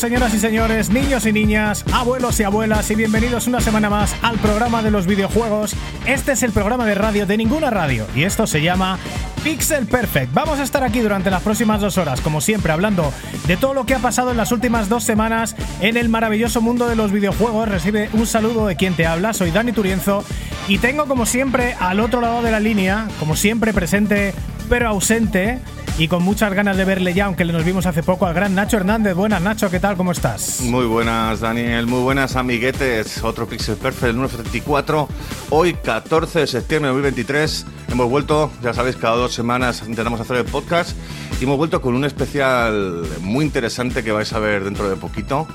señoras y señores, niños y niñas, abuelos y abuelas, y bienvenidos una semana más al programa de los videojuegos. Este es el programa de radio de ninguna radio, y esto se llama Pixel Perfect. Vamos a estar aquí durante las próximas dos horas, como siempre, hablando de todo lo que ha pasado en las últimas dos semanas en el maravilloso mundo de los videojuegos. Recibe un saludo de quien te habla, soy Dani Turienzo, y tengo como siempre al otro lado de la línea, como siempre presente pero ausente, y con muchas ganas de verle ya, aunque le nos vimos hace poco, al gran Nacho Hernández. Buenas, Nacho, ¿qué tal? ¿Cómo estás? Muy buenas, Daniel. Muy buenas, amiguetes. Otro Pixel Perfect, el 974. Hoy, 14 de septiembre de 2023. Hemos vuelto, ya sabéis, cada dos semanas intentamos hacer el podcast. Y hemos vuelto con un especial muy interesante que vais a ver dentro de poquito.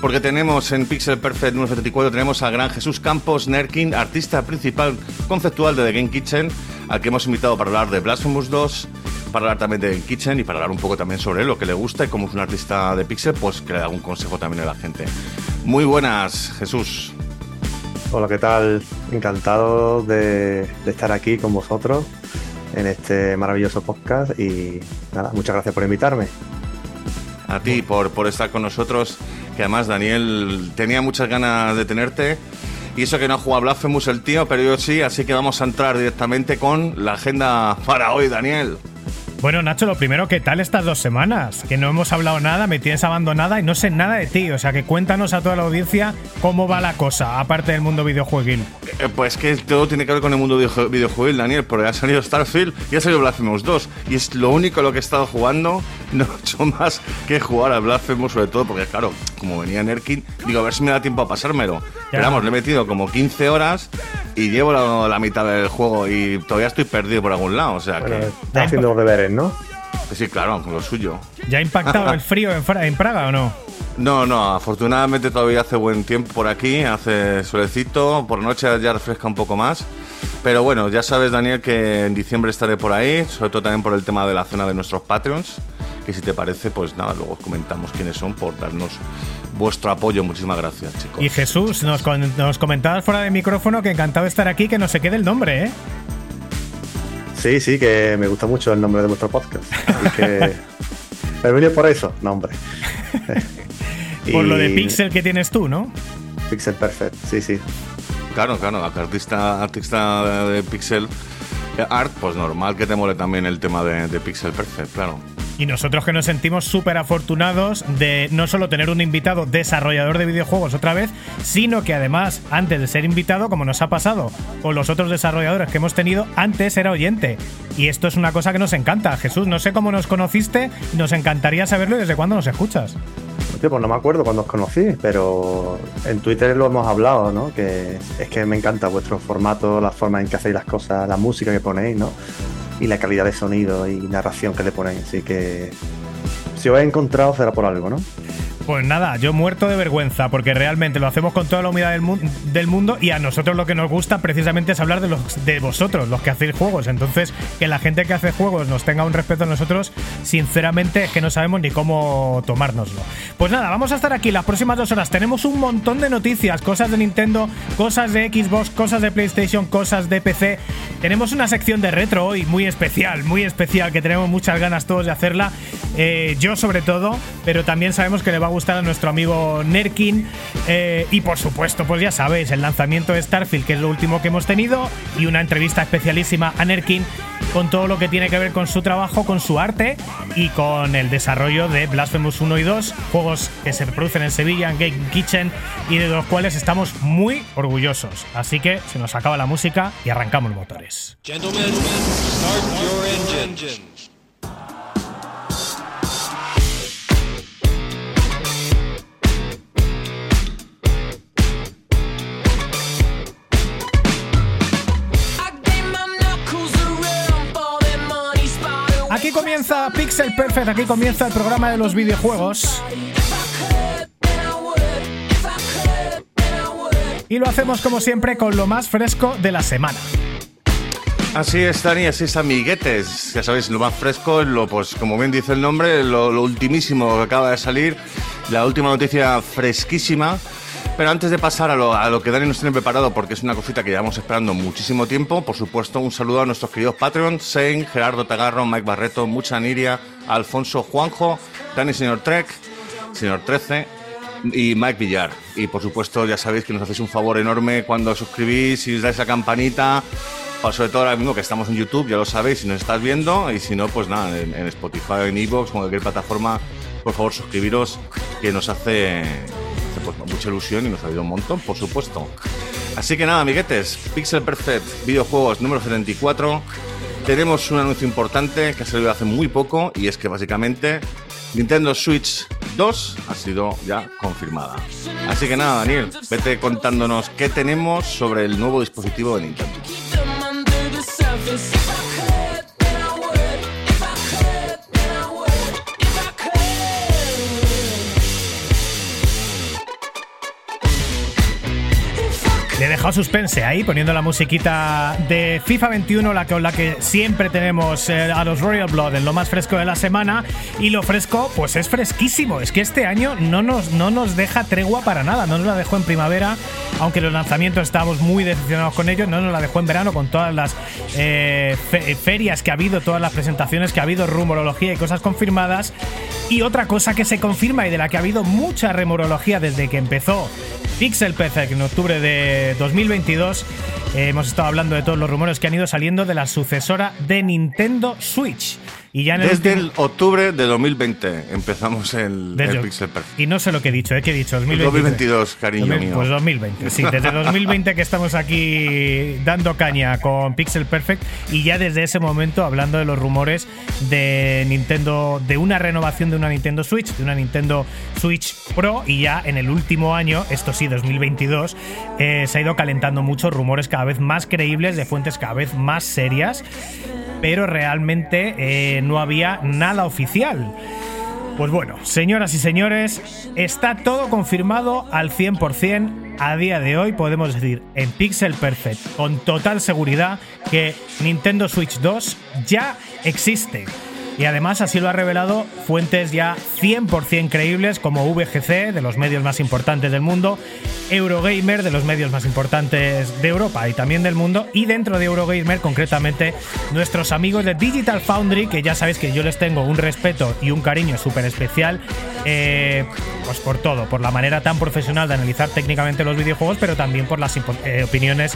Porque tenemos en Pixel Perfect 974 tenemos al gran Jesús Campos Nerkin, artista principal conceptual de The Game Kitchen, al que hemos invitado para hablar de Blasphemous 2 para hablar también de Kitchen y para hablar un poco también sobre lo que le gusta y como es un artista de Pixel, pues que le da un consejo también a la gente. Muy buenas, Jesús. Hola, ¿qué tal? Encantado de, de estar aquí con vosotros en este maravilloso podcast y nada, muchas gracias por invitarme. A ti por, por estar con nosotros, que además Daniel tenía muchas ganas de tenerte. Y eso que no ha jugado Blasphemous el tío, pero yo sí, así que vamos a entrar directamente con la agenda para hoy, Daniel. Bueno, Nacho, lo primero, ¿qué tal estas dos semanas? Que no hemos hablado nada, me tienes abandonada y no sé nada de ti. O sea, que cuéntanos a toda la audiencia cómo va la cosa, aparte del mundo videojueguil. Eh, pues que todo tiene que ver con el mundo video- videojueguil, Daniel, porque ha salido Starfield y ha salido Blasphemous 2. Y es lo único lo que he estado jugando. No he hecho más que jugar a Blasphemous, sobre todo porque, claro, como venía Nerkin, digo, a ver si me da tiempo a pasármelo. Pero vamos, le he metido como 15 horas y llevo la, la mitad del juego y todavía estoy perdido por algún lado. O sea Bueno, que, estás haciendo los deberes, ¿no? sí, claro, lo suyo. ¿Ya ha impactado el frío en, en Praga o no? No, no, afortunadamente todavía hace buen tiempo por aquí, hace solecito, por noche ya refresca un poco más. Pero bueno, ya sabes, Daniel, que en diciembre estaré por ahí, sobre todo también por el tema de la cena de nuestros Patreons. Que si te parece, pues nada, luego os comentamos quiénes son por darnos vuestro apoyo. Muchísimas gracias, chicos. Y Jesús, nos, con- nos comentabas fuera de micrófono que encantado de estar aquí, que no se quede el nombre, ¿eh? Sí, sí, que me gusta mucho el nombre de vuestro podcast. Así que. ¿Me he venido por eso? No, hombre. Por Y- lo de Pixel que tienes tú, ¿no? Pixel Perfect, sí, sí. Claro, claro, artista, artista de, de Pixel Art, pues normal que te mole también el tema de, de Pixel Perfect, claro. Y nosotros que nos sentimos súper afortunados de no solo tener un invitado desarrollador de videojuegos otra vez, sino que además, antes de ser invitado, como nos ha pasado con los otros desarrolladores que hemos tenido, antes era oyente. Y esto es una cosa que nos encanta. Jesús, no sé cómo nos conociste, nos encantaría saberlo y desde cuándo nos escuchas. Hostia, pues no me acuerdo cuando os conocí, pero en Twitter lo hemos hablado, ¿no? Que es que me encanta vuestro formato, la forma en que hacéis las cosas, la música que ponéis, ¿no? Y la calidad de sonido y narración que le ponéis. Así que si os he encontrado será por algo, ¿no? Pues nada, yo muerto de vergüenza, porque realmente lo hacemos con toda la humildad del, mu- del mundo y a nosotros lo que nos gusta precisamente es hablar de, los, de vosotros, los que hacéis juegos. Entonces, que la gente que hace juegos nos tenga un respeto a nosotros, sinceramente es que no sabemos ni cómo tomárnoslo. Pues nada, vamos a estar aquí las próximas dos horas. Tenemos un montón de noticias, cosas de Nintendo, cosas de Xbox, cosas de PlayStation, cosas de PC. Tenemos una sección de retro hoy muy especial, muy especial, que tenemos muchas ganas todos de hacerla. Eh, yo sobre todo, pero también sabemos que le va gustar a nuestro amigo Nerkin. Eh, y por supuesto, pues ya sabéis, el lanzamiento de Starfield, que es lo último que hemos tenido, y una entrevista especialísima a Nerkin con todo lo que tiene que ver con su trabajo, con su arte y con el desarrollo de Blasphemous 1 y 2, juegos que se producen en Sevilla, en Game Kitchen, y de los cuales estamos muy orgullosos. Así que se nos acaba la música y arrancamos motores. Pixel Perfect, aquí comienza el programa de los videojuegos. Y lo hacemos como siempre con lo más fresco de la semana. Así es, Dani, así es, amiguetes. Ya sabéis, lo más fresco, lo, pues como bien dice el nombre, lo, lo ultimísimo que acaba de salir, la última noticia fresquísima. Pero antes de pasar a lo, que Dani nos tiene preparado, porque es una cosita que llevamos esperando muchísimo tiempo, por supuesto, un saludo a nuestros queridos Patreons, Sein, Gerardo Tagarro, Mike Barreto, Mucha Niria, Alfonso Juanjo, Dani Señor Trek, Señor 13 y Mike Villar. Y por supuesto, ya sabéis que nos hacéis un favor enorme cuando suscribís y os dais la campanita. Pa- Sobre todo ahora mismo que estamos en YouTube, ya lo sabéis, si nos estás viendo, y si no, pues nada, en, en Spotify, en Evox, en cualquier plataforma, por favor suscribiros, que nos hace, hace, pues, mucha ilusión y nos ayuda un montón, por supuesto. Así que nada, amiguetes, Pixel Perfect Videojuegos número 74. Tenemos un anuncio importante que ha salido hace muy poco y es que básicamente Nintendo Switch 2 ha sido ya confirmada. Así que nada, Daniel, vete contándonos qué tenemos sobre el nuevo dispositivo de Nintendo. Le he dejado suspense ahí, poniendo la musiquita de FIFA 21, la con la que siempre tenemos eh, a los Royal Blood en lo más fresco de la semana. Y lo fresco, pues es fresquísimo. Es que este año no nos, no nos deja tregua para nada. No nos la dejó en primavera, aunque los lanzamientos estábamos muy decepcionados con ellos. No nos la dejó en verano con todas las eh, fe- ferias que ha habido, todas las presentaciones que ha habido, rumorología y cosas confirmadas. Y otra cosa que se confirma y de la que ha habido mucha remorología desde que empezó Pixel Perfect en octubre de 2022. eh, hemos estado hablando de todos los rumores que han ido saliendo de la sucesora de Nintendo Switch. Y ya en el Desde último- el octubre de 2020 empezamos el, el Pixel Perfect. Y no sé lo que he dicho, ¿eh? ¿Qué he dicho? 2023. 2022, cariño 2000, mío. Pues 2020, sí. Desde 2020 que estamos aquí dando caña con Pixel Perfect y ya desde ese momento hablando de los rumores de Nintendo, de una renovación de una Nintendo Switch, de una Nintendo Switch Pro y ya en el último año, esto sí, 2022, eh, se ha ido calentando muchos rumores cada vez más creíbles de fuentes cada vez más serias, pero realmente eh, no había nada oficial. Pues bueno, señoras y señores, está todo confirmado al 100%. A día de hoy podemos decir en Pixel Perfect con total seguridad que Nintendo Switch 2 ya existe. Y además así lo ha revelado fuentes ya 100% creíbles como VGC, de los medios más importantes del mundo, Eurogamer, de los medios más importantes de Europa y también del mundo, y dentro de Eurogamer concretamente nuestros amigos de Digital Foundry, que ya sabéis que yo les tengo un respeto y un cariño súper especial, eh, pues por todo, por la manera tan profesional de analizar técnicamente los videojuegos, pero también por las eh, opiniones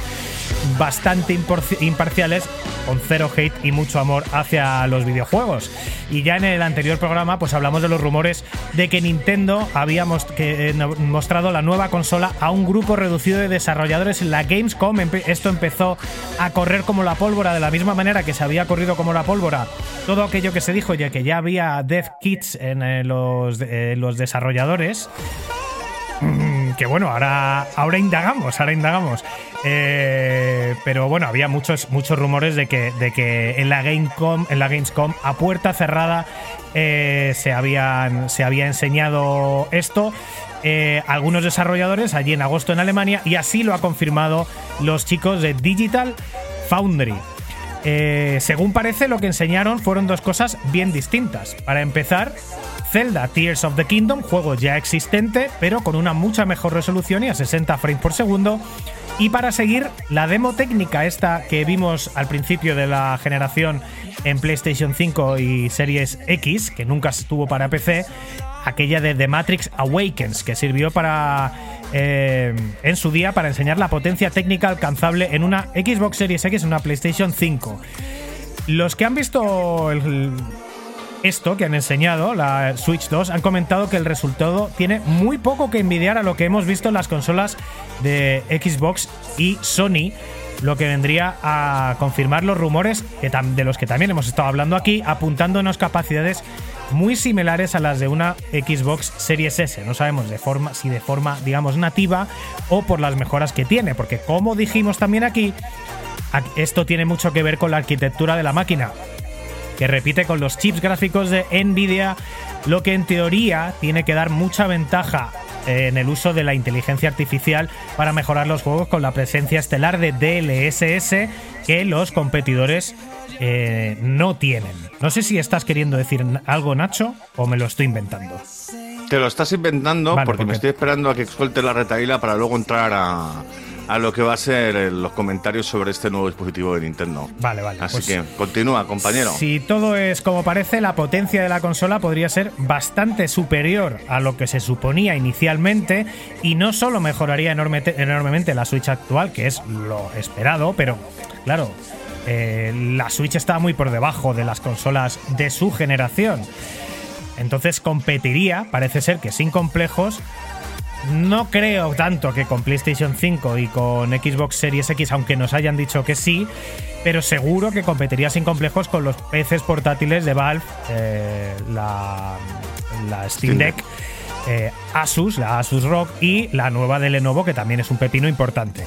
bastante imparciales, con cero hate y mucho amor hacia los videojuegos. Y ya en el anterior programa, pues hablamos de los rumores de que Nintendo había eh, mostrado la nueva consola a un grupo reducido de desarrolladores en la Gamescom. Esto empezó a correr como la pólvora, de la misma manera que se había corrido como la pólvora todo aquello que se dijo, ya que ya había Dev Kits en eh, los, eh, los desarrolladores. Que bueno, ahora, ahora indagamos, ahora indagamos. Eh, pero bueno, había muchos, muchos rumores de que, de que en la Gamecom, en la Gamescom, a puerta cerrada, eh, se, habían, se había enseñado esto. eh, algunos desarrolladores allí en agosto en Alemania y así lo ha confirmado los chicos de Digital Foundry. Según parece, lo que enseñaron fueron dos cosas bien distintas. Para empezar, Zelda Tears of the Kingdom, juego ya existente, pero con una mucha mejor resolución y a 60 frames por segundo. Y para seguir, la demo técnica esta que vimos al principio de la generación en PlayStation 5 y Series X, que nunca estuvo para PC, aquella de The Matrix Awakens, que sirvió para eh, en su día para enseñar la potencia técnica alcanzable en una Xbox Series X y una PlayStation 5. Los que han visto el- esto que han enseñado, la Switch 2, han comentado que el resultado tiene muy poco que envidiar a lo que hemos visto en las consolas de Xbox y Sony, lo que vendría a confirmar los rumores de los que también hemos estado hablando aquí, apuntándonos capacidades muy similares a las de una Xbox Series S. No sabemos de forma, si de forma, digamos, nativa o por las mejoras que tiene, porque como dijimos también aquí, esto tiene mucho que ver con la arquitectura de la máquina que repite con los chips gráficos de Nvidia, lo que en teoría tiene que dar mucha ventaja eh, en el uso de la inteligencia artificial para mejorar los juegos con la presencia estelar de DLSS que los competidores eh, no tienen. No sé si estás queriendo decir algo, Nacho, o me lo estoy inventando. Te lo estás inventando Vale, porque me estoy esperando a que suelte la retaíla para luego entrar a, a lo que va a ser eh, los comentarios sobre este nuevo dispositivo de Nintendo. Vale, vale. Así pues- que continúa, compañero. Si todo es como parece, la potencia de la consola podría ser bastante superior a lo que se suponía inicialmente y no solo mejoraría enorme- enormemente la Switch actual, que es lo esperado, pero claro, eh, la Switch está muy por debajo de las consolas de su generación. Entonces competiría, parece ser que sin complejos, no creo tanto que con PlayStation 5 y con Xbox Series X, aunque nos hayan dicho que sí, pero seguro que competiría sin complejos con los PCs portátiles de Valve, eh, la, la Steam Steam Deck, eh, Asus, la Asus Rock y la nueva de Lenovo, que también es un pepino importante.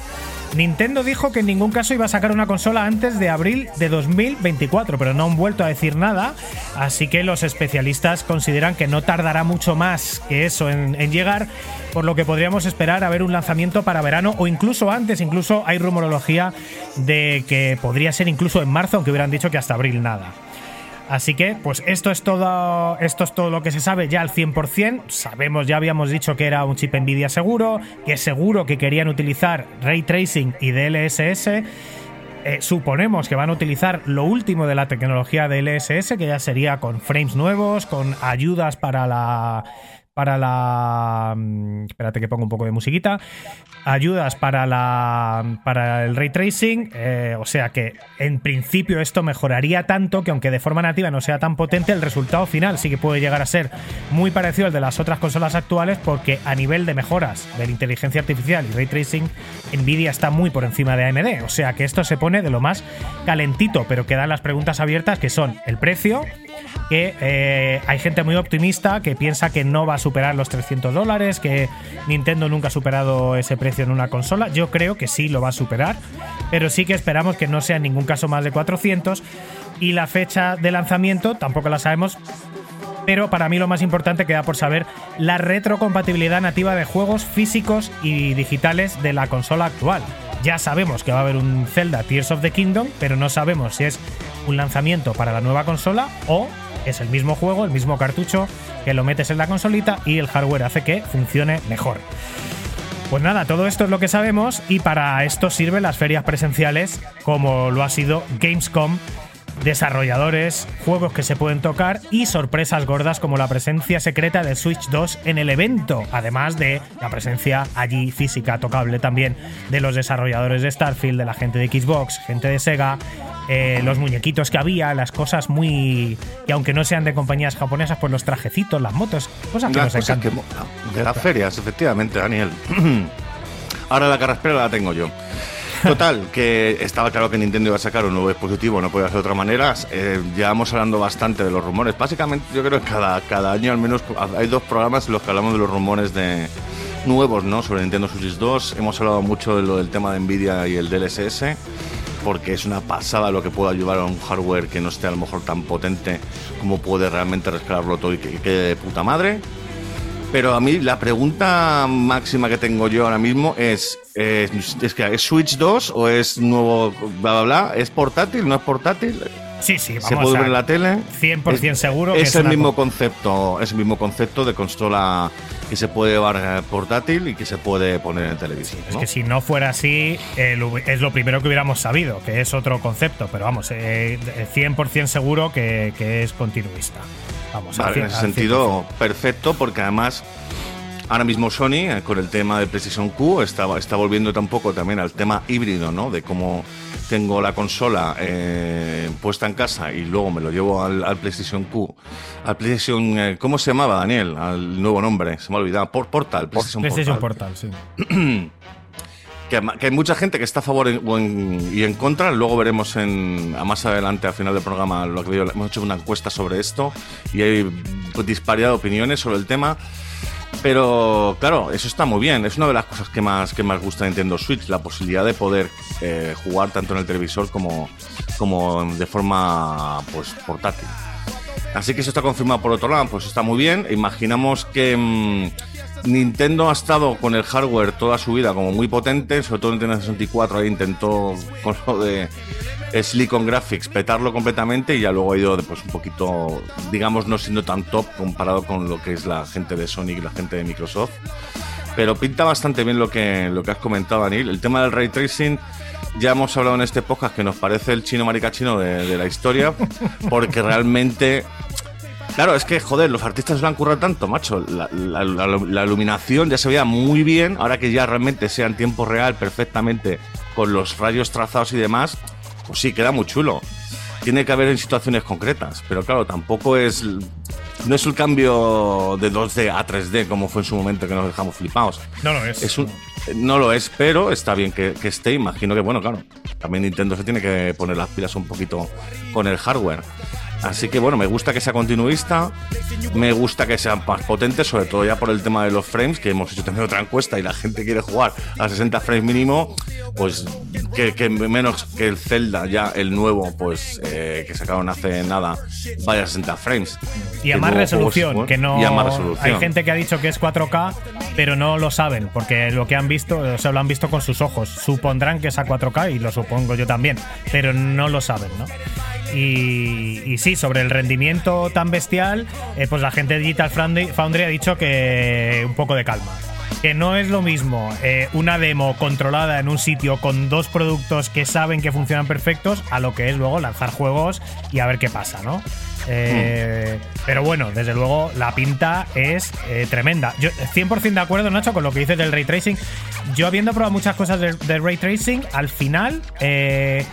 Nintendo dijo que en ningún caso iba a sacar una consola antes de abril de 2024, pero no han vuelto a decir nada, así que los especialistas consideran que no tardará mucho más que eso en, en llegar, por lo que podríamos esperar a ver un lanzamiento para verano o incluso antes, incluso hay rumorología de que podría ser incluso en marzo, aunque hubieran dicho que hasta abril nada. Así que, pues esto es todo, esto es todo lo que se sabe ya al 100%. Sabemos, ya habíamos dicho que era un chip Nvidia seguro, que seguro que querían utilizar ray tracing y DLSS. Eh, suponemos que van a utilizar lo último de la tecnología DLSS, que ya sería con frames nuevos, con ayudas para la para la mm, espérate que pongo un poco de musiquita ayudas para la para el ray tracing eh, o sea que en principio esto mejoraría tanto que aunque de forma nativa no sea tan potente el resultado final sí que puede llegar a ser muy parecido al de las otras consolas actuales porque a nivel de mejoras de la inteligencia artificial y ray tracing Nvidia está muy por encima de AMD o sea que esto se pone de lo más calentito pero quedan las preguntas abiertas que son el precio que eh, hay gente muy optimista que piensa que no va a superar los 300 dólares, que Nintendo nunca ha superado ese precio en una consola. Yo creo que sí lo va a superar, pero sí que esperamos que no sea en ningún caso más de 400. Y la fecha de lanzamiento tampoco la sabemos, pero para mí lo más importante queda por saber la retrocompatibilidad nativa de juegos físicos y digitales de la consola actual. Ya sabemos que va a haber un Zelda Tears of the Kingdom, pero no sabemos si es un lanzamiento para la nueva consola o es el mismo juego, el mismo cartucho que lo metes en la consolita y el hardware hace que funcione mejor. Pues nada, todo esto es lo que sabemos y para esto sirven las ferias presenciales como lo ha sido Gamescom desarrolladores, juegos que se pueden tocar y sorpresas gordas como la presencia secreta de Switch 2 en el evento, además de la presencia allí física tocable también de los desarrolladores de Starfield, de la gente de Xbox, gente de Sega, eh, los muñequitos que había, las cosas muy que aunque no sean de compañías japonesas, pues los trajecitos, las motos, cosas que Las nos cosas que encantan. de las ferias, efectivamente, Daniel. Ahora la carraspera la tengo yo. Total, que estaba claro que Nintendo iba a sacar un nuevo dispositivo, no podía ser de otra manera. Eh, llevamos hablando bastante de los rumores. Básicamente, yo creo que cada, cada año al menos hay dos programas en los que hablamos de los rumores de nuevos, ¿no? Sobre Nintendo Switch 2. Hemos hablado mucho de lo del tema de Nvidia y el DLSS, porque es una pasada lo que puede ayudar a un hardware que no esté a lo mejor tan potente como puede realmente rescalarlo todo y que que quede de puta madre. Pero a mí la pregunta máxima que tengo yo ahora mismo es, eh, es que ¿es Switch 2 o es nuevo bla bla bla? ¿Es portátil? ¿No es portátil? Sí, sí, vamos ¿Se puede ver en la tele? 100% seguro que es, es el mismo co- concepto, es el mismo concepto de consola que se puede llevar eh, portátil y que se puede poner en televisión. Es ¿no? que si no fuera así, eh, lo- es lo primero que hubiéramos sabido, que es otro concepto, pero vamos, eh, 100% seguro que, que es continuista. Vamos, al Vale, cien- en ese al sentido, perfecto, porque además ahora mismo Sony, eh, con el tema de PlayStation Q, está, está volviendo tampoco también al tema híbrido, ¿no? De cómo tengo la consola eh, puesta en casa y luego me lo llevo al, al PlayStation Q. Al PlayStation, eh, ¿cómo se llamaba, Daniel? Al nuevo nombre, se me ha olvidado. Por, Portal, PlayStation, PlayStation Portal. Portal, sí. Que, que hay mucha gente que está a favor en- o en- y en contra. Luego veremos en, a más adelante, al final del programa, lo que digo, hemos hecho una encuesta sobre esto y hay disparidad de opiniones sobre el tema. Pero claro, eso está muy bien. Es una de las cosas que más, que más gusta Nintendo Switch, la posibilidad de poder eh, jugar tanto en el televisor como, como de forma pues, portátil. Así que eso está confirmado por otro lado, pues está muy bien. Imaginamos que mm, Nintendo ha estado con el hardware toda su vida como muy potente, sobre todo en Nintendo 64 ahí intentó con lo de Silicon Graphics, petarlo completamente y ya luego ha ido pues, un poquito, digamos, no siendo tan top comparado con lo que es la gente de Sonic y la gente de Microsoft. Pero pinta bastante bien lo que, lo que has comentado, Anil. El tema del ray tracing, ya hemos hablado en este podcast que nos parece el chino maricachino de, de la historia, porque realmente Claro, es que, joder, los artistas lo han currado tanto, macho. La- la iluminación ya se veía muy bien, ahora que ya realmente sea en tiempo real, perfectamente, con los rayos trazados y demás, pues sí, queda muy chulo. Tiene que haber en situaciones concretas, pero claro, tampoco es. No es el cambio de 2D a 3D como fue en su momento que nos dejamos flipados. No lo es. Es un- no lo es, pero está bien que, que esté. Imagino que, bueno, claro, también Nintendo se tiene que poner las pilas un poquito con el hardware. Así que, bueno, me gusta que sea continuista, me gusta que sea más potente, sobre todo ya por el tema de los frames, que hemos hecho también otra encuesta y la gente quiere jugar a 60 frames mínimo, pues que, que menos que el Zelda, ya el nuevo, pues eh, que sacaron hace nada, vaya a 60 frames. Y a más juego resolución, que no. y a más resolución. Hay gente que ha dicho que es 4K, pero no lo saben, porque lo que han visto, o sea, lo han visto con sus ojos. Supondrán que es a 4K y lo supongo yo también, pero no lo saben, ¿no? Y, y sí, sobre el rendimiento tan bestial, eh, pues la gente de Digital Foundry, ha dicho que un poco de calma. Que no es lo mismo eh, una demo controlada en un sitio con dos productos que saben que funcionan perfectos a lo que es luego lanzar juegos y a ver qué pasa, ¿no? Eh, Pero bueno, desde luego la pinta es eh, tremenda. Yo 100% de acuerdo, Nacho, con lo que dices del ray tracing. Yo habiendo probado muchas cosas del, del ray tracing, al final, eh,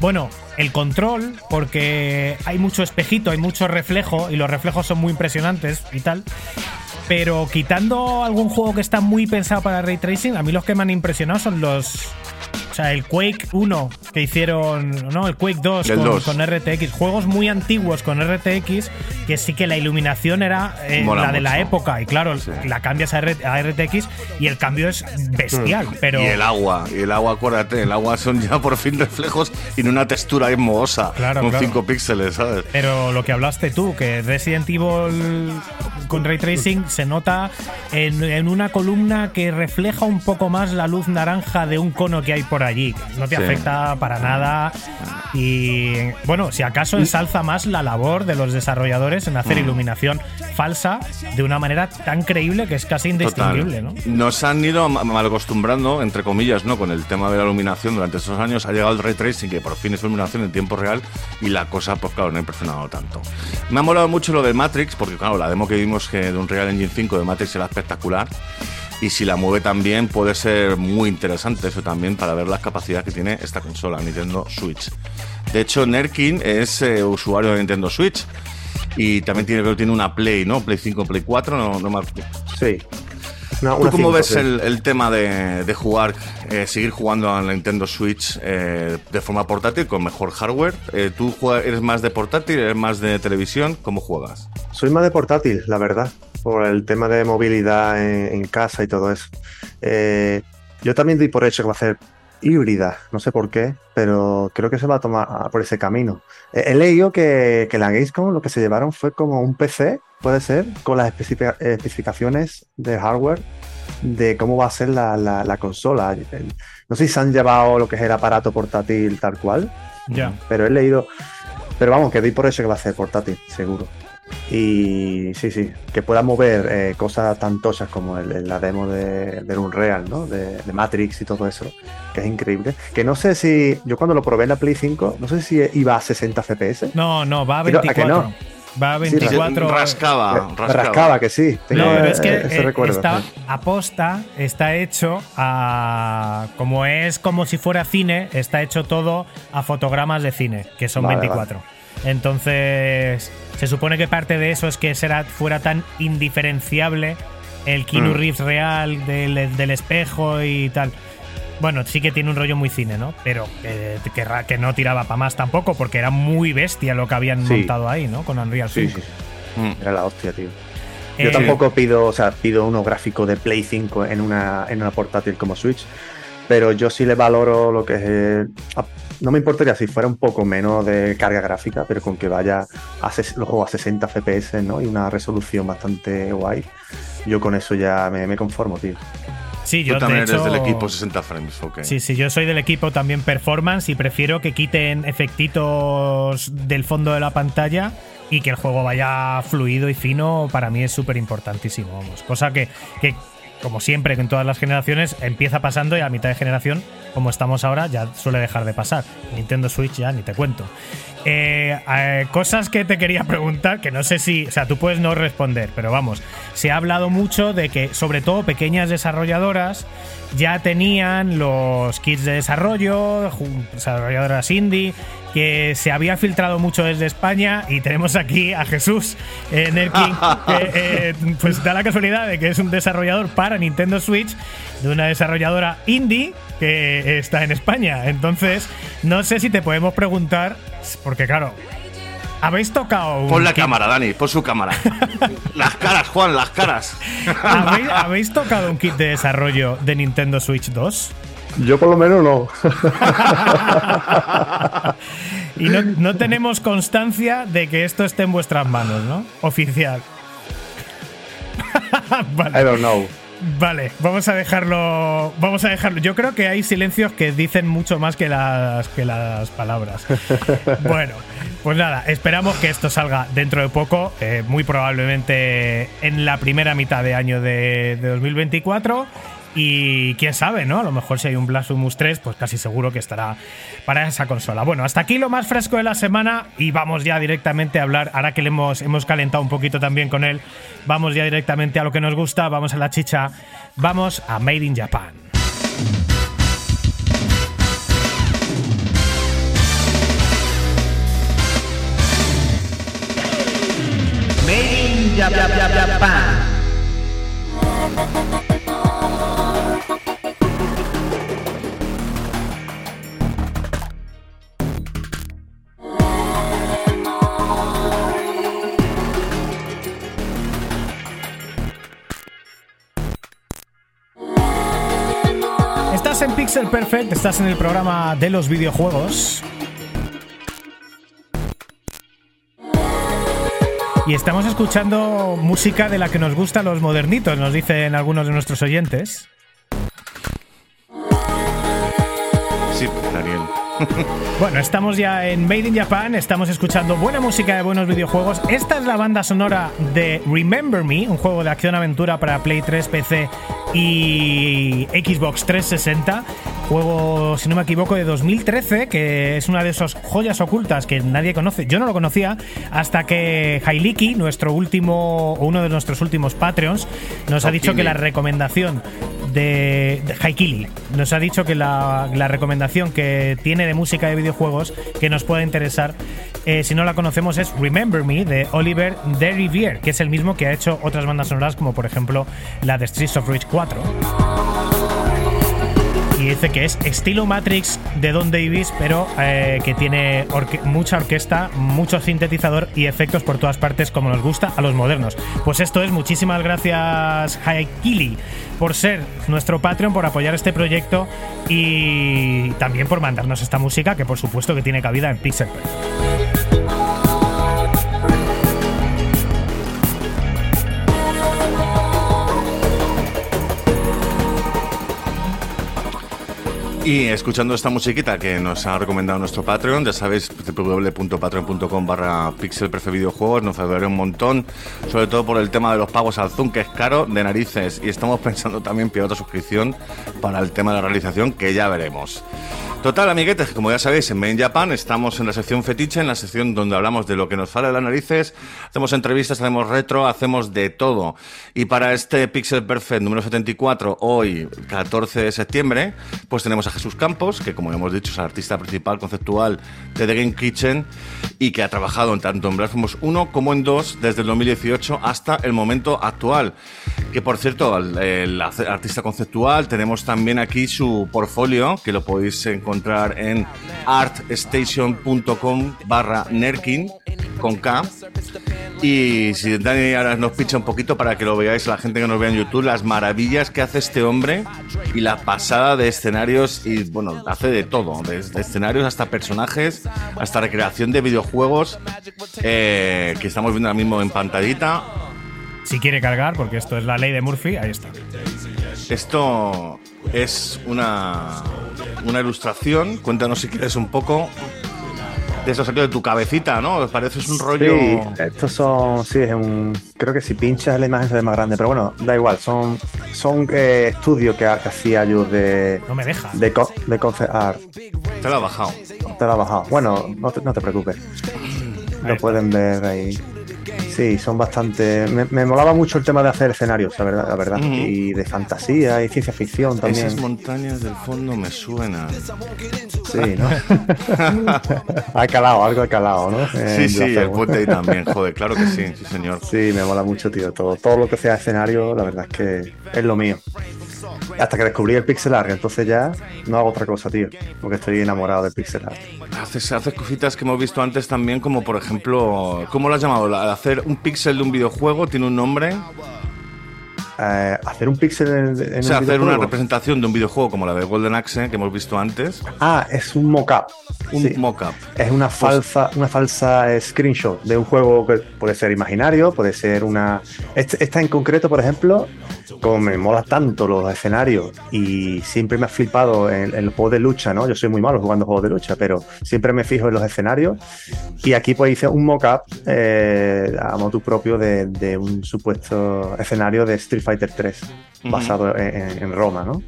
bueno, el control, porque hay mucho espejito, hay mucho reflejo y los reflejos son muy impresionantes y tal. Pero quitando algún juego que está muy pensado para ray tracing, a mí los que me han impresionado son los. O sea, el Quake 1 que hicieron, no, el Quake 2 El con, 2. con RTX. Juegos muy antiguos con RTX, que sí que la iluminación era eh, la de la época. Y claro, Sí. la cambias a, RTX y el cambio es bestial. Pero Y el agua, y el agua, acuérdate, el agua son ya por fin reflejos y no una textura ahí mohosa, Claro, con claro. 5 píxeles, ¿sabes? Pero lo que hablaste tú, que Resident Evil con ray tracing se nota en, en una columna que refleja un poco más la luz naranja de un cono que hay por allí. No te Sí. afecta para nada. Y bueno, si acaso ensalza más la labor de los desarrolladores en Mm. hacer iluminación falsa de una manera tan creíble que es casi indistinguible, ¿no? Nos han ido ma- mal acostumbrando, entre comillas, ¿no? Con el tema de la iluminación durante estos años. Ha llegado el ray tracing, que por fin es iluminación en tiempo real, y la cosa, pues claro, no ha impresionado tanto. Me ha molado mucho lo de Matrix, porque claro, la demo que vimos que de un Real Engine 5 de Matrix era espectacular. Y si la mueve también, puede ser muy interesante eso también para ver las capacidades que tiene esta consola, Nintendo Switch. De hecho, Nerkin es eh, usuario de Nintendo Switch. Y también tiene, creo tiene una Play, ¿no? Play 5, Play 4, no, no me. Sí. Una- ¿Tú cómo ves sí. el, el tema de, de jugar, eh, seguir jugando a la Nintendo Switch eh, de forma portátil con mejor hardware? Eh, ¿Tú juegas- eres más de portátil, eres más de televisión? ¿Cómo juegas? Soy más de portátil, la verdad, por el tema de movilidad en, en casa y todo eso. Eh, yo también doy por hecho que va a ser híbrida, no sé por qué, pero creo que se va a tomar por ese camino. He leído que, que la Gamescom lo que se llevaron fue como un PC, puede ser, con las especifica- especificaciones de hardware de cómo va a ser la, la- la consola. No sé si se han llevado lo que es el aparato portátil tal cual, Ya. pero he leído. Pero vamos, que doy por eso que va a ser portátil, seguro. Y sí, sí, que pueda mover eh, cosas tan tochas como el- el- la demo de, del Unreal, ¿no? De, de Matrix y todo eso, que es increíble. Que no sé si, yo cuando lo probé en la Play 5, no sé si iba a 60 FPS. No, no, va a Pero, ¿a que 24. no? Va a Sí, 24. rascaba, Me rascaba. rascaba que sí. No, pero es que ese eh, recuerdo. está aposta, está hecho a. Como es como si fuera cine, está hecho todo a fotogramas de cine, que son Vale, 24. Entonces, se supone que parte de eso es que será, fuera tan indiferenciable el Keanu Mm. Reeves real del, del espejo y tal. Bueno, sí que tiene un rollo muy cine, ¿no? Pero que, que no tiraba para más tampoco, porque era muy bestia lo que habían Sí. montado ahí, ¿no? Con Unreal Sí, 5. sí, sí. Mm. Era la hostia, tío. Eh, Yo tampoco pido, o sea, pido unos gráficos de Play 5 en una, en una portátil como Switch, pero yo sí le valoro lo que es. No me importaría si fuera un poco menos de carga gráfica, pero con que vaya a ses- los juegos a 60 FPS, ¿no? Y una resolución bastante guay. Yo con eso ya me, me conformo, tío. Sí, yo Tú también de hecho, eres del equipo 60 frames, ok. Sí, sí, yo soy del equipo también performance y prefiero que quiten efectitos del fondo de la pantalla y que el juego vaya fluido y fino. Para mí es súper importantísimo, vamos. Cosa que, que, como siempre, en todas las generaciones empieza pasando y a mitad de generación, como estamos ahora, ya suele dejar de pasar. Nintendo Switch ya ni te cuento. Eh, eh, cosas que te quería preguntar, que no sé si, o sea, tú puedes no responder, pero vamos, se ha hablado mucho de que, sobre todo, pequeñas desarrolladoras ya tenían los kits de desarrollo, desarrolladoras indie, que se había filtrado mucho desde España y tenemos aquí a Jesús eh, Nerkin, que eh, pues da la casualidad de que es un desarrollador para Nintendo Switch de una desarrolladora indie que está en España. Entonces, no sé si te podemos preguntar, porque claro, habéis tocado un Pon la cámara, Dani, pon su cámara. las caras, Juan, las caras. ¿Habéis, habéis tocado un kit de desarrollo de Nintendo Switch 2? Yo por lo menos no. Y no, no tenemos constancia de que esto esté en vuestras manos, ¿no? Oficial. I vale, don't know. vale, vamos a dejarlo. Vamos a dejarlo. Yo creo que hay silencios que dicen mucho más que las, que las palabras. Bueno, pues nada, esperamos que esto salga dentro de poco, eh, muy probablemente en la primera mitad de año de, de 2024. Y quién sabe, ¿no? A lo mejor si hay un Blasphemous 3, pues casi seguro que estará para esa consola. Bueno, hasta aquí lo más fresco de la semana y vamos ya directamente a hablar, ahora que le hemos, hemos calentado un poquito también con él, vamos ya directamente a lo que nos gusta, vamos a la chicha, vamos a Made in Japan. Estás en Pixel Perfect, estás en el programa de los videojuegos. Y estamos escuchando música de la que nos gusta los modernitos, nos dicen algunos de nuestros oyentes. Sí, Daniel. Bueno, estamos ya en Made in Japan, estamos escuchando buena música de buenos videojuegos. Esta es la banda sonora de Remember Me, un juego de acción-aventura para Play 3, PC y Xbox 360. Juego, si no me equivoco, de 2013, que es una de esas joyas ocultas que nadie conoce. Yo no lo conocía hasta que Hailiki, nuestro último, o uno de nuestros últimos Patreons, nos ha dicho que la recomendación de, Haikili. Nos ha dicho que la, recomendación que tiene de música de videojuegos que nos pueda interesar, eh, si no la conocemos, es Remember Me de Oliver de Rivière, que es el mismo que ha hecho otras bandas sonoras, como por ejemplo la de Streets of Rage 4. Y dice que es estilo Matrix de Don Davis, pero eh, que tiene mucha orquesta, mucho sintetizador y efectos por todas partes, como nos gusta a los modernos. Pues esto es, muchísimas gracias, Haikili, por ser nuestro Patreon, por apoyar este proyecto y también por mandarnos esta música, que por supuesto que tiene cabida en Pixel Y escuchando esta musiquita que nos ha recomendado nuestro Patreon, ya sabéis, www.patreon.com barra pixelprefevideojuegos, nos ayudará un montón, sobre todo por el tema de los pagos al Zoom, que es caro de narices, y estamos pensando también pillar otra suscripción para el tema de la realización, que ya veremos. Total, amiguetes, como ya sabéis, en Main Japan estamos en la sección fetiche, en la sección donde hablamos de lo que nos sale de las narices, hacemos entrevistas, hacemos retro, hacemos de todo. Y para este Pixel Perfect número 74, hoy, 14 de septiembre, pues tenemos a Jesús Campos, que como hemos dicho es el artista principal conceptual de The Game Kitchen y que ha trabajado tanto en Blasphemous 1 como en 2 desde el 2018 hasta el momento actual. Que por cierto, el, el artista conceptual, tenemos también aquí su portfolio, que lo podéis encontrar en artstation.com barra Nerkin con K. Y si Dani ahora nos pincha un poquito para que lo veáis, la gente que nos vea en YouTube, las maravillas que hace este hombre y la pasada de escenarios y bueno, hace de todo, desde escenarios hasta personajes, hasta recreación de videojuegos eh, que estamos viendo ahora mismo en pantallita. Si quiere cargar, porque esto es la ley de Murphy, ahí está. Esto es una, una ilustración. Cuéntanos si quieres un poco de eso salió de tu cabecita, ¿no? Parece es un rollo. Sí, estos son, sí, es un, creo que si pinchas la imagen se ve más grande, pero bueno, da igual, son, son eh, estudios que, que hacía yo de, No me deja. de, co- de concept art. Te lo ha bajado. Te lo ha bajado. Bueno, no te, no te preocupes. Lo pueden ver ahí. Sí, son bastante. Me, me molaba mucho el tema de hacer escenarios, la verdad, la verdad. Y de fantasía y ciencia ficción también. Esas montañas del fondo me suenan. Sí, ¿no? ha calado, algo ha calado, ¿no? Sí, sí, el puente también, joder, claro que sí, sí, señor. Sí, me mola mucho, tío. Todo, todo lo que sea escenario, la verdad es que es lo mío. Hasta que descubrí el pixel art, entonces ya no hago otra cosa, tío. Porque estoy enamorado del pixel art. Haces, haces cositas que hemos visto antes también, como por ejemplo, ¿cómo lo has llamado? La- Hacer un píxel de un videojuego tiene un nombre. Eh, hacer un pixel en, en O sea, un hacer una representación de un videojuego como la de Golden Axe que hemos visto antes. Ah, es un mock-up. Un Sí. mock-up. Es una falsa, una falsa eh, screenshot de un juego que puede ser imaginario, puede ser una. Este- Esta en concreto, por ejemplo, como me mola tanto los escenarios y siempre me ha flipado en, en los juegos de lucha, ¿no? Yo soy muy malo jugando juegos de lucha, pero siempre me fijo en los escenarios. Y aquí pues hice un mock-up eh, a modo propio de, de un supuesto escenario de Street Fighter 3, Ujú. basado en, en- en Roma, ¿no?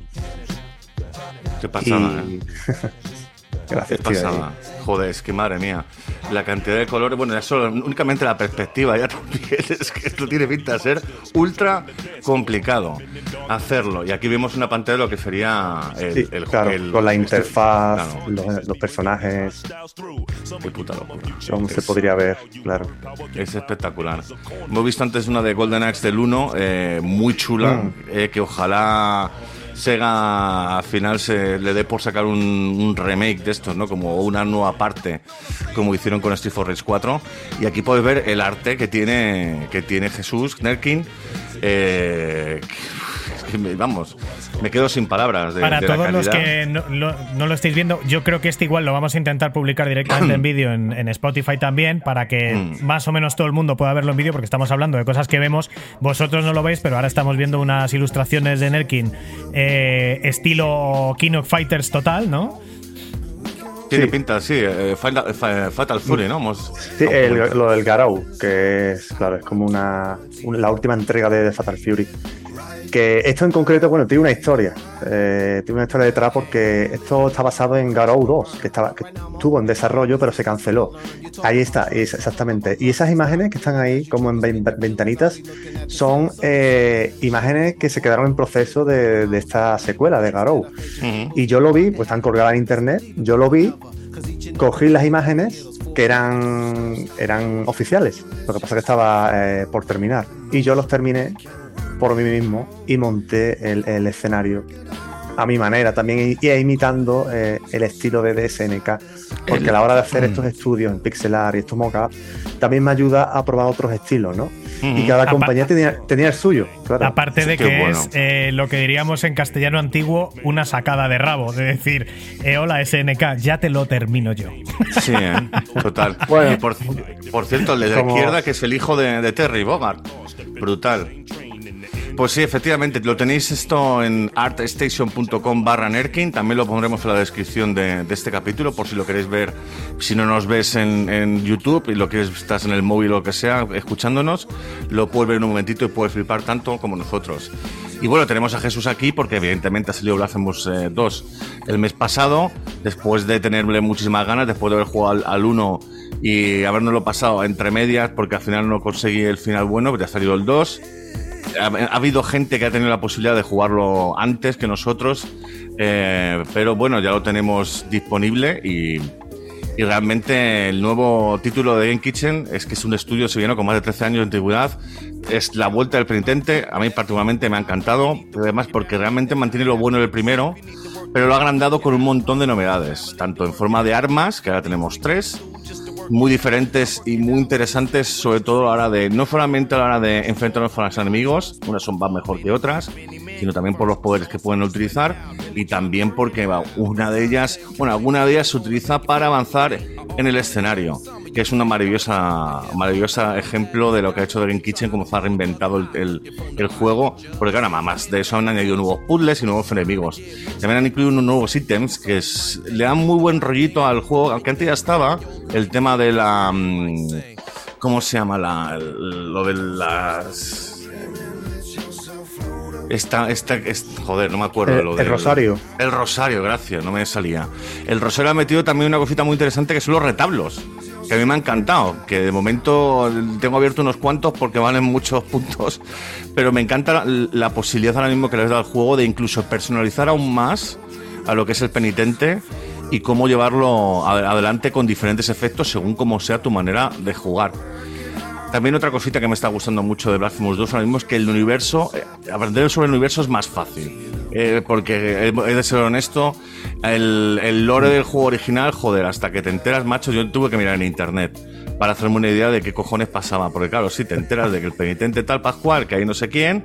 Qué pasada, Y- Qué Gracias, tío. pasada. Joder, es que madre mía. La cantidad de colores, bueno, ya solo, únicamente la perspectiva ya también es que esto tiene pinta de ser ultra complicado hacerlo. Y aquí vemos una pantalla de lo que sería el, Sí, el- claro, el- con la este- interfaz, claro, los, los personajes, qué puta locura. cómo se podría ver, claro. Es espectacular. Hemos visto antes una de Golden Axe del 1, eh, muy chula, Mm. eh, que ojalá Sega al final se le dé por sacar un, remake de estos, ¿no? Como una nueva parte, como hicieron con Street for Rage 4. Y aquí podéis ver el arte que tiene, que tiene Jesús Nerkin. Eh, que me- vamos, me quedo sin palabras de, Para de la todos los que no lo, no lo estáis viendo, yo creo que este igual lo vamos a intentar publicar directamente en vídeo en, en Spotify también, para que Mm. más o menos todo el mundo pueda verlo en vídeo, porque estamos hablando de cosas que vemos. Vosotros no lo veis, pero ahora estamos viendo unas ilustraciones de Nerkin eh, estilo King of Fighters total, ¿no? Tiene Sí. pinta, sí, eh, Fa- Fatal Fury, ¿no? Hemos- Sí, el- lo del Garou, que es, claro, es como una, un- la última entrega de, de Fatal Fury. Que esto en concreto, bueno, tiene una historia. eh, tiene una historia detrás porque esto está basado en Garou 2, que, estaba, que estuvo en desarrollo, pero se canceló. Ahí está, es- exactamente. Y esas imágenes que están ahí, como en ven- ventanitas, son eh, imágenes que se quedaron en proceso de, de esta secuela de Garou. Y yo lo vi, pues están colgadas en internet. Yo lo vi, cogí las imágenes que eran, eran oficiales. Lo que pasa es que estaba eh, por terminar. Y yo los terminé por mí mismo y monté el, el escenario a mi manera también y, y imitando eh, el estilo de DSNK. Porque a la hora de hacer estos estudios en pixelar y estos mockups, también me ayuda a probar otros estilos, ¿no? Y Ujú. cada compañía tenía, tenía el suyo. Claro. Aparte de qué que bueno. es eh, lo que diríamos en castellano antiguo, una sacada de rabo. De decir, eh, hola SNK, ya te lo termino yo. Sí, ¿eh? total. Bueno. y por, por cierto, el de la Como- izquierda, que es el hijo de, de Terry Bogart. Brutal. Pues sí, efectivamente, lo tenéis esto en artstation.com barra Nerkin, también lo pondremos en la descripción de, este capítulo por si lo queréis ver, si no nos ves en, YouTube y lo quieres, estás en el móvil o lo que sea, escuchándonos, lo puedes ver en un momentito y puedes flipar tanto como nosotros. Y bueno, tenemos a Jesús aquí porque evidentemente ha salido Blasphemous eh, 2 el mes pasado, después de tenerle muchísimas ganas, después de haber jugado al, al 1 y habernoslo pasado entre medias porque al final no conseguí el final bueno, pero ya ha salido el 2 ha, ha habido gente que ha tenido la posibilidad de jugarlo antes que nosotros, eh, pero bueno, ya lo tenemos disponible y, y realmente el nuevo título de Game Kitchen es que es un estudio sevillano con más de 13 años de antigüedad. Es la vuelta del penitente, a mí particularmente me ha encantado, además porque realmente mantiene lo bueno del primero, pero lo ha agrandado con un montón de novedades, tanto en forma de armas, que ahora tenemos tres, muy diferentes y muy interesantes, sobre todo a la hora de, no solamente a la hora de enfrentarnos con los enemigos, unas son más mejor que otras, sino también por los poderes que pueden utilizar y también porque una de ellas, bueno, alguna de ellas se utiliza para avanzar en el escenario, que es una maravillosa, maravillosa ejemplo de lo que ha hecho Dream Kitchen, cómo se ha reinventado el, el- el juego, porque claro, más de eso han añadido nuevos puzzles y nuevos enemigos. También han incluido unos nuevos ítems que es- le dan muy buen rollito al juego, aunque antes ya estaba el tema de la... mm, ¿Cómo se llama? La, lo de las... Esta, esta, es- joder, no me acuerdo de El- lo el del- rosario. El rosario, gracias, no me salía. El rosario ha metido también una cosita muy interesante que son los retablos, que a mí me ha encantado, que de momento tengo abierto unos cuantos porque valen muchos puntos, pero me encanta la, posibilidad ahora mismo que les da al juego de incluso personalizar aún más a lo que es el penitente y cómo llevarlo adelante con diferentes efectos según cómo sea tu manera de jugar. También otra cosita que me está gustando mucho de Blasphemous 2 ahora mismo es que el universo, eh, aprender sobre el universo es más fácil. Eh, porque he he de ser honesto, el, lore del juego original, joder, hasta que te enteras, macho, yo tuve que mirar en internet para hacerme una idea de qué cojones pasaba. Porque claro, sí, te enteras de que el penitente tal Pascual, que hay no sé quién,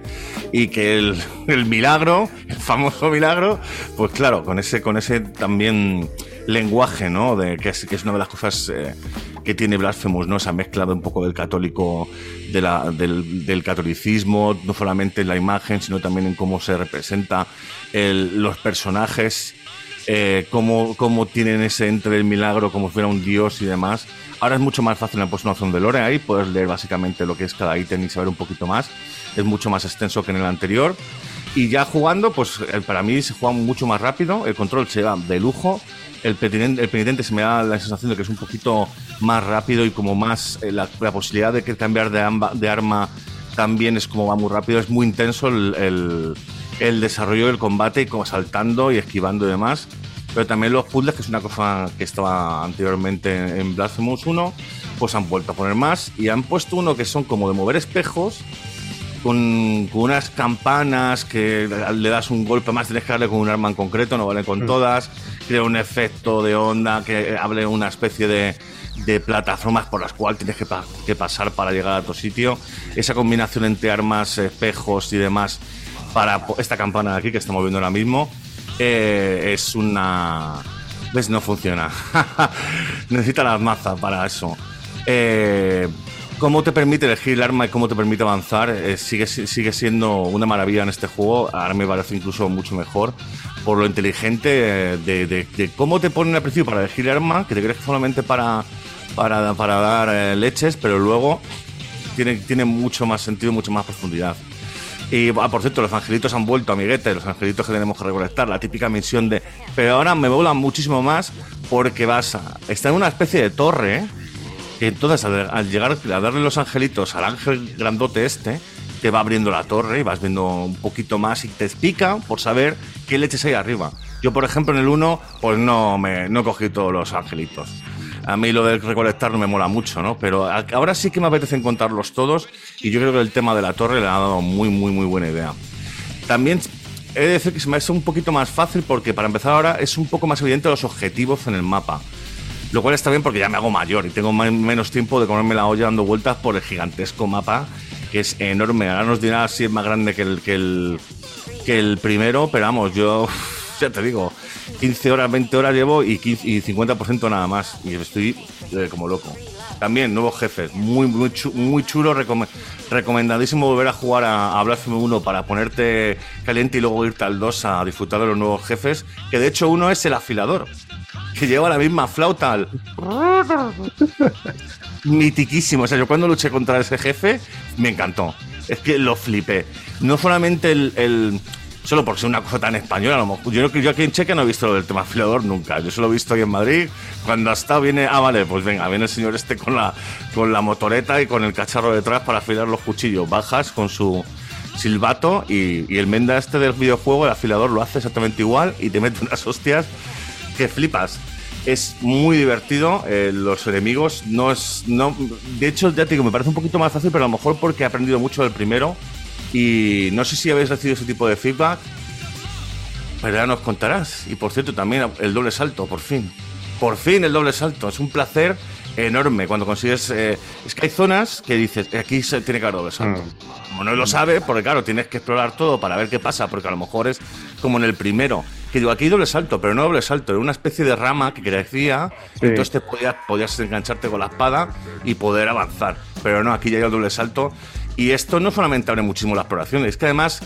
y que el, el milagro, el famoso milagro, pues claro, con ese, con ese también lenguaje, ¿no? De, que, es, que es una de las cosas eh, que tiene Blasphemous, ¿no? Se ha mezclado un poco del católico, de la, del, del catolicismo, no solamente en la imagen, sino también en cómo se representa el- los personajes, eh, cómo, cómo tienen ese entre el milagro, como si fuera un dios y demás. Ahora es mucho más fácil, puesto una opción de lore ahí, puedes leer básicamente lo que es cada ítem y saber un poquito más. Es mucho más extenso que en el anterior. Y ya jugando, pues eh, para mí se juega mucho más rápido, el control se va de lujo, el penitente, el penitente se me da la sensación de que es un poquito más rápido y como más eh, la, la posibilidad de que cambiar de, amba- de arma también es como va muy rápido, es muy intenso el, el- el desarrollo del combate y como saltando y esquivando y demás. Pero también los puzzles, que es una cosa que estaba anteriormente en Blasphemous 1, pues han vuelto a poner más y han puesto uno que son como de mover espejos con, con unas campanas que le das un golpe más, tienes que darle con un arma en concreto, no vale con todas. Crea un efecto de onda que hable una especie de, de plataformas por las cuales tienes que, que pasar para llegar a tu sitio. Esa combinación entre armas, espejos y demás para esta campana de aquí que estamos viendo ahora mismo eh, es una. ¿Ves? No funciona. Necesita las mazas para eso. Eh, cómo te permite elegir el arma y cómo te permite avanzar eh, sigue, sigue siendo una maravilla en este juego. Ahora me parece incluso mucho mejor por lo inteligente eh, de, cómo te ponen al principio para elegir el arma, que te crees que solamente para, para, para dar eh, leches, pero luego tiene, tiene mucho más sentido, mucho más profundidad. Y ah, por cierto, los angelitos han vuelto, amiguetes, los angelitos que tenemos que recolectar, la típica misión de. Pero ahora me volan muchísimo más porque vas a. Está en una especie de torre, ¿eh? Entonces al, al llegar a darle los angelitos al ángel grandote este, te va abriendo la torre y vas viendo un poquito más y te explica por saber qué leches hay arriba. Yo, por ejemplo, en el 1, pues no, me, no cogí todos los angelitos. A mí lo de recolectar no me mola mucho, ¿no? Pero ahora sí que me apetece encontrarlos todos y yo creo que el tema de la torre le ha dado muy, muy, muy buena idea. También he de decir que se me hace un poquito más fácil porque para empezar ahora es un poco más evidente los objetivos en el mapa. Lo cual está bien porque ya me hago mayor y tengo menos tiempo de comerme la olla dando vueltas por el gigantesco mapa, que es enorme. Ahora nos dirá si es más grande que el, que el, primero, pero vamos, yo ya te digo, 15 horas, 20 horas llevo y, 15 y 50% nada más. Y estoy eh, como loco. También nuevos jefes, muy, muy, chu- muy chulo, recome- recomendadísimo volver a jugar a, a Blasphemy 1 para ponerte caliente y luego irte al 2 a disfrutar de los nuevos jefes, que de hecho uno es el afilador, que lleva la misma flauta al... Mitiquísimo, o sea, yo cuando luché contra ese jefe me encantó, es que lo flipé. No solamente el... el- Solo por ser una cosa tan española, a lo mejor. Yo, yo aquí en Checa no he visto del tema afilador nunca. Yo solo he visto ahí en Madrid. Cuando ha estado, viene. Ah, vale, pues venga, viene el señor este con la, con la motoreta y con el cacharro detrás para afilar los cuchillos. Bajas con su silbato y, y el menda este del videojuego, el afilador, lo hace exactamente igual y te mete unas hostias que flipas. Es muy divertido. eh, los enemigos no es. No, de hecho, ya te digo, me parece un poquito más fácil, pero a lo mejor porque he aprendido mucho del primero. Y no sé si habéis recibido ese tipo de feedback, pero ya nos contarás. Y por cierto, también el doble salto, por fin. Por fin el doble salto. Es un placer enorme cuando consigues. eh, es que hay zonas que dices, aquí se tiene que haber doble salto. Como no lo sabe, porque claro, tienes que explorar todo para ver qué pasa, porque a lo mejor es como en el primero. Que digo, aquí hay doble salto, pero no doble salto, era una especie de rama que crecía, Sí. entonces te podías, podías engancharte con la espada y poder avanzar. Pero no, aquí ya hay el doble salto. Y esto no solamente abre muchísimo la exploración, es que además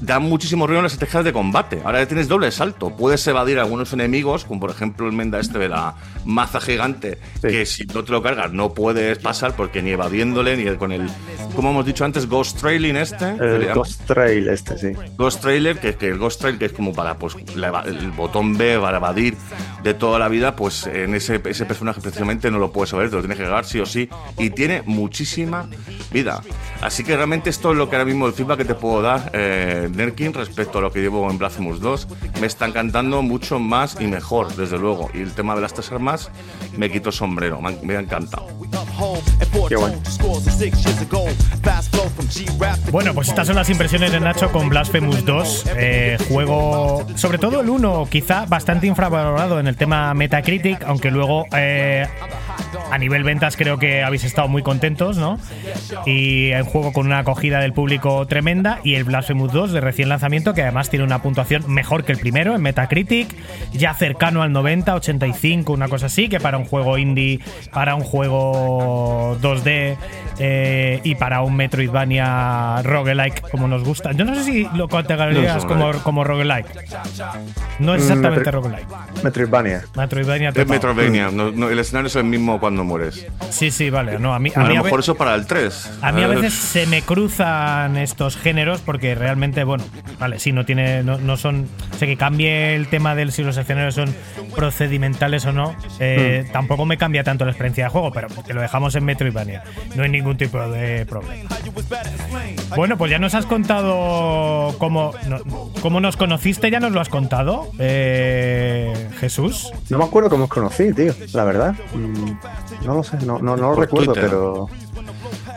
da muchísimo ruido en las estrategias de combate. Ahora ya tienes doble salto. Puedes evadir a algunos enemigos, como por ejemplo el menda este de la maza gigante, Sí. que si no te lo cargas no puedes pasar porque ni evadiéndole, ni con el, como hemos dicho antes, Ghost Trailing este. El. Ghost Trail este, sí. Ghost Trailer, que, que el Ghost Trail, que es como para pues, la el botón B para evadir de toda la vida, pues en ese, ese personaje precisamente no lo puedes saber, te lo tienes que cargar sí o sí, y tiene muchísima vida. Así que realmente esto es lo que ahora mismo el feedback que te puedo dar, eh, Nerkin, respecto a lo que llevo en Blasphemous 2. Me está encantando mucho más y mejor, desde luego. Y el tema de las tres armas, me quito sombrero, me ha, me ha encantado. Qué bueno. Bueno, pues estas son las impresiones de Nacho con Blasphemous 2. eh, juego, sobre todo el 1, quizá bastante infravalorado en el tema Metacritic, aunque luego eh, a nivel ventas creo que habéis estado muy contentos, ¿no? Y un juego con una acogida del público tremenda. Y el Blasphemous 2 de recién lanzamiento, que además tiene una puntuación mejor que el primero en Metacritic, ya cercano al 90, 85, una cosa así, que para un juego indie, para un juego 2D eh, y para un Metroidvania roguelike como nos gusta. Yo no sé si lo categorizarías No como, roguelike. como roguelike. No es exactamente Metro- roguelike. Metroidvania. Metroidvania Es. Metroidvania, no- no, el escenario es el mismo cuando mueres. Sí, sí, vale. No, a mí, a A, mí lo a mejor eso para el 3. A mí a veces se me cruzan estos géneros porque realmente, bueno, vale, sí, no tiene, no, no son, sé que cambie el tema del si los escenarios son procedimentales o no, eh, tampoco me cambia tanto la experiencia de juego, pero que lo dejamos en Metroidvania, no hay ningún tipo de problema. Bueno, pues ya nos has contado cómo, no- cómo nos conociste, ya nos lo has contado, eh, Jesús. No me acuerdo cómo os conocí, tío, la verdad. Mm, No lo sé, no, no, no lo recuerdo, Twitter. pero.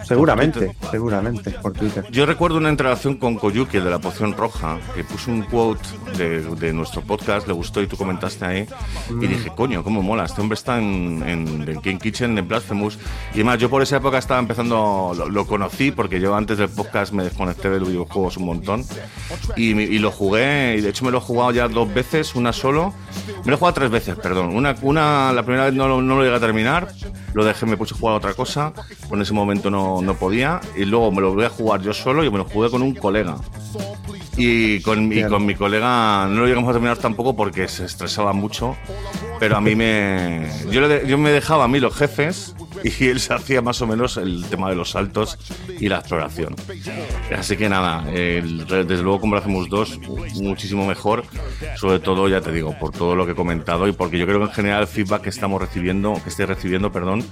Seguramente, Twitter. seguramente, por Twitter. Yo recuerdo una interacción con Koyuki el de la poción roja, que puso un quote de, de nuestro podcast, le gustó y tú comentaste ahí. Y dije, coño, cómo mola, este hombre está en, en, en Game Kitchen, en Blasphemous. Y además, yo por esa época estaba empezando, lo, lo conocí porque yo antes del podcast me desconecté de los videojuegos un montón. Y, y lo jugué, y de hecho me lo he jugado ya dos veces, una solo. Me lo he jugado tres veces, perdón. Una, una la primera vez no, lo- no lo llegué a terminar, lo dejé, me puse a jugar a otra cosa, pues en ese momento no, no podía. Y luego me lo voy a jugar yo solo y me lo jugué con un colega. Y con, y con mi colega no lo llegamos a terminar tampoco porque se estresaba mucho. Pero a mí me. Yo, le yo me dejaba a mí los jefes y él se hacía más o menos el tema de los saltos y la exploración. Así que nada, el- desde luego con Blasphemous 2 muchísimo mejor. Sobre todo, ya te digo, por todo lo que he comentado y porque yo creo que en general el feedback que estamos recibiendo, que esté recibiendo, perdón,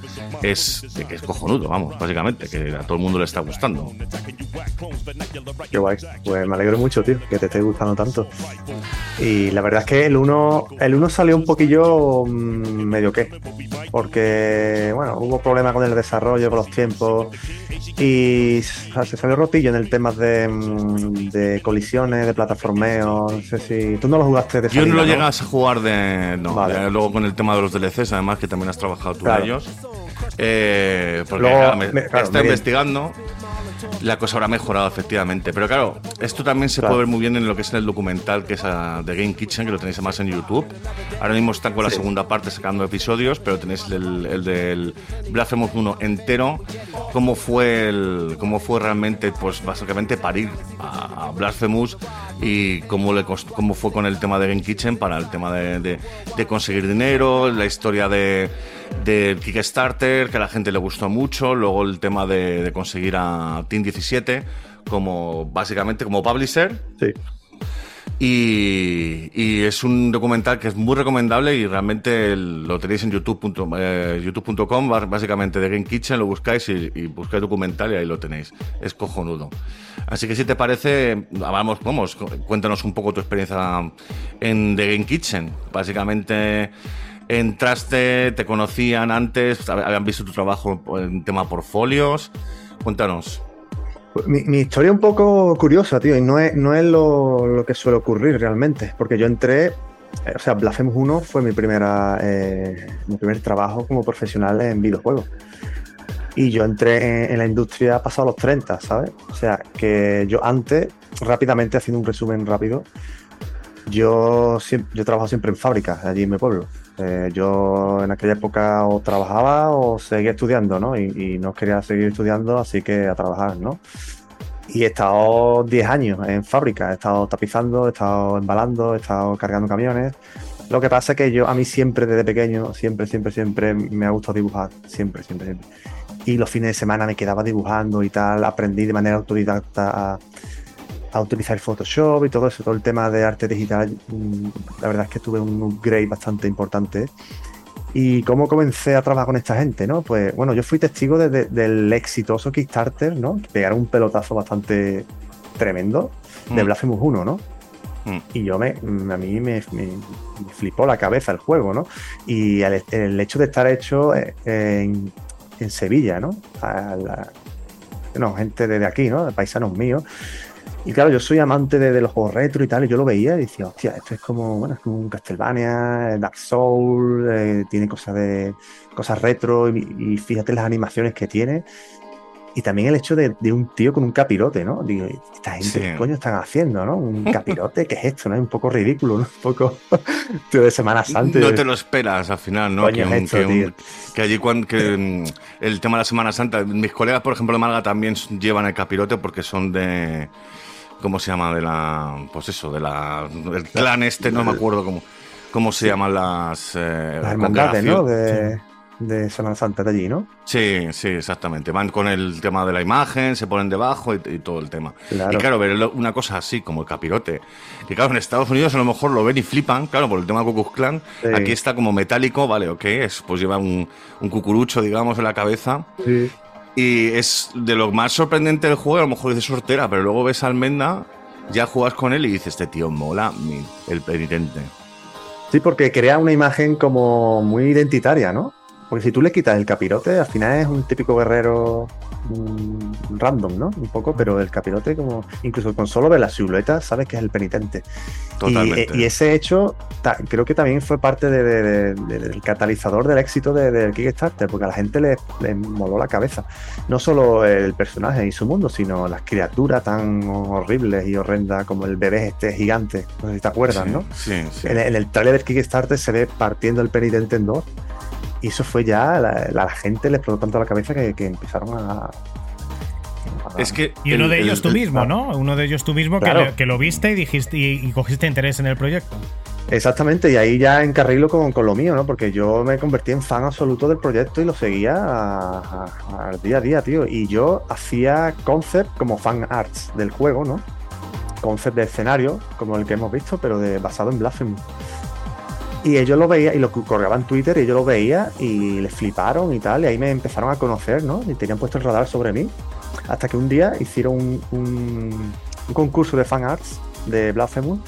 es de que es cojonudo, vamos, básicamente, que a todo el mundo le está gustando. Qué guay. Pues me alegro mucho, tío, que te esté gustando tanto. Y la verdad es que el 1 el uno salió un poquillo mm, medio que. Porque, bueno, hubo problemas con el desarrollo, con los tiempos. Y se salió rotillo en el tema de, mm, de colisiones, de plataformeo. No sé si. Tú no lo jugaste de Yo no salida, lo llegas a jugar de. No, Vale. eh, luego con el tema de los DLCs, además, que también has trabajado tú Claro. en ellos. Eh, porque Luego, me, me- claro, está me- investigando. La cosa habrá mejorado, efectivamente. Pero claro, esto también se Claro. puede ver muy bien en lo que es en el documental que es ah, de Game Kitchen, que lo tenéis además en YouTube. Ahora mismo están con la Sí. segunda parte sacando episodios, pero tenéis el, el del Blasphemous 1 entero. Cómo fue, el, cómo fue realmente, pues básicamente parir a, a Blasphemous y cómo, le cost- cómo fue con el tema de Game Kitchen para el tema de, de- de conseguir dinero, la historia de del Kickstarter, que a la gente le gustó mucho, luego el tema de, de conseguir a Team 17 como básicamente como publisher Sí. y, y es un documental que es muy recomendable y realmente lo tenéis en eh, youtube.com, bar- básicamente de Game Kitchen, lo buscáis y, y buscáis documental y ahí lo tenéis. Es cojonudo. Así que si te parece, vamos, vamos, cu- cuéntanos un poco tu experiencia en The Game Kitchen. Básicamente entraste, te conocían antes, hab- habían visto tu trabajo en tema portfolios. Cuéntanos. Mi, mi historia es un poco curiosa, tío, y no es, no es lo, lo que suele ocurrir realmente, porque yo entré, eh, o sea, Blasphemous 1 fue mi, primera, eh, mi primer trabajo como profesional en videojuegos. Y yo entré en, en la industria pasado los 30, ¿sabes? O sea, que yo antes, rápidamente, haciendo un resumen rápido, Yo, siempre, yo trabajo siempre en fábricas, allí en mi pueblo. Eh, yo en aquella época o trabajaba o seguía estudiando, ¿no? Y, y no quería seguir estudiando, así que a trabajar, ¿no? Y he estado 10 años en fábrica, he estado tapizando, he estado embalando, he estado cargando camiones. Lo que pasa es que yo, a mí siempre desde pequeño, siempre, siempre, siempre me ha gustado dibujar, siempre, siempre, siempre. Y los fines de semana me quedaba dibujando y tal, aprendí de manera autodidacta a, a utilizar Photoshop y todo eso, todo el tema de arte digital. mm, La verdad es que tuve un upgrade bastante importante. ¿Y cómo comencé a trabajar con esta gente? ¿no? Pues bueno, yo fui testigo de- de- del exitoso Kickstarter, ¿no? Que pegaron un pelotazo bastante tremendo de Mm. Blasphemous 1, ¿no? Mm. Y yo me, mm, a mí me, me- me flipó la cabeza el juego, ¿no? Y el, el hecho de estar hecho eh, en, en Sevilla, ¿no? A la- no, gente de aquí, ¿no? Paisanos míos. Y claro, yo soy amante de, de los juegos retro y tal, y yo lo veía y decía, hostia, esto es como, bueno, es como un Castlevania, Dark Souls, eh, tiene cosas de cosas retro, y, y fíjate las animaciones que tiene. Y también el hecho de, de un tío con un capirote, ¿no? Digo, esta gente, Sí. ¿qué coño están haciendo, no? Un capirote, ¿qué es esto? ¿no? Es un poco ridículo, ¿no? Un poco tío de Semana Santa. No te lo esperas al final, ¿no? Que, un- es esto, que un- tío. que allí cuando que, mm, el tema de la Semana Santa, mis colegas, por ejemplo, de Málaga también llevan el capirote porque son de ¿cómo se llama? de la pues eso, de la del clan este, no me acuerdo cómo cómo se llaman las eh, Las hermandades, ¿no? De, de Semana Santa de allí, ¿no? Sí, sí, exactamente. Van con el tema de la imagen, se ponen debajo y, y todo el tema. Claro. Y claro, ver una cosa así como el capirote, que claro, en Estados Unidos a lo mejor lo ven y flipan, claro, por el tema de Ku. Sí. Aquí está como metálico, vale, ok, es, pues lleva un, un cucurucho, digamos, en la cabeza. Sí. Y es de lo más sorprendente del juego, a lo mejor dices sortera, pero luego ves a Almenda, ya juegas con él y dices, este tío mola, el penitente. Sí, porque crea una imagen como muy identitaria, ¿no? Porque si tú le quitas el capirote, al final es un típico guerrero mm, random, ¿no? Un poco, pero el capirote, como incluso con solo ver la silueta, sabes que es el penitente. Y, Totalmente. y ese hecho ta- creo que también fue parte de- de- de- de- del catalizador del éxito de- del Kickstarter, porque a la gente le, le moló la cabeza. No solo el personaje y su mundo, sino las criaturas tan horribles y horrendas como el bebé este gigante. No sé si te acuerdas, sí, ¿no? Sí, sí. En, en el trailer del Kickstarter se ve partiendo el penitente en dos. Y eso fue ya, la, la gente le explotó tanto la cabeza que, que empezaron a, Es que Y uno el- de el- ellos tú el- mismo, ¿no? Uno de ellos tú mismo que, Claro. que lo viste y dijiste y, y cogiste interés en el proyecto. Exactamente, y ahí ya encarrilo con, con lo mío, ¿no? Porque yo me convertí en fan absoluto del proyecto y lo seguía al día a día, tío. Y yo hacía concept como fan arts del juego, ¿no? Concept de escenario, como el que hemos visto, pero de, basado en Blasphemous. Y ellos lo veían y lo colgaban en Twitter y yo lo veía y les fliparon y tal. Y ahí me empezaron a conocer, ¿no? Y tenían puesto el radar sobre mí. Hasta que un día hicieron un, un- un concurso de fan arts de Blasphemous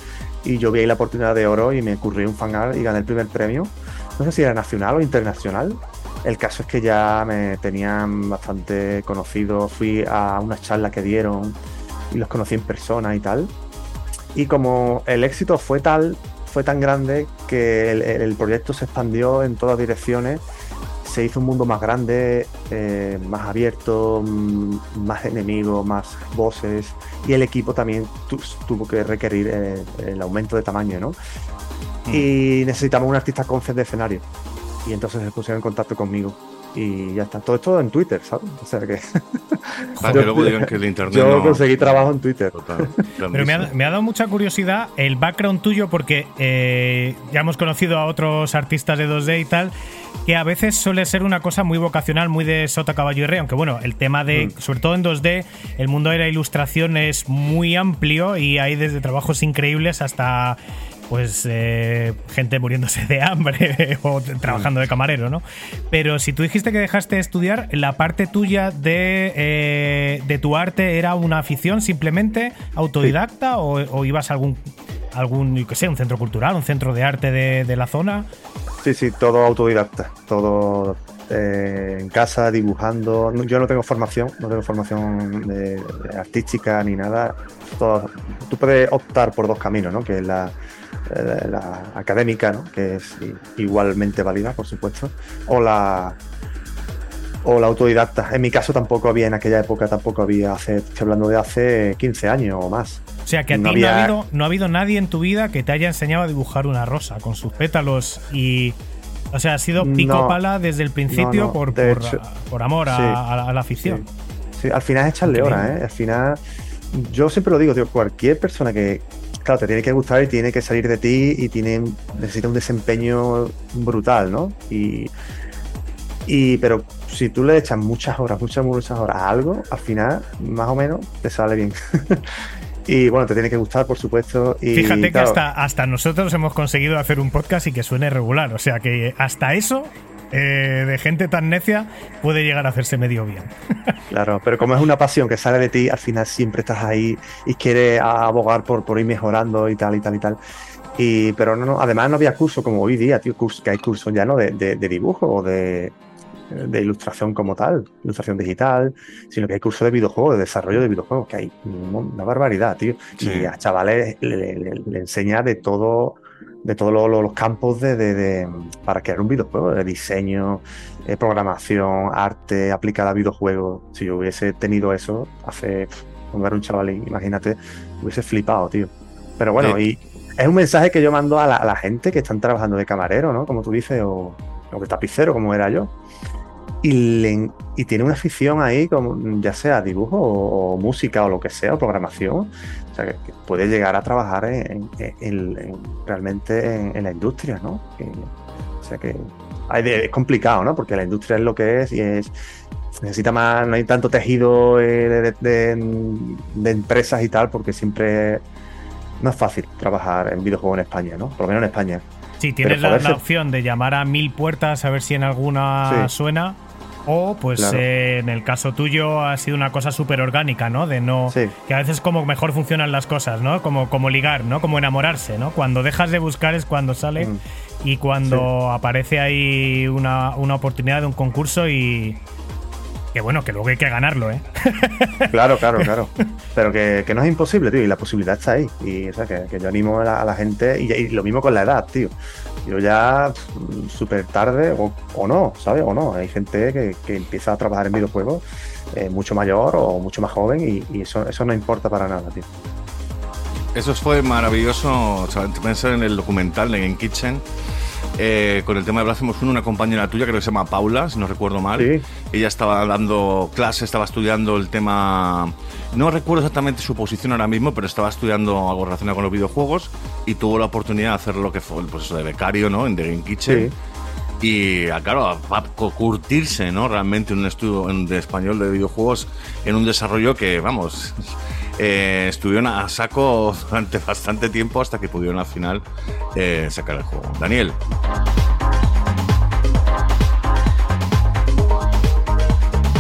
y yo vi ahí la oportunidad de oro y me ocurrió un fan art y gané el primer premio. No sé si era nacional o internacional. El caso es que ya me tenían bastante conocido. Fui a unas charlas que dieron y los conocí en persona y tal. Y como el éxito fue tal, fue tan grande que el, el proyecto se expandió en todas direcciones. Se hizo un mundo más grande, eh, más abierto, mm, más enemigos, más voces. Y el equipo también tu- tuvo que requerir eh, el aumento de tamaño, ¿no? Mm. Y necesitamos un artista concept de escenario. Y entonces se pusieron en contacto conmigo. Y ya está. Todo esto en Twitter, ¿sabes? O sea que Para que luego digan que el internet yo no- conseguí trabajo en Twitter. Total, Pero me ha, grandísimo. me ha dado mucha curiosidad el background tuyo porque eh, ya hemos conocido a otros artistas de 2D y tal, que a veces suele ser una cosa muy vocacional, muy de sota, caballo y rey, aunque bueno, el tema de, Mm. sobre todo en 2D, el mundo de la ilustración es muy amplio y hay desde trabajos increíbles hasta pues eh, gente muriéndose de hambre o trabajando de camarero, ¿no? Pero si tú dijiste que dejaste de estudiar, la parte tuya de, eh, de tu arte era una afición simplemente autodidacta o, o ibas a algún, algún, yo qué sé, un centro cultural, un centro de arte de, de la zona? Sí, sí, todo autodidacta, todo eh, en casa, dibujando. Yo no tengo formación, no tengo formación de- de artística ni nada. Todo- tú puedes optar por dos caminos, ¿no? Que es la, eh, la académica, ¿no? Que es igualmente válida, por supuesto, o la o la autodidacta. En mi caso tampoco había, en aquella época tampoco había, hace, estoy hablando de hace 15 años o más. sea, que a No ti no ha, habido, no ha habido nadie en tu vida que te haya enseñado a dibujar una rosa con sus pétalos y. O sea, ha sido pico No. pala desde el principio No, por, por, hecho, por amor a, sí. a- a la afición. Sí, sí, al final es echarle horas, ¿eh? Al final, yo siempre lo digo, tío, cualquier persona que, claro, te tiene que gustar y tiene que salir de ti y tiene, necesita un desempeño brutal, ¿no? Y, y, pero si tú le echas muchas horas, muchas, muchas horas a algo, al final, más o menos, te sale bien. y bueno, te tiene que gustar, por supuesto. Y, Fíjate que hasta, hasta nosotros hemos conseguido hacer un podcast y que suene regular. O sea que hasta eso, eh, de gente tan necia, puede llegar a hacerse medio bien. Claro, pero como es una pasión que sale de ti, al final siempre estás ahí y quieres abogar por, por ir mejorando y tal y tal y tal. Y, pero no, no, además no había curso como hoy día, tío, curso, que hay cursos ya no de, de- de dibujo o de, de ilustración como tal, ilustración digital, sino que hay cursos de videojuegos, de desarrollo de videojuegos, que hay un- una barbaridad, tío. Sí. Y a chavales le, le- le enseña de todo, de todos lo- lo- los campos de, de- de- para crear un videojuego, de diseño, eh, programación, arte aplicada a videojuegos. Si yo hubiese tenido eso hace cuando era un chavalín, imagínate, hubiese flipado, tío. Pero bueno, Sí. y es un mensaje que yo mando a la, a la gente que están trabajando de camarero, ¿no? Como tú dices, o, o de tapicero, como era yo. Y, le- y tiene una afición ahí, como, ya sea dibujo o, o música o lo que sea, o programación. Sea, que, que puede llegar a trabajar en, en- en- en- realmente en, la industria, ¿no? Que- o sea que es complicado, ¿no? Porque la industria es lo que es y es necesita más, no hay tanto tejido eh, de, de- de empresas y tal, porque siempre no es fácil trabajar en videojuegos en España, ¿no? Por lo menos en España. Si tienes la, opción de llamar a mil puertas a ver si en alguna Sí. suena. O, pues Claro. eh, en el caso tuyo ha sido una cosa súper orgánica, ¿no? De no. Sí. Que a veces como mejor funcionan las cosas, ¿no? Como, como ligar, ¿no? Como enamorarse, ¿no? Cuando dejas de buscar es cuando sale Mm. y cuando aparece ahí una, una oportunidad de un concurso y. Que bueno, que luego hay que ganarlo, ¿eh? Claro, claro, claro. Pero que, que no es imposible, tío, y la posibilidad está ahí. Y o sea, que, que yo animo a la, a la gente, y, y lo mismo con la edad, tío. Yo ya pff, súper tarde, o, o no, ¿sabes? O no. Hay gente que, que empieza a trabajar en videojuegos eh, mucho mayor o mucho más joven, y, y eso, eso no importa para nada, tío. Eso fue maravilloso, o sea, pensar en el documental de Game Kitchen. Eh, con el tema de Blasphemous 1, una compañera tuya, creo que se llama Paula, si no recuerdo mal. Sí. Ella estaba dando clases, estaba estudiando el tema. No recuerdo exactamente su posición ahora mismo, pero estaba estudiando algo relacionado con los videojuegos y tuvo la oportunidad de hacer lo que fue pues eso de becario, ¿no? En The Game Kitchen. Sí. Y ah, claro, a, curtirse, ¿no? Realmente en un estudio de español de videojuegos en un desarrollo que, vamos, eh, estuvieron a saco durante bastante tiempo hasta que pudieron al final eh, sacar el juego. Daniel,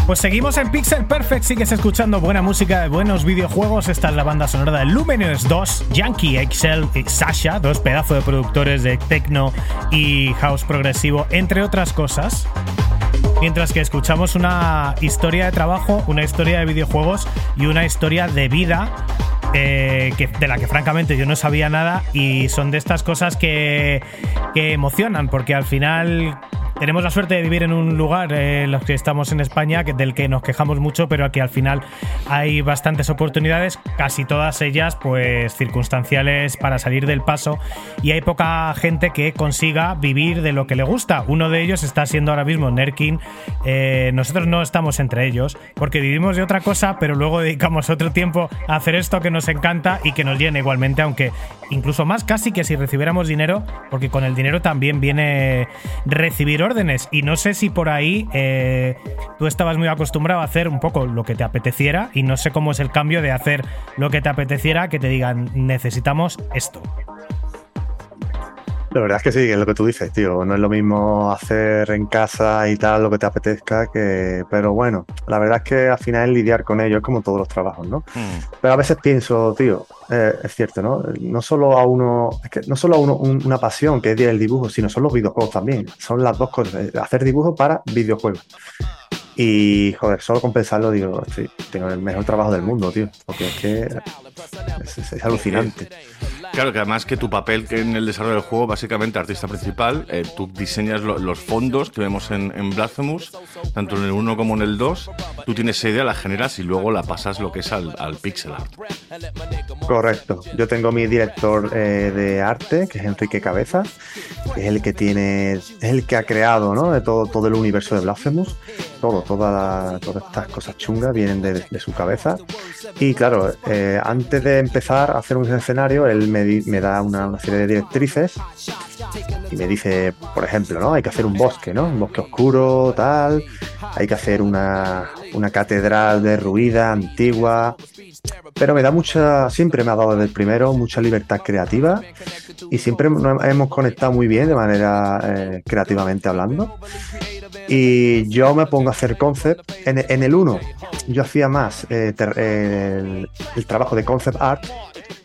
Pues seguimos en Pixel Perfect, sigues escuchando buena música de buenos videojuegos. Esta es la banda sonora de Luminous 2, Yankee, Excel y Sasha, dos pedazos de productores de techno y house progresivo, entre otras cosas. Mientras que escuchamos una historia de trabajo, una historia de videojuegos y una historia de vida eh, de la que francamente yo no sabía nada y son de estas cosas que, que emocionan porque al final tenemos la suerte de vivir en un lugar, eh, los que estamos en España, que, del que nos quejamos mucho, pero aquí al final hay bastantes oportunidades, casi todas ellas pues circunstanciales para salir del paso y hay poca gente que consiga vivir de lo que le gusta. Uno de ellos está siendo ahora mismo Nerkin. Eh, nosotros no estamos entre ellos porque vivimos de otra cosa, pero luego dedicamos otro tiempo a hacer esto que nos encanta y que nos llena igualmente, aunque incluso más casi que si recibiéramos dinero, porque con el dinero también viene recibir órdenes. Y no sé si por ahí eh, tú estabas muy acostumbrado a hacer un poco lo que te apeteciera y no sé cómo es el cambio de hacer lo que te apeteciera, que te digan necesitamos esto. La verdad es que sí, es lo que tú dices, tío. No es lo mismo hacer en casa y tal lo que te apetezca que. Pero bueno, la verdad es que al final lidiar con ello, es como todos los trabajos, ¿no? Pero a veces pienso, tío, eh, es cierto, ¿no? No solo a uno, es que no solo a uno un- una pasión que es el dibujo, sino son los videojuegos también. Son las dos cosas. eh, Hacer dibujo para videojuegos. Y, joder, solo con pensarlo, digo, sí, tengo el mejor trabajo del mundo, tío. Porque es que es, es- es alucinante. Claro, que además que tu papel en el desarrollo del juego, básicamente artista principal, eh, tú diseñas lo- los fondos que vemos en, en Blasphemous, tanto en el 1 como en el 2, tú tienes esa idea, la generas y luego la pasas lo que es al, al pixel art. Correcto. Yo tengo mi director eh, de arte, que es Enrique Cabeza, que es el que tiene, es el que ha creado, ¿no? De todo, todo el universo de Blasphemous. Todo, toda la- todas estas cosas chungas vienen de, de su cabeza. Y claro, eh, antes de empezar a hacer un escenario, él me, me da una, serie de directrices y me dice, por ejemplo, ¿no? Hay que hacer un bosque, ¿no? Un bosque oscuro, tal. Hay que hacer una, una catedral derruida, antigua. Pero me da mucha, siempre me ha dado desde el primero mucha libertad creativa y siempre hemos conectado muy bien de manera eh, creativamente hablando. Y yo me pongo a hacer concept. En, el 1 yo hacía más eh, el, el trabajo de concept art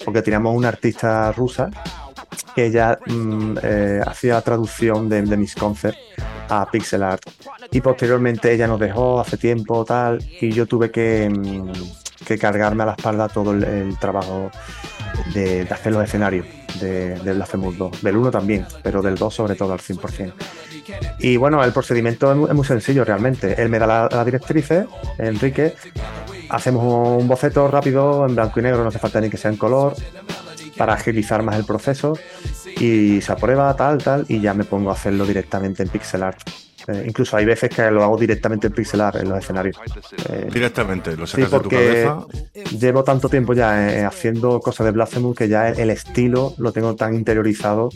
porque teníamos una artista rusa que ella mm, eh, hacía traducción de, mis concepts a pixel art. Y posteriormente ella nos dejó hace tiempo tal y yo tuve que, mm, que cargarme a la espalda todo el, trabajo de, de hacer los escenarios de, de Blasphemous 2. Del 1 también, pero del 2 sobre todo al 100%. Y bueno, el procedimiento es muy, sencillo realmente. Él me da la- las directrices, Enrique, hacemos un boceto rápido en blanco y negro, no hace falta ni que sea en color, para agilizar más el proceso y se aprueba tal, tal, y ya me pongo a hacerlo directamente en pixel art. Eh, incluso hay veces que lo hago directamente en pixel art en los escenarios. Eh, Directamente, lo Sí, sacas de tu porque cabeza. llevo tanto tiempo ya eh, haciendo cosas de Blasphemous que ya el, el estilo lo tengo tan interiorizado,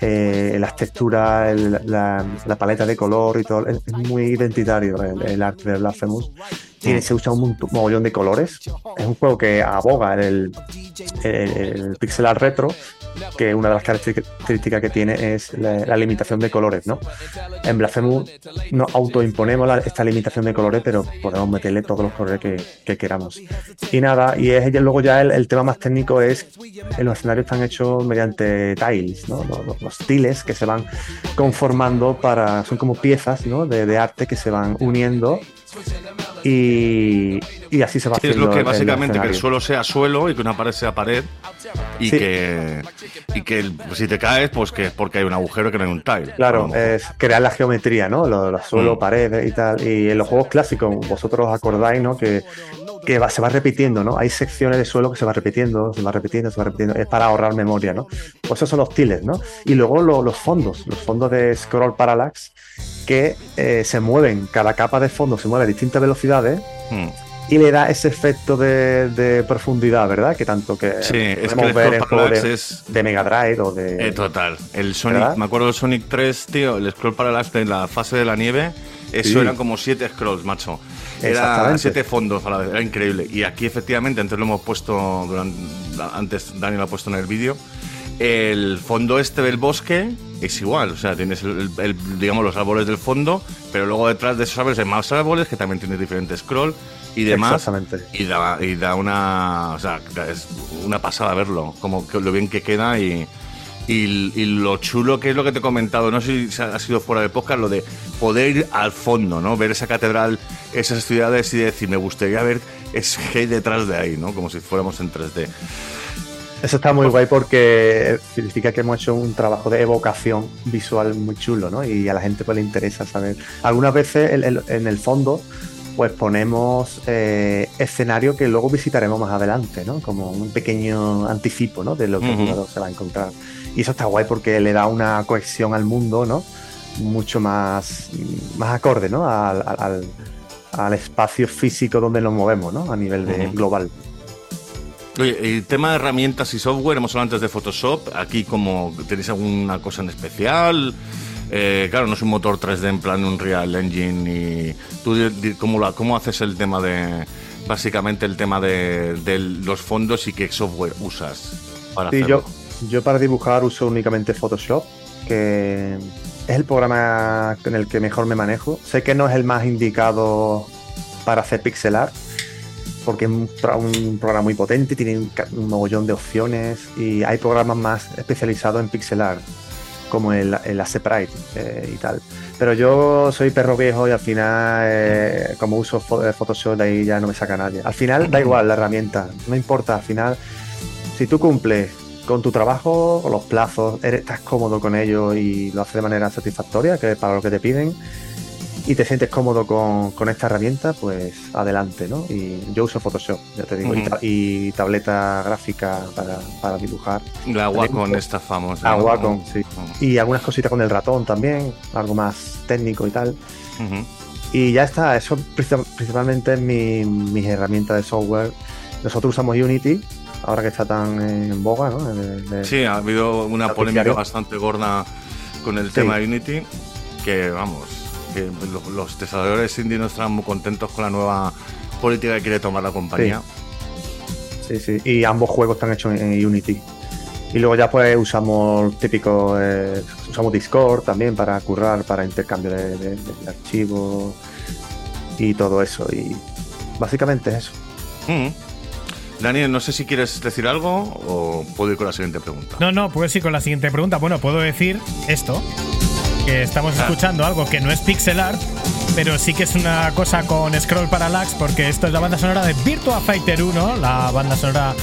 las texturas, el- la, la paleta de color y todo, es es muy identitario el, el arte de Blasphemous. Tiene, se usa un mogollón de colores. Es un juego que aboga en el, el, el pixel retro, que una de las características que tiene es la, limitación de colores, ¿no? En Blasphemous nos autoimponemos esta limitación de colores, pero podemos meterle todos los colores que, que queramos. Y nada, y es luego ya el, tema más técnico es en los escenarios están hechos mediante tiles, ¿no? Los, tiles que se van conformando para. son como piezas ¿no? de arte que se van uniendo. Y, y así se va Sí, es haciendo. lo que básicamente que el suelo sea suelo y que una pared sea pared y Sí. que y que el- si te caes pues que es porque hay un agujero que no hay un tile. Claro, es crear la geometría, ¿no? Los, suelos, Mm. paredes y tal. Y en los juegos clásicos, vosotros os acordáis, ¿no? Que, que va- se va repitiendo, ¿no? Hay secciones de suelo que se va repitiendo, se va repitiendo, se va repitiendo. Es para ahorrar memoria, ¿no? Pues esos son los tiles, ¿no? Y luego lo- los fondos, los fondos de scroll parallax que eh, se mueven, cada capa de fondo se mueve a distintas velocidades Mm. y le da ese efecto de, de profundidad, ¿verdad? Que tanto que Sí, es que ver en juegos de, es de Mega Drive o de... Eh, total. El Sonic, ¿Verdad? me acuerdo del Sonic 3, tío, el scroll parallax de la fase de la nieve, eso Sí. eran como siete scrolls, macho. Era siete fondos a la vez, era increíble. Y aquí efectivamente, antes lo hemos puesto, durante, antes Daniel lo ha puesto en el vídeo, el fondo este del bosque es igual, o sea, tienes el, el- digamos los árboles del fondo, pero luego detrás de esos árboles hay más árboles que también tienen diferentes scroll y demás. Exactamente. Y da, y da una. O sea, es una pasada verlo, como que lo bien que queda y, y, y lo chulo que es lo que te he comentado. No sé si ha sido fuera de podcast, lo de poder ir al fondo, ¿no? Ver esa catedral, esas ciudades y decir, me gustaría ver es que hay detrás de ahí, ¿no? Como si fuéramos en 3D. Eso está muy guay porque significa que hemos hecho un trabajo de evocación visual muy chulo, ¿no? Y a la gente pues le interesa saber. Algunas veces el- el- en el fondo pues ponemos eh, escenario que luego visitaremos más adelante, ¿no? Como un pequeño anticipo, ¿no? De lo que el Ujú. jugador se va a encontrar. Y eso está guay porque le da una cohesión al mundo, ¿no? Mucho más, más acorde, ¿no? Al, al- espacio físico donde nos movemos, ¿no? A nivel de global. Oye, el tema de herramientas y software, hemos hablado antes de Photoshop. Aquí, como tenéis alguna cosa en especial. Eh, claro, no es un motor 3D en plan un Real Engine. Y tú, ¿cómo, la- ¿cómo haces el tema de. Básicamente el tema de, de los fondos y qué software usas para Sí, hacerlo? yo, yo para dibujar uso únicamente Photoshop, que es el programa en el que mejor me manejo. Sé que no es el más indicado para hacer pixel art, porque es un, pro- un programa muy potente, tiene un, mogollón de opciones y hay programas más especializados en pixel art, como el, el Sprite eh, y tal. Pero yo soy perro viejo y al final, eh, como uso eh, Photoshop, de ahí ya no me saca nadie. Al final da igual la herramienta, no importa, al final, si tú cumples con tu trabajo, con los plazos, eres, estás cómodo con ello y lo haces de manera satisfactoria, que es para lo que te piden, y te sientes cómodo con, con esta herramienta, pues adelante, ¿no? Y yo uso Photoshop, ya te digo, y, tableta gráfica para, para dibujar. La Wacom esta famosa. ¿no? Wacom, sí. Y algunas cositas con el ratón también, algo más técnico y tal. Y ya está, eso princip- principalmente es mi, mis herramientas de software. Nosotros usamos Unity, ahora que está tan en boga, ¿no? De- de- Sí, ha habido una polémica bastante gorda con el Sí. tema de Unity, que vamos, que lo- los desarrolladores indie no están muy contentos con la nueva política que quiere tomar la compañía. Sí, sí. Y ambos juegos están hechos en, en Unity. Y luego ya pues usamos típico, eh, usamos Discord también para currar, para intercambio de, de- de archivos y todo eso. Y básicamente es eso. Mm. Daniel, no sé si quieres decir algo o puedo ir con la siguiente pregunta. No, no, puedes ir con la siguiente pregunta. Bueno, puedo decir esto: estamos escuchando algo que no es pixel art, pero sí que es una cosa con scroll parallax, porque esto es la banda sonora de Virtua Fighter 1, la banda sonora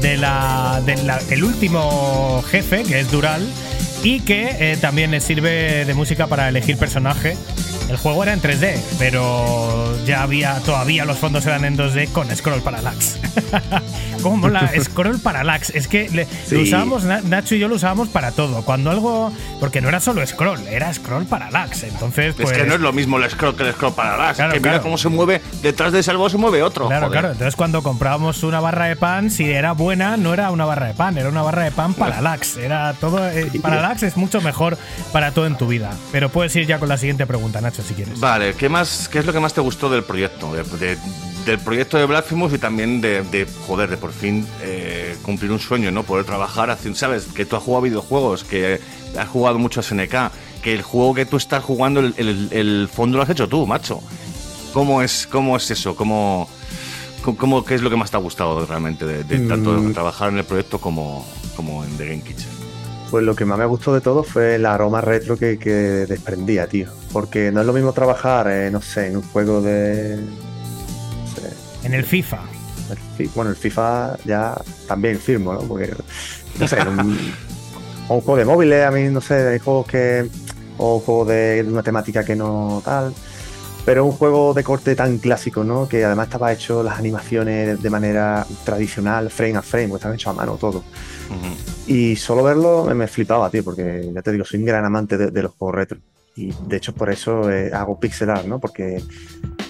de la, del último jefe, que es Dural, y que eh, también le sirve de música para elegir personaje. El juego era en 3D, pero ya había todavía los fondos eran en 2D con scroll parallax. ¿Cómo la scroll parallax? Es que le- Sí. lo usábamos, Na- Nacho y yo lo usábamos para todo. Cuando algo. Porque no era solo scroll, era scroll parallax. Entonces, pues. es que no es lo mismo el scroll que el scroll para las. Claro, que mira claro. cómo se mueve, detrás de ese algo se mueve otro. Claro, joder. claro. Entonces, cuando comprábamos una barra de pan, si era buena, no era una barra de pan, era una barra de pan parallax. Era todo. eh, parallax es mucho mejor para todo en tu vida. Pero puedes ir ya con la siguiente pregunta, Nacho, si quieres. Vale, ¿qué, más, ¿qué es lo que más te gustó del proyecto? De- de- del proyecto de Blasphemous y también de, de, joder, de por fin eh, cumplir un sueño, ¿no? Poder trabajar, haciendo, ¿sabes? Que tú has jugado videojuegos, que has jugado mucho a SNK, que el juego que tú estás jugando, el, el- el fondo lo has hecho tú, macho. ¿Cómo es, cómo es eso? ¿Cómo, cómo- cómo- ¿Qué es lo que más te ha gustado realmente de, de tanto Mm. trabajar en el proyecto como, como en The Game Kitchen? Pues lo que más me gustó de todo fue el aroma retro que, que desprendía, tío. Porque no es lo mismo trabajar, eh, no sé, en un juego de. no sé, En el FIFA. el bueno, el FIFA ya también firmo, ¿no? Porque, no sé, un, o un juego de móviles, a mí, no sé, hay juegos que. O un juego de, de una temática que no tal. Pero un juego de corte tan clásico, ¿no? Que además estaba hecho las animaciones de manera tradicional, frame a frame, porque estaban hechos a mano todo. Ujú. Y solo verlo me, flipaba, tío, porque ya te digo, soy un gran amante de, los juegos retro. Y de hecho por eso eh, hago pixel art, ¿no? Porque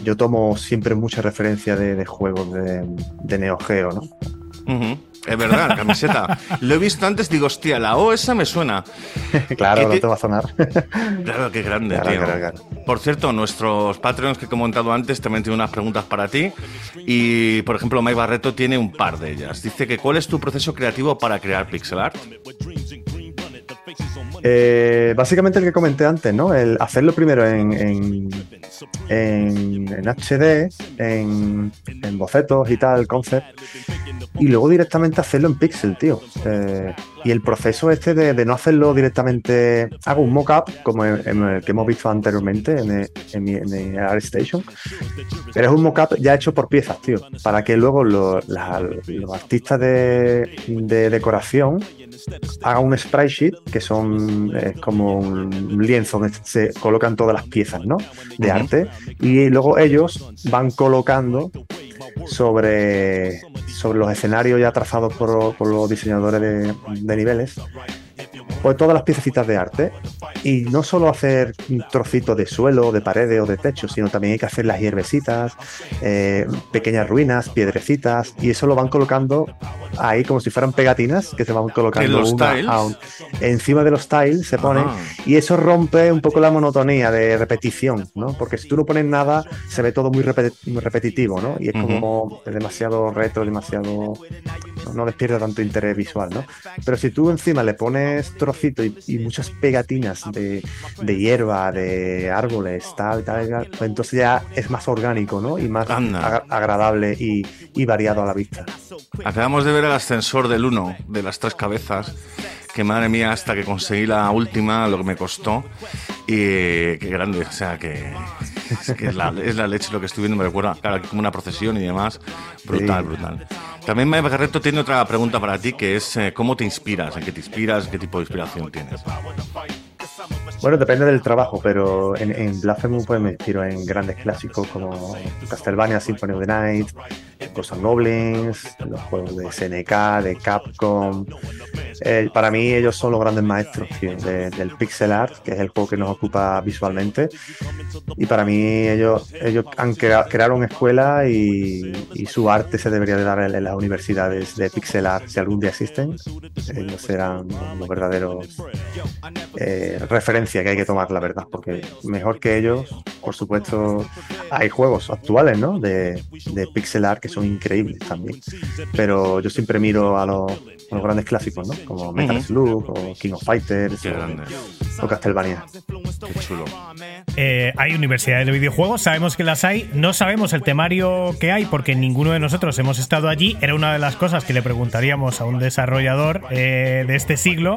yo tomo siempre mucha referencia de, juegos de, Neo Geo, ¿no? Es verdad, la camiseta. Lo he visto antes, digo, hostia, la O esa me suena. claro, ¿Qué no te- te va a sonar. Claro, qué grande, Claro, tío. claro, claro. Por cierto, nuestros Patreons que he comentado antes también tienen unas preguntas para ti. Y, por ejemplo, Mike Barreto tiene un par de ellas. Dice que ¿cuál es tu proceso creativo para crear pixel art? Eh, básicamente el que comenté antes, ¿no? El hacerlo primero en, en, en- HD, en, en bocetos y tal, concept, y luego directamente hacerlo en pixel, tío. Eh, y el proceso este de, no hacerlo directamente, hago un mock-up, como el que hemos visto anteriormente en, en mi, ArtStation, pero es un mock-up ya hecho por piezas, tío, para que luego lo- la- los artistas de, de decoración haga un sprite sheet que son es como un lienzo donde se colocan todas las piezas ¿no? de arte y luego ellos van colocando sobre, sobre los escenarios ya trazados por, por los diseñadores de, de niveles pues todas las piececitas de arte y no solo hacer un trocito de suelo, de paredes o de techo, sino también hay que hacer las hierbecitas, eh, pequeñas ruinas, piedrecitas y eso lo van colocando ahí como si fueran pegatinas que se van colocando ¿En los una a un- encima de los tiles se ponen Ah. y eso rompe un poco la monotonía de repetición, ¿no? Porque si tú no pones nada se ve todo muy, repeti- muy repetitivo, ¿no? Y es como es demasiado retro, demasiado no, no despierta tanto interés visual, ¿no? Pero si tú encima le pones trocitos y, y muchas pegatinas de, de hierba, de árboles, tal, tal, tal, entonces ya es más orgánico, ¿no? Y más agradable y, y variado a la vista. Acabamos de ver el ascensor del 1, de las tres cabezas. Que madre mía, hasta que conseguí la última, lo que me costó. Y qué grande, o sea, que, es, que es, la, es la leche lo que estoy viendo. Me recuerda, claro, aquí como una procesión y demás. Brutal, Sí. brutal. También Mike Barreto tiene otra pregunta para ti, que es eh, ¿cómo te inspiras? ¿En qué te inspiras? ¿Qué tipo de inspiración tienes? Bueno, depende del trabajo, pero en, en pues me inspiro en grandes clásicos como Castlevania Symphony of the Night, and Goblins, los juegos de SNK, de Capcom. Eh, para mí ellos son los grandes maestros tío, de- del pixel art, que es el juego que nos ocupa visualmente. Y para mí ellos, ellos han crea- crearon escuela y, su arte se debería de dar en, las universidades de pixel art, si algún día existen. Ellos serán los verdaderos eh, referencia que hay que tomar, la verdad, porque mejor que ellos, por supuesto, hay juegos actuales, ¿no? De, de pixel art que son increíbles también. Pero yo siempre miro a los, a los grandes clásicos, ¿no? Como Metal. Slug o King of Fighters Qué o, o Castlevania. qué chulo. Eh, hay universidades de videojuegos, sabemos que las hay, no sabemos el temario que hay porque ninguno de nosotros hemos estado allí. Era una de las cosas que le preguntaríamos a un desarrollador eh, de este siglo,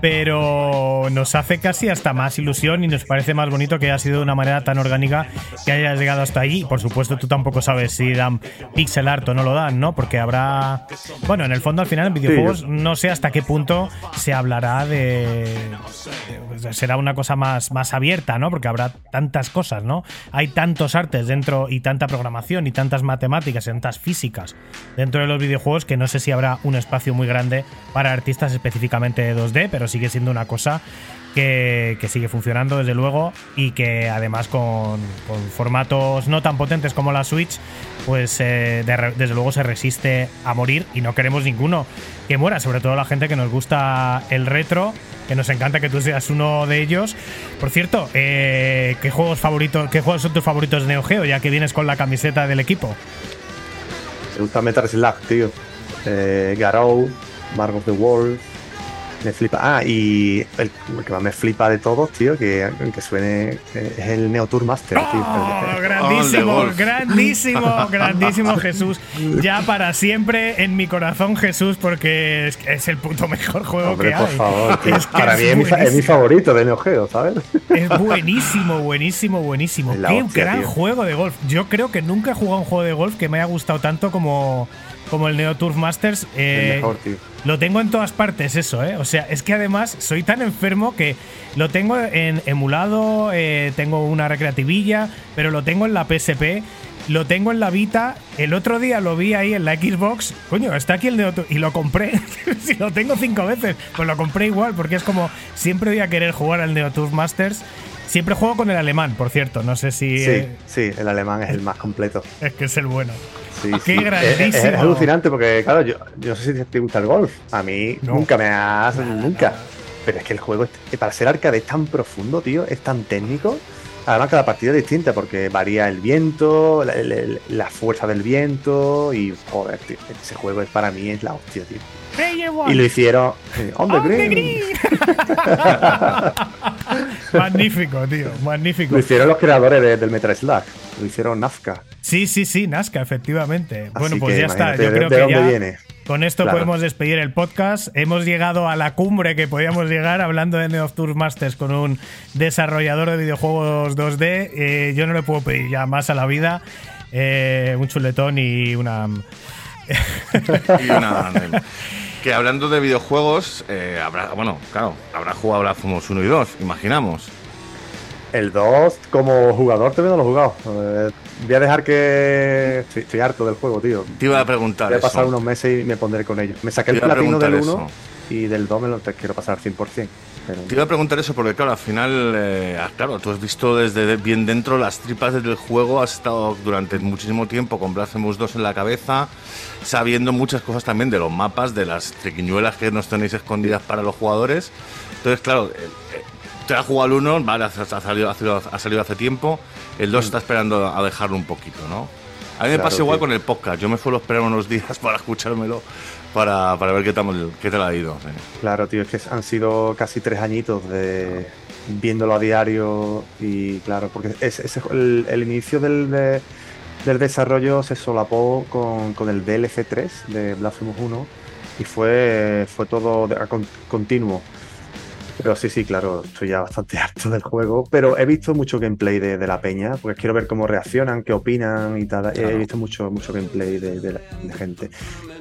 pero nos hace casi hasta más ilusión y nos parece más bonito que haya sido de una manera tan orgánica que hayas llegado hasta allí. Por supuesto, tú tampoco sabes si dan pixel art o no lo dan, ¿no? Porque habrá. Bueno, en el fondo, al final, en videojuegos, yo- no sé hasta qué punto se hablará de. de- será una cosa más, más abierta, ¿no? Porque habrá tantas cosas, ¿no? Hay tantos artes dentro y tanta programación y tantas matemáticas y tantas físicas dentro de los videojuegos que no sé si habrá un espacio muy grande para artistas específicamente de 2D, pero sigue siendo una cosa que, sigue funcionando desde luego y que además con, formatos no tan potentes como la Switch, pues eh, desde luego se resiste a morir y no queremos ninguno que muera, sobre todo la gente que nos gusta el retro, que nos encanta que tú seas uno de ellos. Por cierto, eh, ¿qué juegos favoritos, qué juegos son tus favoritos de Neo Geo, ya que vienes con la camiseta del equipo? Me gusta Metal Slug, tío. Eh, Garou, Mark of the Wolf. Me flipa. Ah, y el, el que más me flipa de todos, tío, que, que suene eh, es el Neo Tour Master, tío. ¡Oh, grandísimo, Golf. grandísimo, grandísimo Jesús. Ya para siempre en mi corazón Jesús, porque es, es el puto mejor juego Hombre, que por hay. favor, tío. Es que Para es mí es mi, favorito de Neo Geo, ¿sabes? Es buenísimo, buenísimo, buenísimo. La Qué hostia, gran tío. juego de golf. Yo creo que nunca he jugado un juego de golf que me haya gustado tanto como, como el Neo Turf Masters. Eh, el mejor, tío. Lo tengo en todas partes, eso, ¿eh? O sea, es que además soy tan enfermo que lo tengo en emulado, eh, tengo una recreativilla, pero lo tengo en la PSP, lo tengo en la Vita. El otro día lo vi ahí en la Xbox. Coño, está aquí el Neo Y lo compré. si lo tengo cinco veces, pues lo compré igual, porque es como siempre voy a querer jugar al Neo Tour Masters. Siempre juego con el alemán, por cierto. No sé si. Sí, eh, sí, el alemán es el más completo. es que es el bueno. Sí, Qué sí. Es- Es, es grandísimo. alucinante porque, claro, yo, yo no sé si te gusta el golf. A mí No. nunca me ha. Nunca. Pero es que el juego, para ser arcade, es tan profundo, tío, es tan técnico. Además, cada partida es distinta porque varía el viento, la, la- la fuerza del viento y, joder, tío, ese juego es, para mí es la hostia, tío. Y lo hicieron eh, on the On the green. magnífico, tío, magnífico. Lo hicieron los creadores de- del Metal Slug. Lo hicieron Nazca. Sí, sí, sí, Nazca, efectivamente. bueno, pues ya está. Yo de- creo de que dónde ya viene. Con esto Claro. podemos despedir el podcast. Hemos llegado a la cumbre que podíamos llegar hablando de Neo Tour Masters con un desarrollador de videojuegos 2D. Eh, yo no le puedo pedir ya más a la vida. Eh, un chuletón y una. Y una- que hablando de videojuegos, eh, habrá, bueno, claro, habrá jugado Blasphemous 1 y 2, imaginamos. El 2, como jugador, todavía no lo he jugado. Eh, voy a dejar que. Estoy, estoy harto del juego, tío. Te iba a preguntar Voy a eso. pasar unos meses y me pondré con ellos. Me saqué el platino del preguntar 1 eso. y del 2 me lo te quiero pasar al 100%. Pero Te iba a preguntar eso porque, claro, al final, eh, ah, claro, tú has visto desde de- bien dentro las tripas del juego, has estado durante muchísimo tiempo con Blasphemous 2 en la cabeza, sabiendo muchas cosas también de los mapas, de las triquiñuelas que nos tenéis escondidas para los jugadores. Entonces, claro, te has jugado el 1, vale, ha ha salido, ha salido- ha salido hace tiempo, el 2 está esperando a dejarlo un poquito, ¿no? A mí me Claro, pasa igual tío. con el podcast, yo me suelo esperar unos días para escuchármelo, para, para ver qué tal, qué tal ha ido. sí. claro, tío, es que han sido casi tres añitos de viéndolo a diario y claro, porque es, ese- el, el inicio del, de- del desarrollo se solapó con, con el DLC 3 de Blasphemous 1 y fue, fue todo de- a con- continuo. Pero sí, sí, claro, estoy ya bastante harto del juego. Pero he visto mucho gameplay de, de la peña, porque quiero ver cómo reaccionan, qué opinan y tal. He visto mucho, mucho gameplay de, de la- de gente.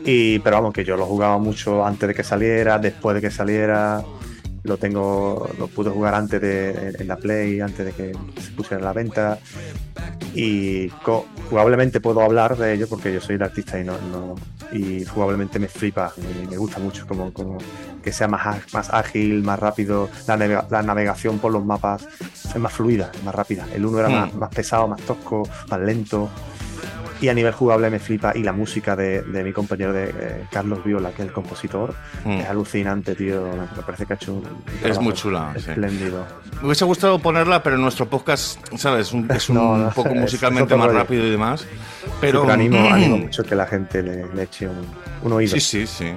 Y, pero vamos, que yo lo jugaba mucho antes de que saliera, después de que saliera. Lo tengo, lo pude jugar antes de en la Play, antes de que se pusiera a la venta. Y jugablemente puedo hablar de ello porque yo soy el artista y no, no- y jugablemente me flipa, me, me gusta mucho como, como que sea más, más ágil, más rápido, la, navega- la navegación por los mapas es más fluida, es más rápida. El uno era Hmm. más, más pesado, más tosco, más lento. Y a nivel jugable me flipa. Y la música de, de mi compañero de eh, Carlos Viola, que es el compositor, Mm. es alucinante, tío. Me parece que ha hecho un trabajo muy chula, sí. Espléndido. Me hubiese gustado ponerla, pero en nuestro podcast, ¿sabes? Un- es un No, no, poco es- es musicalmente más rollo. rápido y demás. Pero, Pero animo, animo mucho que la gente le, le eche un, un oído. Sí, sí, sí.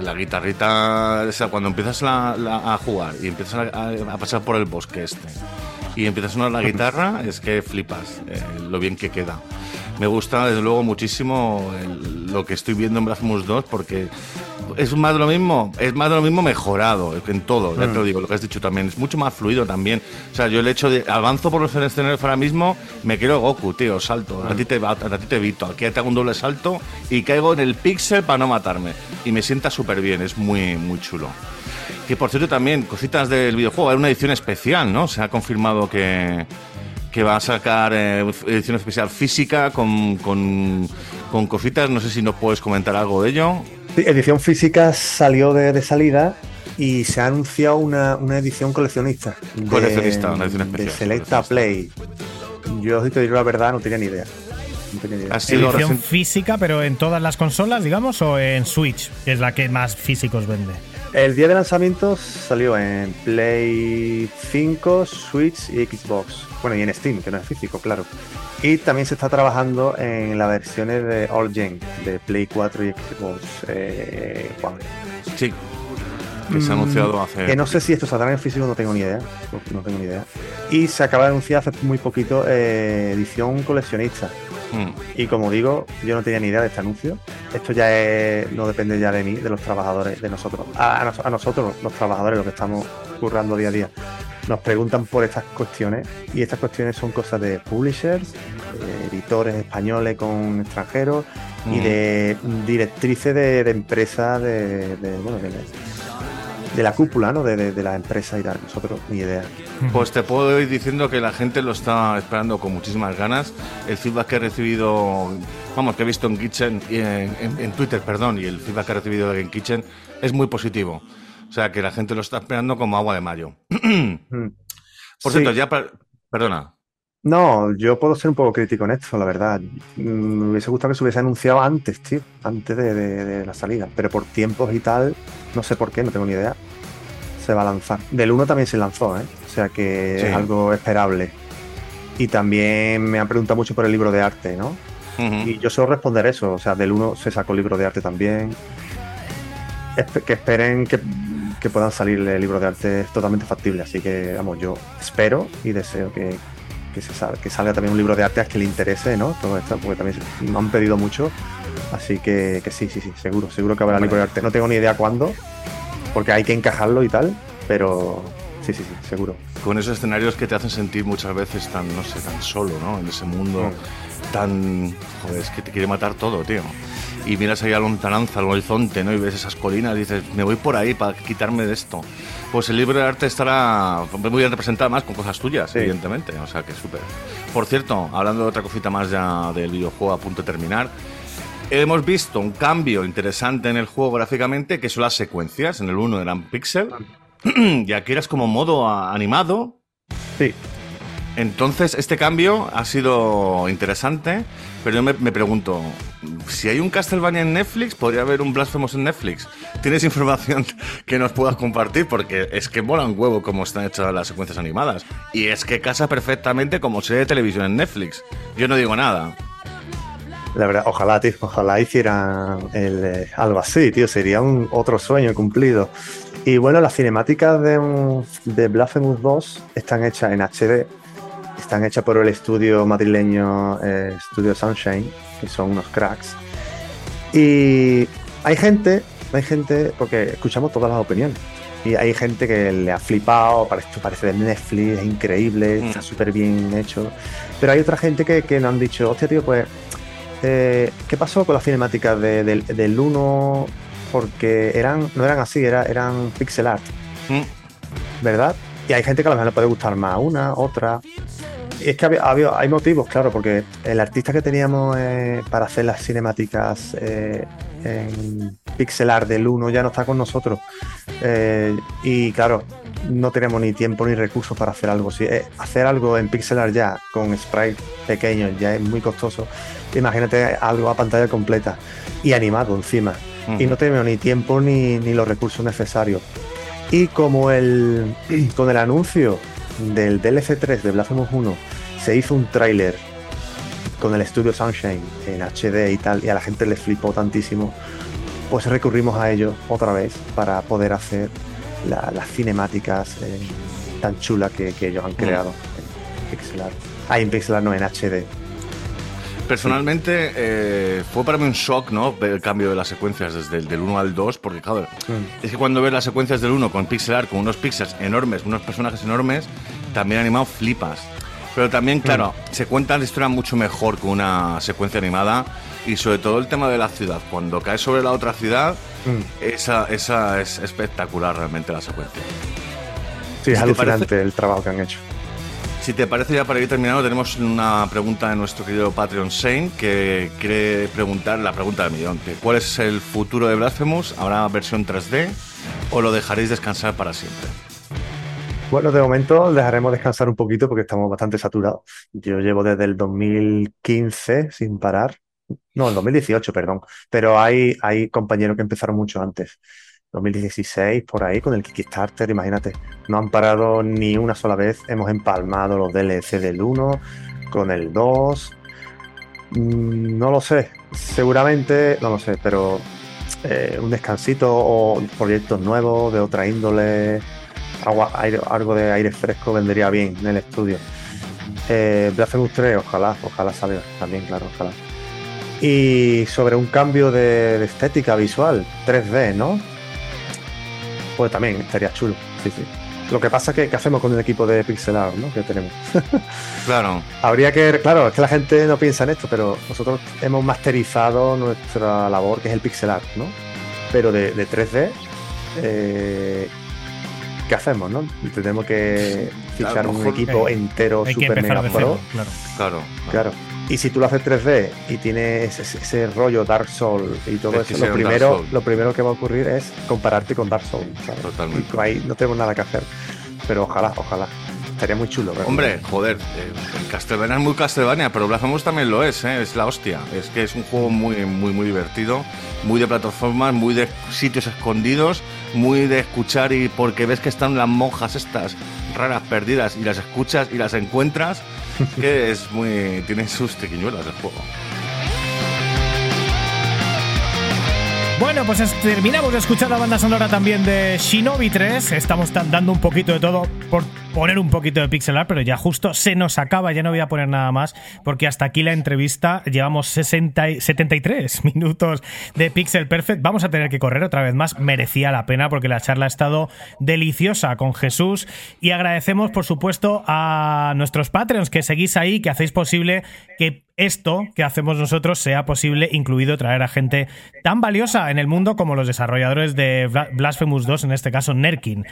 La guitarrita, o sea, cuando empiezas la- la- a jugar y empiezas a, a pasar por el bosque este y empiezas a sonar la guitarra, es que flipas eh, lo bien que queda. Me gusta, desde luego, muchísimo el- lo que estoy viendo en Blasphemous 2 porque es más de lo mismo, es más de lo mismo mejorado en todo, ya te lo digo, lo que has dicho también, es mucho más fluido también. O sea, yo el hecho de avanzo por los escenarios ahora mismo, me quiero Goku, tío, salto, a ti te a, a ti te evito, aquí te hago un doble salto y caigo en el pixel para no matarme y me sienta súper bien, es muy muy chulo. Que por cierto también, cositas del videojuego, hay una edición especial, ¿no? Se ha confirmado que, que va a sacar eh, edición especial física con, con, con cositas, no sé si nos puedes comentar algo de ello. Sí, edición física salió de, de salida y se ha anunciado una, una edición coleccionista. de- Coleccionista, una edición De especial, Selecta Play. Yo, si te digo la verdad, no tenía ni idea. No tenía ni idea. Edición física, pero en todas las consolas, digamos, o en Switch, que es la que más físicos vende. El día de lanzamiento salió en Play 5, Switch y Xbox. Bueno, y en Steam, que no es físico, claro. Y también se está trabajando en las versiones de All Gen, de Play 4 y Xbox eh, One. Sí, que se ha Mm, anunciado hace... Que no sé si esto saldrá en físico, no tengo ni idea. No tengo ni idea. Y se acaba de anunciar hace muy poquito eh, edición coleccionista. Mm. Y como digo, yo no tenía ni idea de este anuncio. Esto ya es- no depende ya de mí, de los trabajadores, de nosotros. A, a nos- a nosotros, los trabajadores, los que estamos currando día a día, nos preguntan por estas cuestiones. Y estas cuestiones son cosas de publishers, de editores españoles con extranjeros y Mm. de directrices de, de empresas de, de, bueno, de, de la cúpula, ¿no? De, de, de la empresa y tal. Nosotros, ni idea. Pues te puedo ir diciendo que la gente lo está esperando con muchísimas ganas. El feedback que he recibido, vamos, que he visto en Kitchen, y en, en- en Twitter, perdón, y el feedback que he recibido en Kitchen es muy positivo. O sea, que la gente lo está esperando como agua de mayo. Mm. Por Sí. cierto, ya, per- perdona. No, yo puedo ser un poco crítico en esto, la verdad. Mm, Me hubiese gustado que se hubiese anunciado antes, tío, antes de, de- de la salida. Pero por tiempos y tal, no sé por qué, no tengo ni idea. Se va a lanzar. Del 1 también se lanzó, ¿eh? O sea que Sí. es algo esperable. Y también me han preguntado mucho por el libro de arte, ¿no? Y yo suelo responder eso. O sea, del 1 se sacó el libro de arte también. Espe- que esperen que, que puedan salir el libro de arte es totalmente factible. Así que, vamos, yo espero y deseo que, que, se sal- que salga también un libro de arte a que le interese, ¿no? Todo esto, porque también me han pedido mucho. Así que, que sí, sí, sí, seguro, seguro que habrá libro de arte. No tengo ni idea cuándo, porque hay que encajarlo y tal, pero sí, sí, sí, seguro. Con esos escenarios que te hacen sentir muchas veces tan, no sé, tan solo, ¿no? En ese mundo tan. Joder, es que te quiere matar todo, tío. Y miras ahí a la lontananza, al horizonte, ¿no? Y ves esas colinas y dices, me voy por ahí para quitarme de esto. Pues el libro de arte estará muy bien representado más con cosas tuyas, Sí. evidentemente. O sea, que súper. Por cierto, hablando de otra cosita más ya del videojuego a punto de terminar. Hemos visto un cambio interesante en el juego gráficamente, que son las secuencias. En el 1 eran pixel. y aquí eras como modo animado, Sí, entonces, este cambio ha sido interesante, pero yo me, me pregunto, si hay un Castlevania en Netflix, ¿podría haber un Blasphemous en Netflix? ¿Tienes información que nos puedas compartir? Porque es que mola un huevo cómo están hechas las secuencias animadas. Y es que casa perfectamente como serie de televisión en Netflix. Yo no digo nada. La verdad, ojalá, tío, ojalá hicieran el, eh, algo así, tío, sería un otro sueño cumplido. Y bueno, las cinemáticas de, un- de Blasphemous 2 están hechas en HD, están hechas por el estudio madrileño eh, Studio Sunshine, que son unos cracks. Y hay gente, hay gente, porque escuchamos todas las opiniones. Y hay gente que le ha flipado, parece, parece de Netflix, es increíble, Mm. está súper bien hecho. Pero hay otra gente que, que nos han dicho, hostia, tío, pues eh, ¿qué pasó con las cinemáticas de- del, del 1? Porque eran, no eran así, era- eran pixel art, Mm. ¿verdad? Y hay gente que a lo mejor le puede gustar más una, otra. Y es que había- había- hay motivos, claro, porque el artista que teníamos eh, para hacer las cinemáticas eh, en pixel art del 1 ya no está con nosotros. Y claro, no tenemos ni tiempo ni recursos para hacer algo así. Eh, hacer algo en pixel art ya con sprites pequeños ya es muy costoso. Imagínate algo a pantalla completa y animado encima. Y no tenemos ni tiempo ni, ni los recursos necesarios. Y como el, con el anuncio del DLC 3 de Blasphemous 1 se hizo un tráiler con el estudio Sunshine en HD y tal, y a la gente le flipó tantísimo, pues recurrimos a ello otra vez para poder hacer la- las cinemáticas eh, tan chulas que, que ellos han creado en pixel art. Ah, en pixel art no, en HD. Personalmente eh, fue para mí un shock, ¿no? Ver el cambio de las secuencias desde el del 1 al 2, porque claro, Mm. es que cuando ves las secuencias del 1 con pixel art, con unos pixels enormes, unos personajes enormes, también animado flipas. Pero también, claro, se cuenta la historia mucho mejor con una secuencia animada y sobre todo el tema de la ciudad. Cuando cae sobre la otra ciudad, Mm. esa, esa es espectacular realmente la secuencia. Sí, es ¿Te alucinante parece? el trabajo que han hecho. Si te parece ya para ir terminando, tenemos una pregunta de nuestro querido Patreon Shane que quiere preguntar la pregunta del millón. ¿Cuál es el futuro de Blasphemous? ¿Habrá versión 3D o lo dejaréis descansar para siempre? Bueno, de momento dejaremos descansar un poquito porque estamos bastante saturados. Yo llevo desde el 2015 sin parar. No, el 2018, perdón. Pero hay, hay compañeros que empezaron mucho antes. 2016, por ahí, con el Kickstarter, imagínate. No han parado ni una sola vez. Hemos empalmado los DLC del 1 con el 2. Mm, No lo sé. Seguramente, no lo sé, pero eh, un descansito o proyectos nuevos de otra índole algo de aire fresco vendría bien en el estudio. Eh, Blasphemous 3, ojalá, ojalá salga también, claro, ojalá. Y sobre un cambio de, de estética visual, 3D, ¿no? Pues también estaría chulo, sí, sí. Lo que pasa es que, ¿qué hacemos con el equipo de pixel art, ¿no? Que tenemos. Claro, Habría que, claro, es que la gente no piensa en esto, pero nosotros hemos masterizado nuestra labor, que es el pixel art, ¿no? Pero de, de 3D, eh, ¿qué hacemos, no? Tenemos que fichar un equipo hay- entero, Hay super mega pro. cero, claro. claro. Claro. Y si tú lo haces 3D y tienes ese, ese rollo Dark Soul y todo Es eso, lo primero, lo primero que va a ocurrir es compararte con Dark Soul. ¿sabes? Totalmente. Y ahí no tenemos nada que hacer. Pero ojalá, ojalá. Estaría muy chulo. realmente. Hombre, joder, eh, Castlevania es muy Castlevania, pero Blasphemous también lo es, ¿eh? es la hostia. Es que es un juego muy, muy, muy divertido, muy de plataformas, muy de sitios escondidos, muy de escuchar y porque ves que están las monjas estas raras perdidas y las escuchas y las encuentras, que es muy. tiene sus triquiñuelas el juego. Bueno, pues es- terminamos de escuchar la banda sonora también de Shinobi 3. Estamos dando un poquito de todo por poner un poquito de pixel art, pero ya justo se nos acaba, ya no voy a poner nada más, porque hasta aquí la entrevista llevamos 60 y- 73 minutos de Pixel Perfect. Vamos a tener que correr otra vez más, merecía la pena porque la charla ha estado deliciosa con Jesús y agradecemos por supuesto a nuestros Patreons que seguís ahí, que hacéis posible que esto que hacemos nosotros sea posible, incluido traer a gente tan valiosa en el mundo como los desarrolladores de Bla- Blasphemous 2, en este caso Nerkin.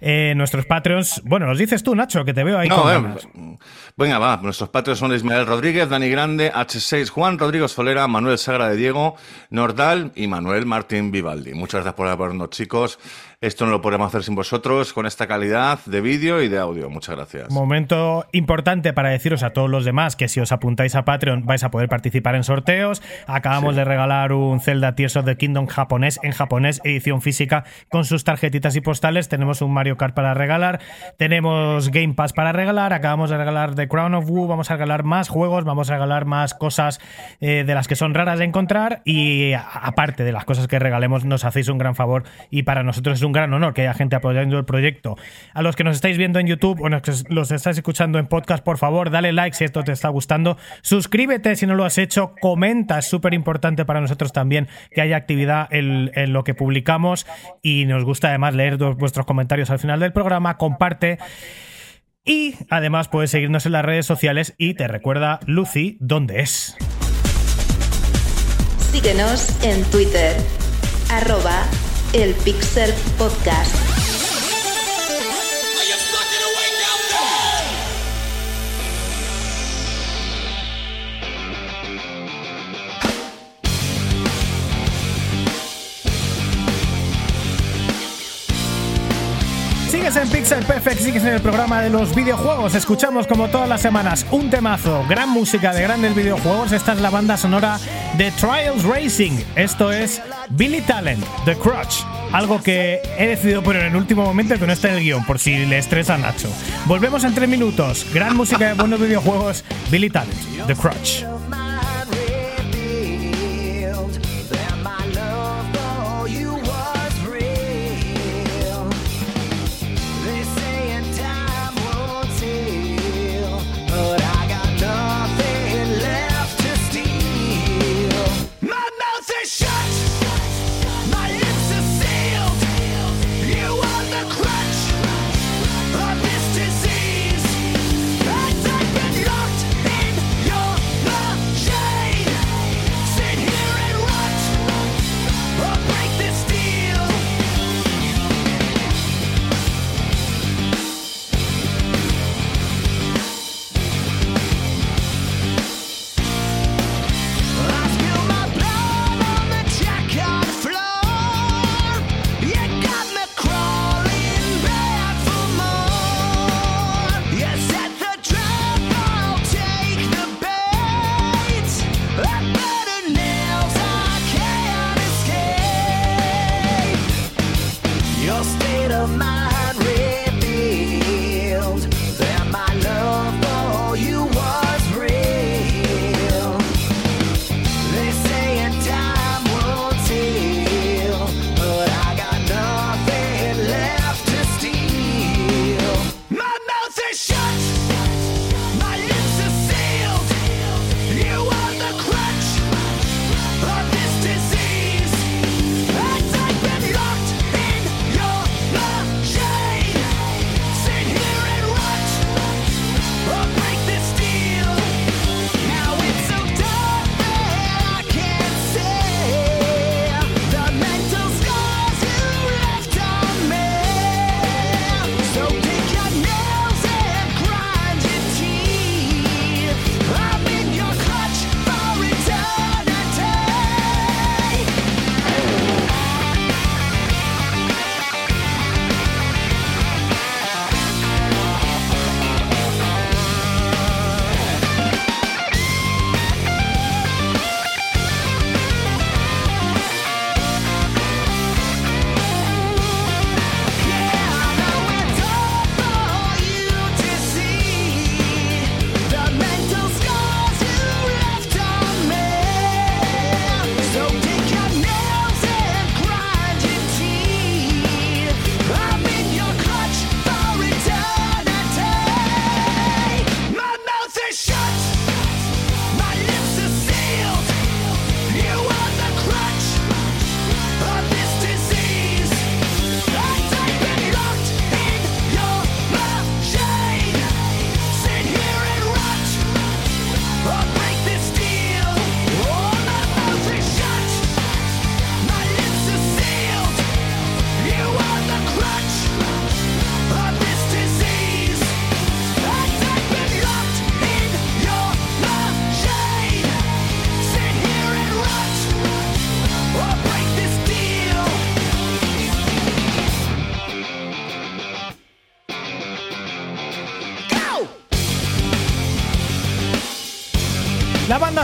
Eh, nuestros Patreons, bueno, los dices tú, Nacho, que te veo ahí No, con eh, venga, va. Nuestros patrios son Ismael Rodríguez, Dani Grande, H6, Juan Rodríguez Solera, Manuel Sagra de Diego, Nordal y Manuel Martín Vivaldi. Muchas gracias por apoyarnos, chicos. Esto no lo podemos hacer sin vosotros, con esta calidad de vídeo y de audio. Muchas gracias. Momento importante para deciros a todos los demás que si os apuntáis a Patreon vais a poder participar en sorteos. Acabamos de regalar un Zelda Tears of the Kingdom japonés en japonés, edición física con sus tarjetitas y postales. Tenemos un Mario Kart para regalar. Tenemos Game Pass para regalar. Acabamos de regalar The Crown of Wu. Vamos a regalar más juegos. Vamos a regalar más cosas eh, de las que son raras de encontrar. Y aparte de las cosas que regalemos, nos hacéis un gran favor. Y para nosotros es un gran honor que haya gente apoyando el proyecto. A los que nos estáis viendo en YouTube o los estáis escuchando en podcast, por favor, dale like si esto te está gustando. Suscríbete si no lo has hecho. Comenta, es súper importante para nosotros también que haya actividad en, en lo que publicamos. Y nos gusta además leer vuestros comentarios al final del programa. Comparte. Y además puedes seguirnos en las redes sociales y te recuerda Lucy dónde es. Síguenos en Twitter, arroba el Pixel Podcast. En Pixel Perfect, sigues en el programa de los videojuegos. Escuchamos como todas las semanas un temazo, gran música de grandes videojuegos. Esta es la banda sonora de Trials Racing. Esto es Billy Talent, The Crutch. Algo que he decidido poner en el último momento que no está en el guion, por si le estresa a Nacho. Volvemos en tres minutos. Gran música de buenos videojuegos, Billy Talent, The Crutch. Your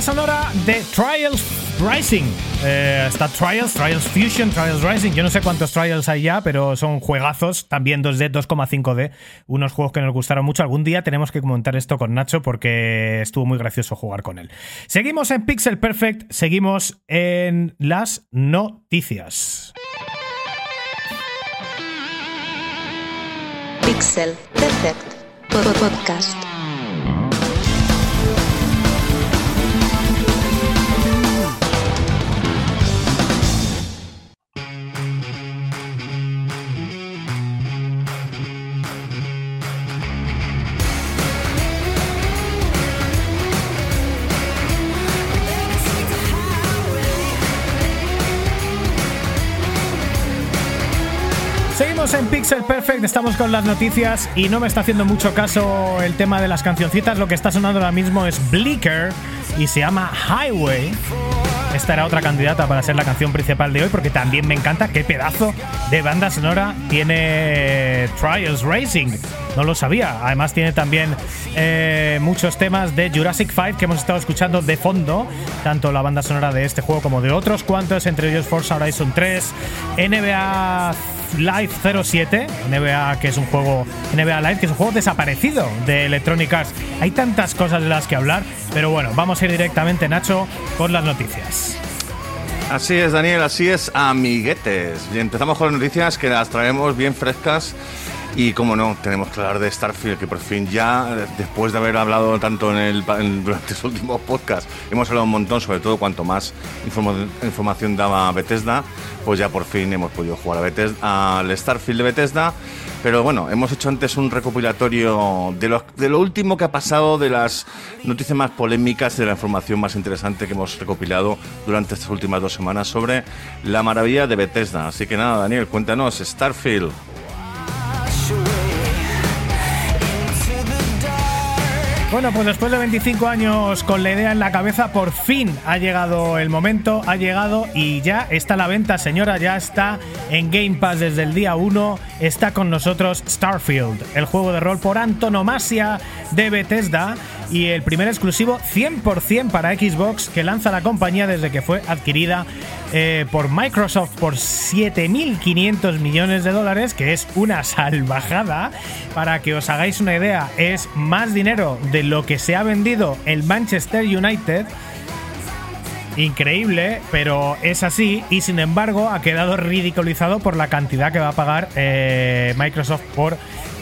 sonora de Trials Rising. Eh, está Trials, Trials Fusion, Trials Rising. Yo no sé cuántos Trials hay ya, pero son juegazos, también 2D, 2,5D. Unos juegos que nos gustaron mucho. Algún día tenemos que comentar esto con Nacho porque estuvo muy gracioso jugar con él. Seguimos en Pixel Perfect, seguimos en las noticias. Pixel Perfect Pod- Podcast. En Pixel Perfect, estamos con las noticias y no me está haciendo mucho caso el tema de las cancioncitas. Lo que está sonando ahora mismo es Bleaker y se llama Highway. Esta era otra candidata para ser la canción principal de hoy porque también me encanta qué pedazo de banda sonora tiene Trials Racing. No lo sabía. Además tiene también eh, muchos temas de Jurassic 5 que hemos estado escuchando de fondo, tanto la banda sonora de este juego como de otros cuantos, entre ellos Forza Horizon 3, NBA Live 07, NBA que es un juego NBA Live que es un juego desaparecido de Electronic. Hay tantas cosas de las que hablar, pero bueno, vamos a ir directamente Nacho con las noticias. Así es, Daniel, así es, amiguetes. Y empezamos con las noticias que las traemos bien frescas. Y como no, tenemos que hablar de Starfield, que por fin ya, después de haber hablado tanto en el, en- durante los últimos podcasts, hemos hablado un montón, sobre todo cuanto más información daba Bethesda, pues ya por fin hemos podido jugar a al Starfield de Bethesda. Pero bueno, hemos hecho antes un recopilatorio de lo, de lo último que ha pasado, de las noticias más polémicas, de la información más interesante que hemos recopilado durante estas últimas dos semanas sobre la maravilla de Bethesda. Así que nada, Daniel, cuéntanos, Starfield. Bueno, pues después de 25 años con la idea en la cabeza, por fin ha llegado el momento, ha llegado y ya está a la venta, señora, ya está en Game Pass desde el día 1. Está con nosotros Starfield, el juego de rol por antonomasia de Bethesda y el primer exclusivo 100% para Xbox que lanza la compañía desde que fue adquirida eh, por Microsoft por 7.500 millones de dólares, que es una salvajada. Para que os hagáis una idea, es más dinero de lo que se ha vendido el Manchester United. Increíble, pero es así y sin embargo ha quedado ridiculizado por la cantidad que va a pagar eh, Microsoft por,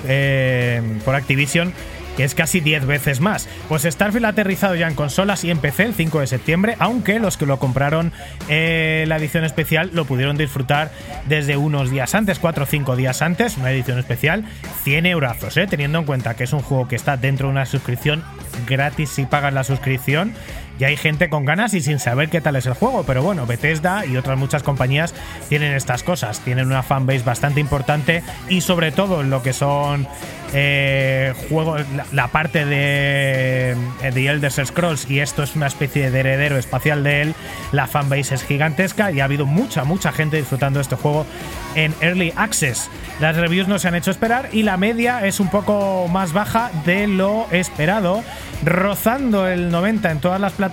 eh, por Activision es casi 10 veces más. Pues Starfield ha aterrizado ya en consolas y en PC el 5 de septiembre, aunque los que lo compraron eh, la edición especial lo pudieron disfrutar desde unos días antes, 4 o 5 días antes, una edición especial, 100 eurazos, ¿eh? teniendo en cuenta que es un juego que está dentro de una suscripción gratis si pagas la suscripción. Y hay gente con ganas y sin saber qué tal es el juego, pero bueno, Bethesda y otras muchas compañías tienen estas cosas, tienen una fanbase bastante importante y sobre todo en lo que son eh, juegos, la, parte de eh, The Elder Scrolls y esto es una especie de heredero espacial de él, la fanbase es gigantesca y ha habido mucha, mucha gente disfrutando de este juego en Early Access. Las reviews no se han hecho esperar y la media es un poco más baja de lo esperado, rozando el 90 en todas las plataformas,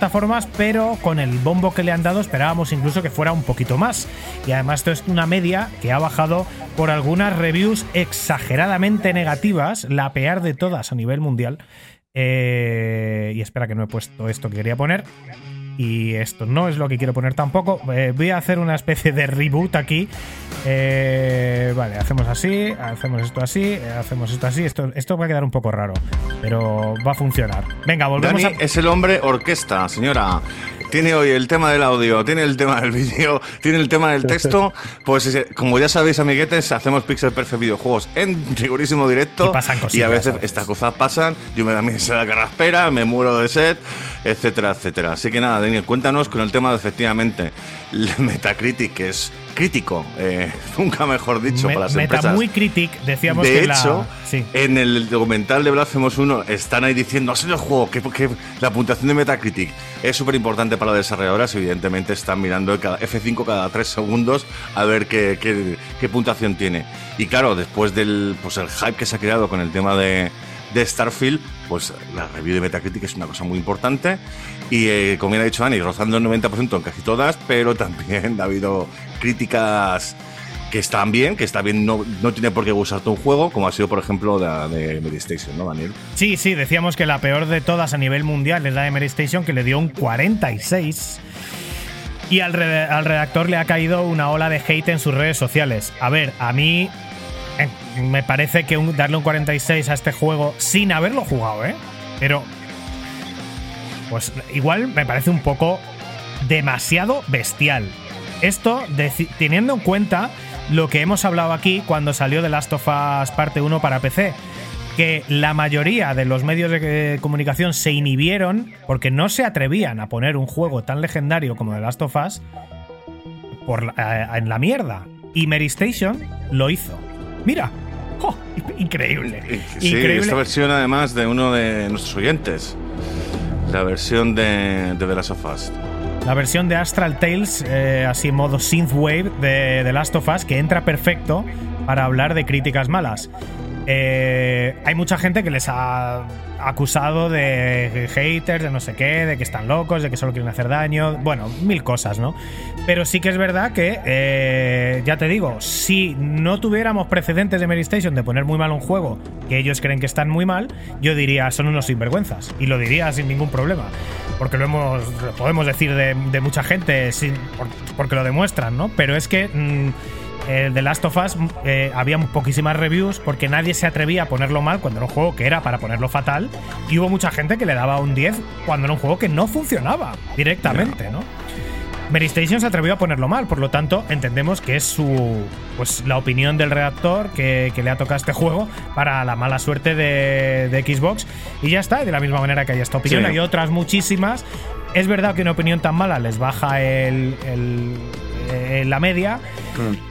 pero con el bombo que le han dado esperábamos incluso que fuera un poquito más. Y además esto es una media que ha bajado por algunas reviews exageradamente negativas, la peor de todas a nivel mundial. Eh, y espera que no he puesto esto que quería poner. Y esto no es lo que quiero poner tampoco. Eh, voy a hacer una especie de reboot aquí. Eh, vale, hacemos así, hacemos esto así, hacemos esto así. Esto, esto va a quedar un poco raro, pero va a funcionar. Venga, volvemos Dani a. es el hombre orquesta, señora. Tiene hoy el tema del audio, tiene el tema del vídeo, tiene el tema del texto. Pues como ya sabéis, amiguetes, hacemos Pixel Perfect videojuegos en rigorísimo directo. Y pasan Y a cositas, veces estas cosas pasan. Yo me da mi la carraspera, me muero de sed, etcétera, etcétera. Así que nada, Daniel, cuéntanos con el tema de efectivamente el Metacritic, que es crítico, eh, nunca mejor dicho, Me- para las Meta empresas. muy critic, decíamos de que hecho, la. Sí. en el documental de Blasphemous 1 están ahí diciendo, es el juego, que, que la puntuación de Metacritic es súper importante para las desarrolladoras. Evidentemente están mirando cada F5 cada 3 segundos a ver qué, qué- qué puntuación tiene. Y claro, después del pues, el hype que se ha creado con el tema de, de Starfield, pues la review de Metacritic es una cosa muy importante. Y eh, como bien ha dicho Ani, rozando el 90% en casi todas, pero también ha habido críticas que están bien, que está bien, no, no tiene por qué gustarte un juego, como ha sido, por ejemplo, la de Medistation, ¿no, Daniel? Sí, sí, decíamos que la peor de todas a nivel mundial es la de Mary Station, que le dio un 46. Y al, al redactor le ha caído una ola de hate en sus redes sociales. A ver, a mí eh, me parece que darle un 46 a este juego sin haberlo jugado, ¿eh? Pero. Pues igual me parece un poco demasiado bestial. Esto teniendo en cuenta lo que hemos hablado aquí cuando salió The Last of Us parte 1 para PC, que la mayoría de los medios de eh, comunicación se inhibieron porque no se atrevían a poner un juego tan legendario como The Last of Us por la- eh, en la mierda. Y Mary Station lo hizo. Mira. ¡Jo! Increíble. Sí, Increíble. esta versión además de uno de nuestros oyentes. La versión de, de The Last of Us. La versión de Astral Tales, eh, así en modo synthwave de The Last of Us, que entra perfecto para hablar de críticas malas. Eh, hay mucha gente que les ha acusado de haters, de no sé qué, de que están locos, de que solo quieren hacer daño, bueno, mil cosas, ¿no? Pero sí que es verdad que, eh, ya te digo, si no tuviéramos precedentes de Mary Station de poner muy mal un juego que ellos creen que están muy mal, yo diría, son unos sinvergüenzas. Y lo diría sin ningún problema. Porque lo hemos lo podemos decir de, de mucha gente sin, porque lo demuestran, ¿no? Pero es que mm, eh, The Last of Us eh, había poquísimas reviews porque nadie se atrevía a ponerlo mal cuando era un juego que era para ponerlo fatal y hubo mucha gente que le daba un 10 cuando era un juego que no funcionaba directamente, ¿no? Mary Station se atrevió a ponerlo mal, por lo tanto entendemos que es su pues la opinión del redactor que, que le ha tocado este juego para la mala suerte de, de Xbox y ya está, y de la misma manera que hay esta opinión, Sí. hay otras muchísimas. Es verdad que una opinión tan mala les baja el, el- eh, la media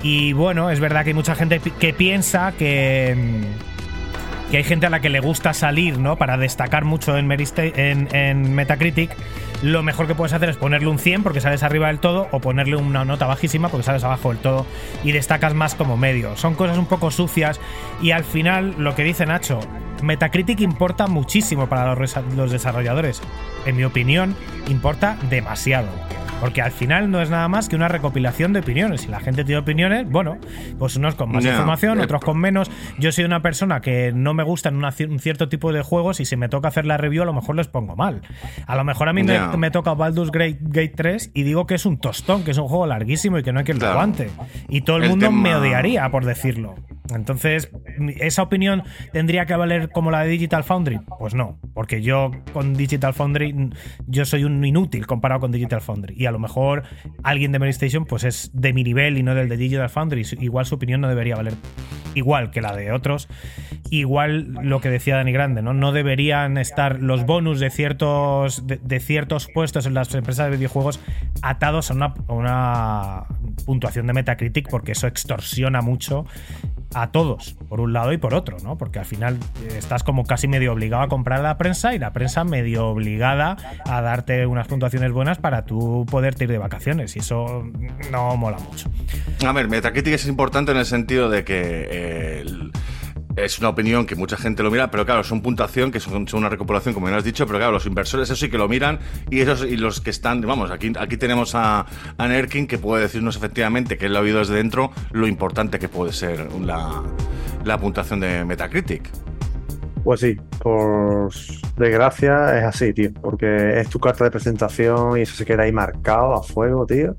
y bueno, es verdad que hay mucha gente que piensa que mm, que hay gente a la que le gusta salir, ¿no? Para destacar mucho en, en, Metacritic, lo mejor que puedes hacer es ponerle un 100 porque sales arriba del todo o ponerle una nota bajísima porque sales abajo del todo y destacas más como medio. Son cosas un poco sucias y al final lo que dice Nacho, Metacritic importa muchísimo para los desarrolladores. En mi opinión, importa demasiado. Porque al final no es nada más que una recopilación de opiniones. Si la gente tiene opiniones, bueno, pues unos con más información, otros con menos. Yo soy una persona que no me gustan una un cierto tipo de juegos y si me toca hacer la review a lo mejor les pongo mal. A lo mejor a mí me- toca Baldur's Gate, Gate 3 y digo que es un tostón, que es un juego larguísimo y que no hay quien lo aguante. Y todo el, El mundo me odiaría por decirlo. Entonces, ¿esa opinión tendría que valer como la de Digital Foundry? Pues no, porque yo con Digital Foundry, yo soy un inútil comparado con Digital Foundry. Y a lo mejor alguien de Station pues es de mi nivel y no del de Digital Foundry. Igual su opinión no debería valer igual que la de otros. Igual lo que decía Dani Grande, ¿no? No deberían estar los bonus de ciertos, de, de ciertos puestos en las empresas de videojuegos atados a una, a una puntuación de Metacritic porque eso extorsiona mucho a todos, por un lado y por otro, ¿no? Porque al final eh, estás como casi medio obligado a comprar la prensa y la prensa medio obligada a darte unas puntuaciones buenas para tú poderte ir de vacaciones y eso no mola mucho. A ver, Metacritic es importante en el sentido de que eh, es una opinión que mucha gente lo mira, pero claro, son puntuación que son, una recopilación, como ya has dicho, pero claro, los inversores eso sí que lo miran y esos y los que están, vamos, aquí, aquí tenemos a, a Nerkin que puede decirnos efectivamente que él lo ha oído desde dentro lo importante que puede ser la, la puntuación de Metacritic. Pues sí, por desgracia es así, tío, porque es tu carta de presentación y eso se queda ahí marcado a fuego, tío.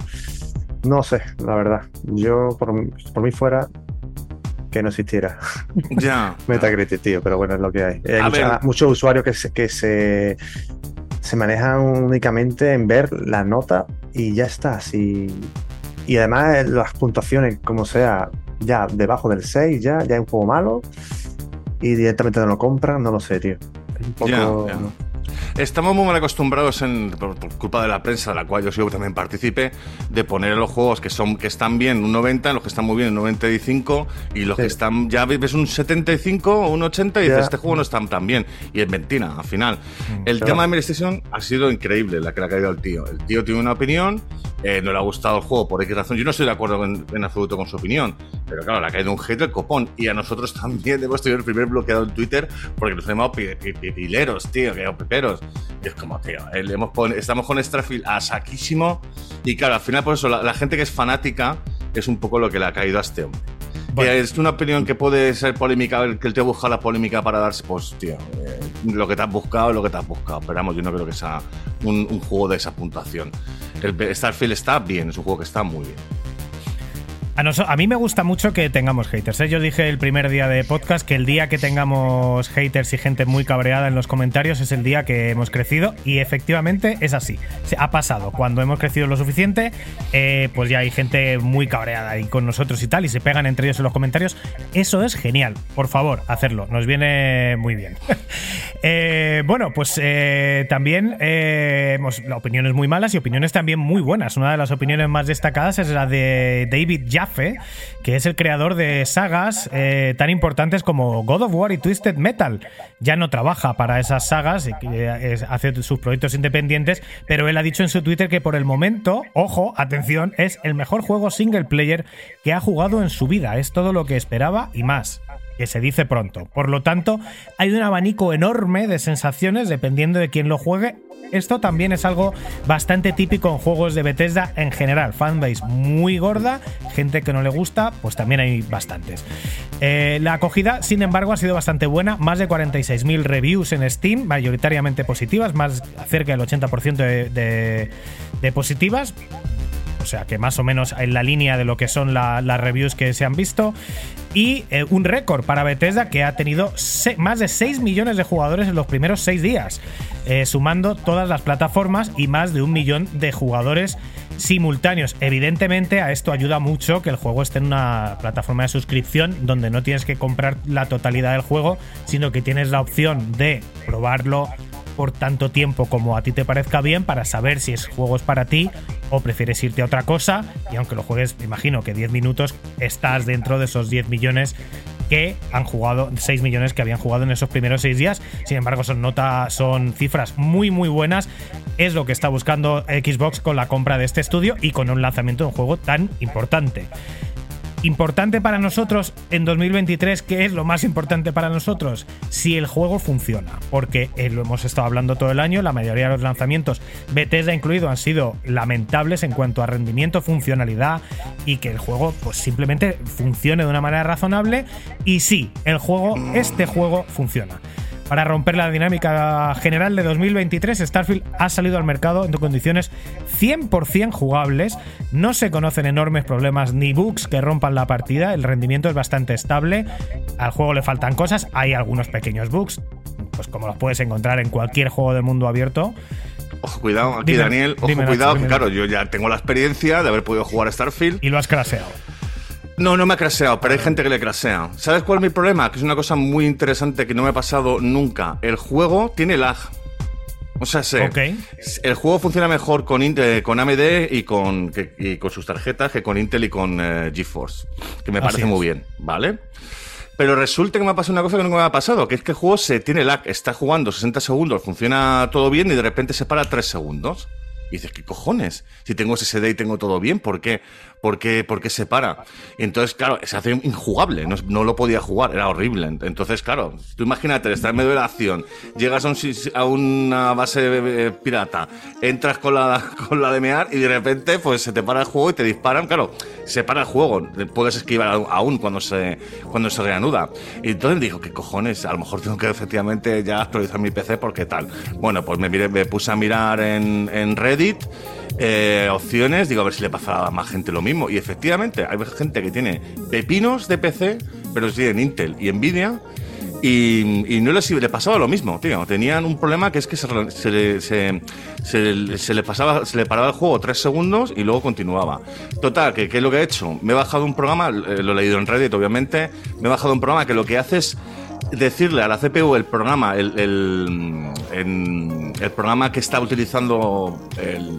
No sé, la verdad. Yo, por, por mí fuera, que no existiera Ya. Metacritic, tío, pero bueno, es lo que hay. Mucha- muchos usuarios que se, que se, se manejan únicamente en ver la nota y ya está. así. Y además eh, las puntuaciones, como sea, ya debajo del 6, ya, ya es un juego malo y directamente no lo compran, no lo sé, tío. Es un poco-. Estamos muy mal acostumbrados, en, por, por culpa de la prensa, de la cual yo sigo también participe, de poner los juegos que son que están bien un 90, los que están muy bien un 95 y los Sí. que están ya ves un 75 o un 80 y Ya. dices, este juego no está tan bien. Y es mentira, al final. El claro. tema de Mary Station ha sido increíble, la que le ha caído al tío. El tío tiene una opinión, eh, no le ha gustado el juego por X razón. Yo no estoy de acuerdo en, en absoluto con su opinión, pero claro, le ha caído un hate del copón. Y a nosotros también hemos tenido el primer bloqueado en Twitter porque nos hemos pi- pileros, tío, que piperos. Y es como, tío, le hemos estamos con Strafield a saquísimo. Y claro, al final, por eso, la, la gente que es fanática es un poco lo que le ha caído a este hombre. Bueno. Eh, es una opinión que puede ser polémica, el que el tío busca la polémica para darse, pues, tío, eh, lo que te has buscado es lo que te has buscado. Pero vamos, yo no creo que sea un, un juego de esa puntuación. El Starfield está bien, es un juego que está muy bien. A, mí me gusta mucho que tengamos haters. ¿eh? Yo dije el primer día de podcast que el día que tengamos haters y gente muy cabreada en los comentarios es el día que hemos crecido y efectivamente es así. Ha pasado. Cuando hemos crecido lo suficiente, eh, pues ya hay gente muy cabreada ahí con nosotros y tal y se pegan entre ellos en los comentarios. Eso es genial. Por favor, hacerlo. Nos viene muy bien. Eh, bueno, pues también hemos opiniones muy malas y opiniones también muy buenas. Una de las opiniones más destacadas es la de David Jaffe Que es el creador de sagas eh, tan importantes como God of War y Twisted Metal. Ya no trabaja para esas sagas, eh, hace sus proyectos independientes, pero él ha dicho en su Twitter que por el momento, ojo, atención, es el mejor juego single player que ha jugado en su vida. Es todo lo que esperaba y más que se dice pronto. Por lo tanto, hay un abanico enorme de sensaciones dependiendo de quién lo juegue. Esto también es algo bastante típico en juegos de Bethesda en general. Fanbase muy gorda, gente que no le gusta, pues también hay bastantes. Eh, la acogida, sin embargo, ha sido bastante buena. Más de 46.000 reviews en Steam, mayoritariamente positivas, más cerca del 80% de, positivas. Sea que más o menos en la línea de lo que son la- las reviews que se han visto. Y eh, un récord para Bethesda que ha tenido más de 6 millones de jugadores en los primeros 6 días, eh, sumando todas las plataformas y más de un millón de jugadores simultáneos. Evidentemente a esto ayuda mucho que el juego esté en una plataforma de suscripción donde no tienes que comprar la totalidad del juego, sino que tienes la opción de probarlo por tanto tiempo como a ti te parezca bien para saber si ese juego es para ti o prefieres irte a otra cosa y aunque lo juegues, me imagino que 10 minutos, estás dentro de esos 10 millones que han jugado, 6 millones que habían jugado en esos primeros 6 días. Sin embargo, son, nota, son cifras muy, muy buenas. Es lo que está buscando Xbox con la compra de este estudio y con un lanzamiento de un juego tan importante importante para nosotros en 2023, ¿qué es lo más importante para nosotros? Si el juego funciona, porque eh, lo hemos estado hablando todo el año, la mayoría de los lanzamientos, Bethesda incluido, han sido lamentables en cuanto a rendimiento, funcionalidad y que el juego pues simplemente funcione de una manera razonable y sí, el juego, este juego funciona. Para romper la dinámica general de 2023, Starfield ha salido al mercado en condiciones 100% jugables. No se conocen enormes problemas ni bugs que rompan la partida. El rendimiento es bastante estable. Al juego le faltan cosas. Hay algunos pequeños bugs, pues como los puedes encontrar en cualquier juego de mundo abierto. Ojo, cuidado, aquí Dime, Daniel, ojo, dime, cuidado, claro, yo ya tengo la experiencia de haber podido jugar a Starfield. Y lo has craseado. No, no me ha craseado, pero hay gente que le crasea. ¿Sabes cuál es mi problema? Que es una cosa muy interesante que no me ha pasado nunca. El juego tiene lag. O sea, sé, Ok. el juego funciona mejor con, Intel- con AMD y con, que- y con sus tarjetas que con Intel y con eh, GeForce, que me Así parece es. muy bien, ¿vale? Pero resulta que me ha pasado una cosa que nunca me ha pasado, que es que el juego se tiene lag, está jugando 60 segundos, funciona todo bien y de repente se para 3 segundos. Y dices, ¿qué cojones? Si tengo SSD y tengo todo bien, ¿por qué? ¿Por qué, por qué se para? Entonces, claro, se hace injugable, no, no lo podía jugar, era horrible. Entonces, claro, tú imagínate, estar en medio de la acción, llegas a, un a una base eh, pirata, entras con la, con la de mear y de repente pues se te para el juego y te disparan, claro, se para el juego, puedes esquivar aún cuando se, cuando se reanuda. Y entonces digo, ¿qué cojones? A lo mejor tengo que efectivamente ya actualizar mi PC porque tal. Bueno, pues me, miré- me puse a mirar en, en Reddit eh, opciones, digo, a ver si le pasaba a más gente lo mismo. Y efectivamente, hay gente que tiene pepinos de PC, pero sí en Intel y Nvidia. Y, y no les le pasaba lo mismo, tío. Tenían un problema que es que se, se, se, se- se le pasaba, se le paraba el juego tres segundos y luego continuaba. Total, que ¿qué es lo que he hecho? Me he bajado un programa, eh, lo he leído en Reddit, obviamente. Me he bajado un programa que lo que hace es decirle a la CPU el programa, el, el, programa que está utilizando el,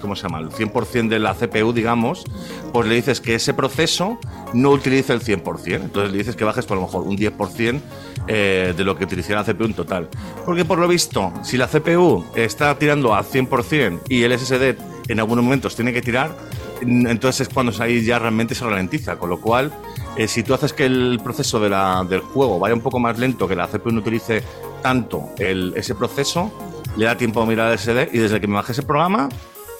¿cómo se llama? El 100% de la CPU, digamos, pues le dices que ese proceso no utilice el 100%. Entonces le dices que bajes por lo mejor un 10% eh, de lo que utilizaría la CPU en total. Porque por lo visto, si la CPU está tirando al 100% y el SSD en algunos momentos tiene que tirar, entonces es cuando ahí ya realmente se ralentiza. Con lo cual, eh, si tú haces que el proceso del juego vaya un poco más lento, que la CPU no utilice tanto ese proceso, le da tiempo a mirar el SD y desde que me bajé ese programa,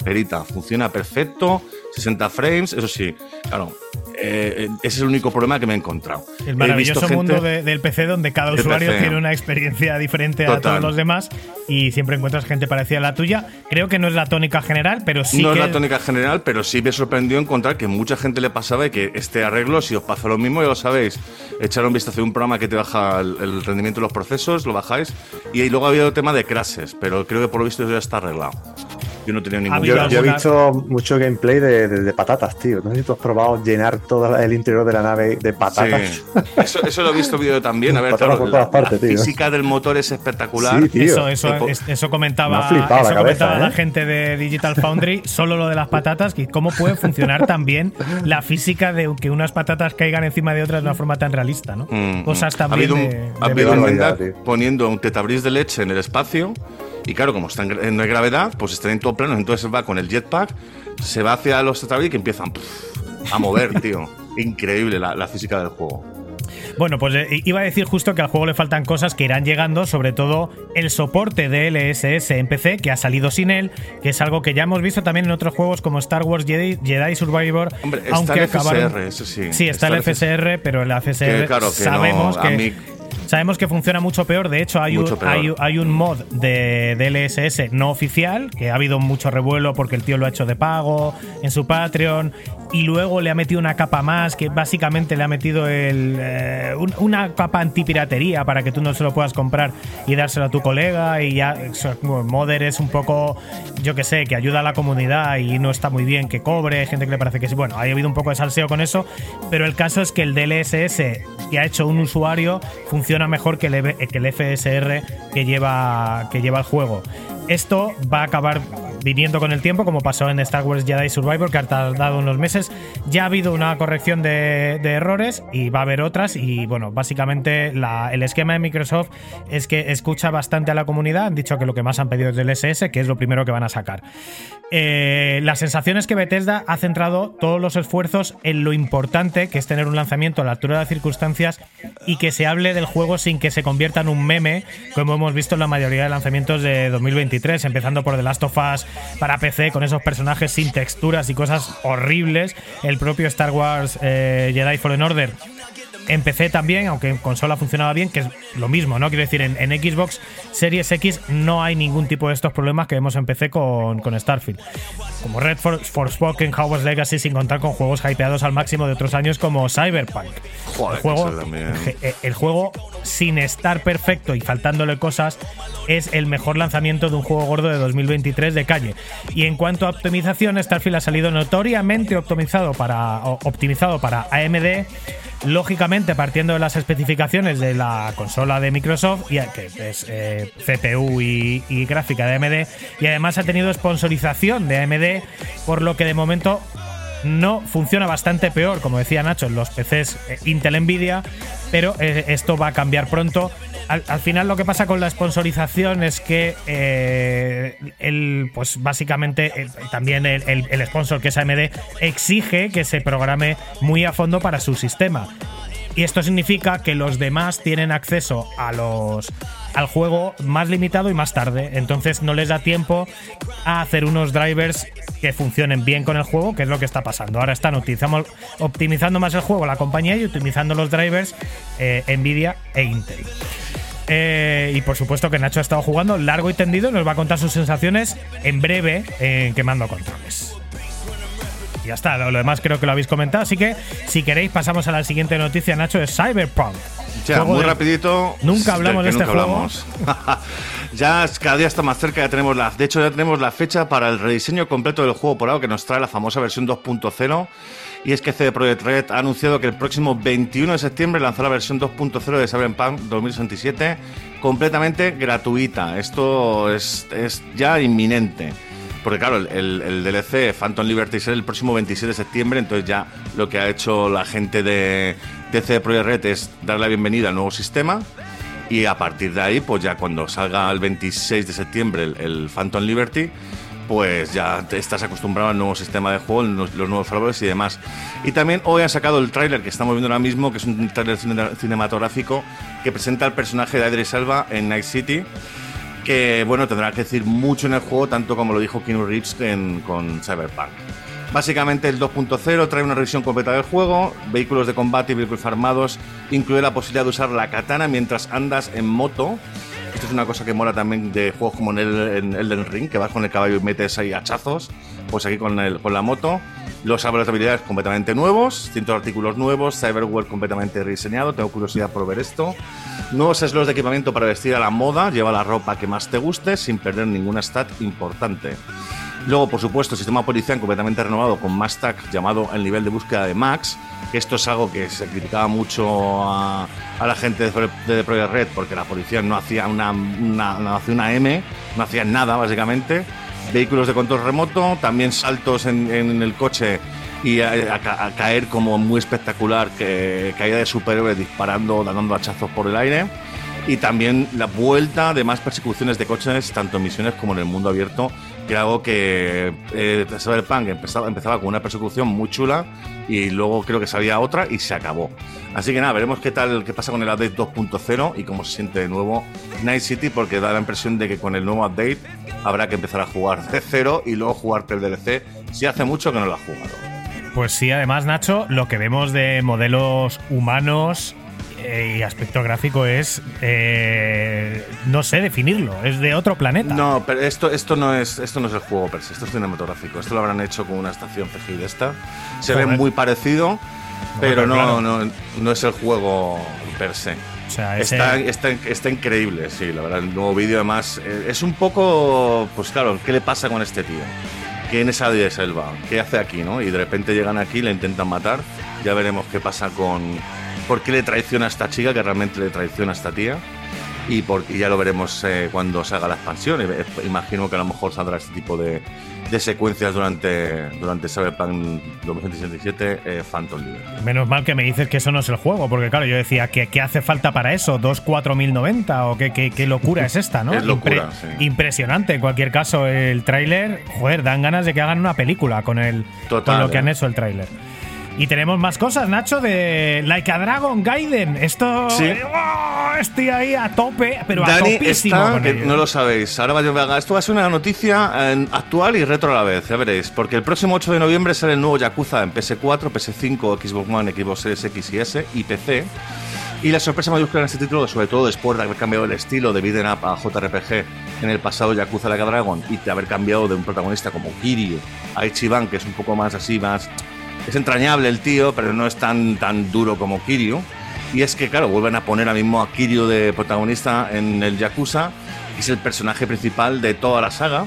perita, funciona perfecto, 60 frames, eso sí, claro, eh, ese es el único problema que me he encontrado. El maravilloso gente- mundo de- del PC donde cada usuario PC. tiene una experiencia diferente a todos los demás y siempre encuentras gente parecida a la tuya. Creo que no es la tónica general, pero sí no que es la tónica general, pero sí me sorprendió encontrar que mucha gente le pasaba y que este arreglo, si os pasa lo mismo, ya lo sabéis. Echar un vistazo a un programa que te baja el, el rendimiento de los procesos, lo bajáis. Y luego había el tema de crashes, pero creo que por lo visto ya está arreglado. Yo no tenía Ha ningún Yo, yo he visto mucho gameplay de, de- de patatas, tío. No sé si tú has probado llenar todo el interior de la nave de patatas. Sí. Eso, eso lo he visto vídeo también. A ver, claro, por todas la, partes, la tío. física del motor es espectacular. Sí, tío. Eso, eso, es- eso comentaba, ha eso la cabeza, comentaba la ¿eh? gente de Digital Foundry, solo lo de las patatas, que cómo puede funcionar también la física de que unas patatas caigan encima de otras de una forma tan realista, ¿no? Mm, Cosas mm. también ha habido un, de, ha de habido un tío. poniendo un tetabris de leche en el espacio y claro, como está en, no hay gravedad, pues está en todo plano, entonces va con el jetpack, se va hacia los tetabris que empiezan pff, a mover, tío. Increíble la, la física del juego. Bueno, pues eh, iba a decir justo que al juego le faltan cosas que irán llegando, sobre todo el soporte de LSS en PC, que ha salido sin él, que es algo que ya hemos visto también en otros juegos como Star Wars Jedi, Jedi Survivor. Hombre, está aunque el acabaron- FSR, eso sí. Sí, está, el FSR, pero el FSR Que claro, que sabemos no, que. mí- Sabemos que funciona mucho peor. De hecho, hay, un, hay, hay un mod de, de LSS no oficial que ha habido mucho revuelo porque el tío lo ha hecho de pago en su Patreon y luego le ha metido una capa más que básicamente le ha metido el, eh, un- una capa antipiratería para que tú no se lo puedas comprar y dárselo a tu colega. Y ya, bueno, Modder es un poco, yo que sé, que ayuda a la comunidad y no está muy bien que cobre. Hay gente que le parece que sí. Bueno, ha habido un poco de salseo con eso, pero el caso es que el DLSS que ha hecho un usuario funciona mejor que el, que el FSR que lleva, que lleva el juego. Esto va a acabar viniendo con el tiempo, como pasó en Star Wars Jedi Survivor, que ha tardado unos meses. Ya ha habido una corrección de, errores y va a haber otras. Y bueno, básicamente el esquema de Microsoft es que escucha bastante a la comunidad. Han dicho que lo que más han pedido es del SS, que es lo primero que van a sacar. Eh, la sensación es que Bethesda ha centrado todos los esfuerzos en lo importante que es tener un lanzamiento a la altura de las circunstancias y que se hable del juego sin que se convierta en un meme, como hemos visto en la mayoría de lanzamientos de 2023, empezando por The Last of Us para PC con esos personajes sin texturas y cosas horribles, el propio Star Wars eh, Jedi Fallen Order en PC también, aunque en consola funcionaba bien, que es lo mismo, ¿no? Quiero decir, en, en Xbox Series X no hay ningún tipo de estos problemas que vemos en PC con, con Starfield. Como Red For- Forspoken, Hogwarts Legacy, sin contar con juegos hypeados al máximo de otros años como Cyberpunk. Joder, el, juego, je- el juego, sin estar perfecto y faltándole cosas, es el mejor lanzamiento de un juego gordo de 2023 de calle. Y en cuanto a optimización, Starfield ha salido notoriamente optimizado para, optimizado para AMD. Lógicamente, partiendo de las especificaciones de la consola de Microsoft, y que es eh, CPU y, gráfica de AMD, y además ha tenido sponsorización de AMD, por lo que de momento no funciona bastante peor, como decía Nacho, en los PCs eh, Intel Nvidia, pero eh, esto va a cambiar pronto. Al, al final lo que pasa con la sponsorización es que el, pues básicamente también el, el- el sponsor que es AMD exige que se programe muy a fondo para su sistema. Y esto significa que los demás tienen acceso a los al juego más limitado y más tarde. Entonces no les da tiempo a hacer unos drivers que funcionen bien con el juego, que es lo que está pasando. Ahora están optimizando más el juego la compañía y optimizando los drivers eh, Nvidia e Intel. Eh, y por supuesto que Nacho ha estado jugando largo y tendido nos va a contar sus sensaciones en breve en Quemando Controles. Ya está, lo, lo demás creo que lo habéis comentado, así que si queréis pasamos a la siguiente noticia, Nacho, de Cyberpunk. Ya, muy de- rapidito. Nunca hablamos de que este nunca juego. hablamos. ya es- cada día está más cerca, ya tenemos la, de hecho ya tenemos la fecha para el rediseño completo del juego por ahora que nos trae la famosa versión 2.0 y es que CD Projekt Red ha anunciado que el próximo 21 de septiembre lanzó la versión 2.0 de Cyberpunk 2067 completamente gratuita. Esto es, es ya inminente. Porque claro, el, el- DLC Phantom Liberty será el próximo 27 de septiembre, entonces ya lo que ha hecho la gente de, CD Projekt Red es dar la bienvenida al nuevo sistema y a partir de ahí, pues ya cuando salga el 26 de septiembre el, Phantom Liberty, pues ya te estás acostumbrado al nuevo sistema de juego, los, nuevos valores y demás. Y también hoy han sacado el tráiler que estamos viendo ahora mismo, que es un tráiler cine- cinematográfico que presenta al personaje de Idris Elba en Night City que bueno, tendrá que decir mucho en el juego, tanto como lo dijo Keanu Reeves en- con Cyberpunk. Básicamente el 2.0 trae una revisión completa del juego, vehículos de combate y vehículos armados, incluye la posibilidad de usar la katana mientras andas en moto. Esto es una cosa que mola también de juegos como en, el, en Elden Ring, que vas con el caballo y metes ahí hachazos, pues aquí con la moto. Los árboles de habilidades completamente nuevos, cientos de artículos nuevos, Cyberware completamente rediseñado, tengo curiosidad por ver esto. Nuevos slots de equipamiento para vestir a la moda, lleva la ropa que más te guste sin perder ninguna stat importante. Luego, por supuesto, el sistema policial completamente renovado con más tag llamado el nivel de búsqueda de Max, esto es algo que se criticaba mucho a, la gente de, de Project Red porque la policía no hacía una, no hacía una M, no hacía nada básicamente. Vehículos de control remoto, también saltos en, el coche y a caer como muy espectacular, que caída de superhéroes disparando, dando hachazos por el aire. Y también la vuelta de más persecuciones de coches, tanto en misiones como en el mundo abierto, que era algo que eh, Cyberpunk empezaba, empezaba con una persecución muy chula y luego creo que salía otra y se acabó. Así que nada, veremos qué tal, qué pasa con el update 2.0 y cómo se siente de nuevo Night City, porque da la impresión de que con el nuevo update habrá que empezar a jugar de cero y luego jugarte el DLC si hace mucho que no lo has jugado. Pues sí, además, Nacho, lo que vemos de modelos humanos eh, y aspecto gráfico es. eh, no sé definirlo, es de otro planeta. No, pero esto, esto, no es, esto no es el juego per se, esto es cinematográfico. Esto lo habrán hecho con una estación CGI de esta. Se ve Joder. muy parecido, pero no, claro. no, no es el juego per se. O sea, ese- Está, está, está increíble, sí, la verdad. El nuevo vídeo, además, eh, es un poco. Pues claro, ¿qué le pasa con este tío? ¿Quién es Adi de Selva? ¿Qué hace aquí, no? Y de repente llegan aquí, le intentan matar. Ya veremos qué pasa con. ¿Por qué le traiciona a esta chica, que realmente le traiciona a esta tía? Y, por, y ya lo veremos eh, cuando salga la expansión. Eh, Imagino que a lo mejor saldrá este tipo de, de secuencias durante, durante Cyberpunk 2077 eh, Phantom Liberty. Menos mal que me dices que eso no es el juego, porque claro, yo decía, ¿qué, qué hace falta para eso? ¿2 4090? ¿O qué, qué, qué locura es esta, no? Es locura, sí. Impresionante. En cualquier caso, el tráiler, joder, dan ganas de que hagan una película con, el, Total, con lo que eh. han hecho el tráiler. Y tenemos más cosas, Nacho, de Like a Dragon Gaiden. Esto. Sí. ¡Oh! estoy ahí a tope, pero a topísimo. está, con que ello. no lo sabéis, ahora va a esto va a ser una noticia eh, actual y retro a la vez, ya veréis, porque el próximo 8 de noviembre sale el nuevo Yakuza en PS4, PS5, Xbox One, Xbox Series X y S y PC. Y la sorpresa mayúscula en este título, sobre todo después de haber cambiado el estilo de beat'em up a JRPG en el pasado Yakuza Like a Dragon y de haber cambiado de un protagonista como Kiryu a Ichiban, que es un poco más así, más... Es entrañable el tío, pero no es tan, tan duro como Kiryu. Y es que, claro, vuelven a poner ahora mismo a Kiryu de protagonista en el Yakuza, que es el personaje principal de toda la saga.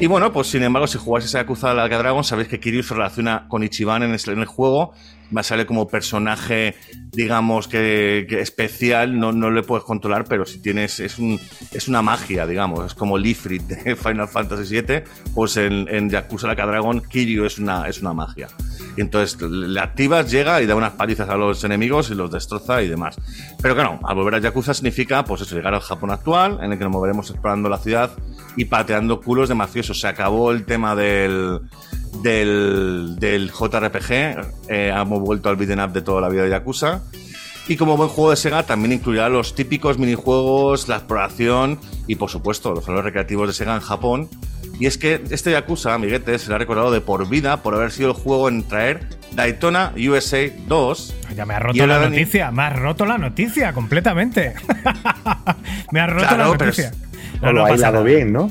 Y bueno, pues sin embargo, si jugáis ese Yakuza a Dragon, sabéis que Kiryu se relaciona con Ichiban en el, juego. Va a salir como personaje, digamos, que, especial, no, no le puedes controlar, pero si tienes, es, un, es una magia, digamos, es como Leafrit de Final Fantasy VII, pues en, Yakuza a Dragon, Kiryu es una, es una magia. Entonces le activas, llega y da unas palizas a los enemigos y los destroza y demás. Pero claro, al volver a Yakuza significa, pues eso, llegar al Japón actual, en el que nos moveremos explorando la ciudad y pateando culos de mafiosos. Se acabó el tema del, del, del JRPG, eh, hemos vuelto al beat'em up de toda la vida de Yakuza. Y como buen juego de Sega también incluirá los típicos minijuegos, la exploración y por supuesto los salones recreativos de Sega en Japón. Y es que este Yakuza, amiguetes, se le ha recordado de por vida por haber sido el juego en traer Daytona USA 2. Ya me ha roto la noticia, me ha roto la noticia completamente. me ha roto Claro, la noticia. No, lo ha hilado bien, ¿no?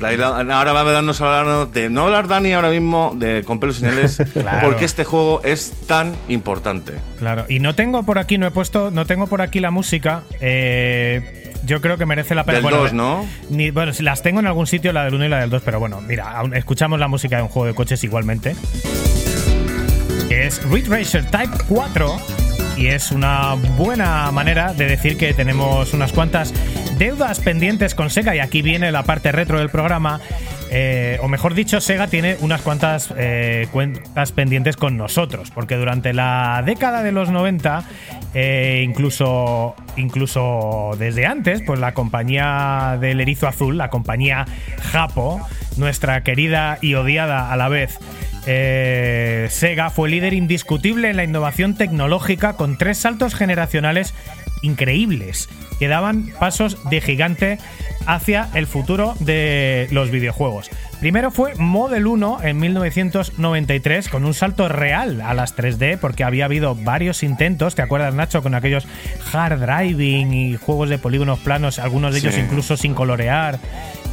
Ahora va a darnos a hablar de no hablar Dani ahora mismo de con pelos y señales Claro. porque este juego es tan importante. Claro, y no tengo por aquí, no he puesto, no tengo por aquí la música. eh, yo creo que merece la pena. Del bueno, 2, ¿no? Ni, bueno, si las tengo en algún sitio, la del 1 y la del 2, pero bueno, mira, escuchamos la música de un juego de coches igualmente. Que es Ridge Racer Type 4. Y es una buena manera de decir que tenemos unas cuantas deudas pendientes con Sega. Y aquí viene la parte retro del programa. Eh, o mejor dicho, Sega tiene unas cuantas eh, cuentas pendientes con nosotros. Porque durante la década de los 90, eh, incluso, incluso desde antes, pues la compañía del Erizo Azul, la compañía Japo, nuestra querida y odiada a la vez Sega fue líder indiscutible en la innovación tecnológica con tres saltos generacionales increíbles que daban pasos de gigante hacia el futuro de los videojuegos. Primero fue Model 1 en 1993 con un salto real a las 3D porque había habido varios intentos, ¿te acuerdas Nacho? Con aquellos hard driving y juegos de polígonos planos, algunos de ellos Sí. incluso sin colorear,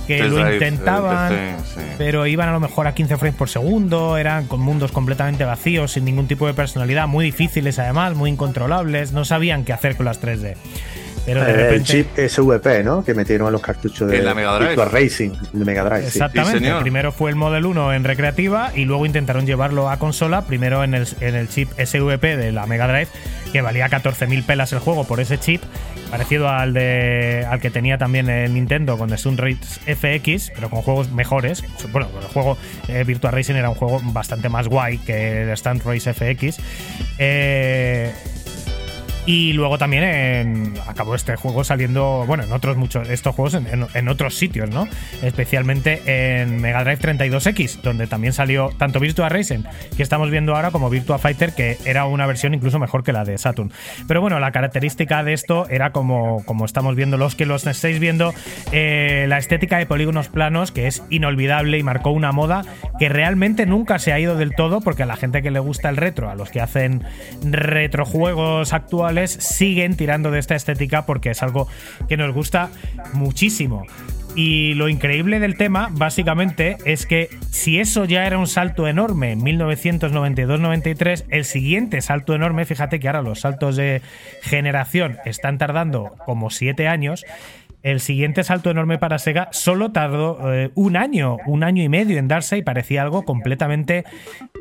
que Test lo Drive, eh, intentaban sí. pero iban a lo mejor a 15 frames por segundo, eran con mundos completamente vacíos, sin ningún tipo de personalidad, muy difíciles además, muy incontrolables, no sabían qué hacer con las 3D. Pero de Eh, repente. el chip SVP, ¿no? Que metieron a los cartuchos de la Mega Drive. Virtua Racing de Mega Drive. Exactamente. Sí, primero fue el Model 1 en recreativa y luego intentaron llevarlo a consola, primero en el, en el chip SVP de la Mega Drive, que valía 14.000 pelas el juego por ese chip, parecido al de al que tenía también el Nintendo con el Sunrise FX, pero con juegos mejores. Bueno, el juego eh, Virtua Racing era un juego bastante más guay que el Stunt Race FX. Eh, y luego también acabó este juego saliendo, bueno, en otros muchos, estos juegos en otros sitios, ¿no? Especialmente en Mega Drive 32X, donde también salió tanto Virtua Racing, que estamos viendo ahora, como Virtua Fighter, que era una versión incluso mejor que la de Saturn. Pero bueno, la característica de esto era como, como estamos viendo, los que los estáis viendo, eh, la estética de polígonos planos, que es inolvidable y marcó una moda que realmente nunca se ha ido del todo, porque a la gente que le gusta el retro, a los que hacen retrojuegos actuales, siguen tirando de esta estética porque es algo que nos gusta muchísimo. Y lo increíble del tema, básicamente, es que si eso ya era un salto enorme en 1992-93, el siguiente salto enorme, fíjate que ahora los saltos de generación están tardando como siete años. El siguiente salto enorme para Sega solo tardó eh, un año, un año y medio en darse y parecía algo completamente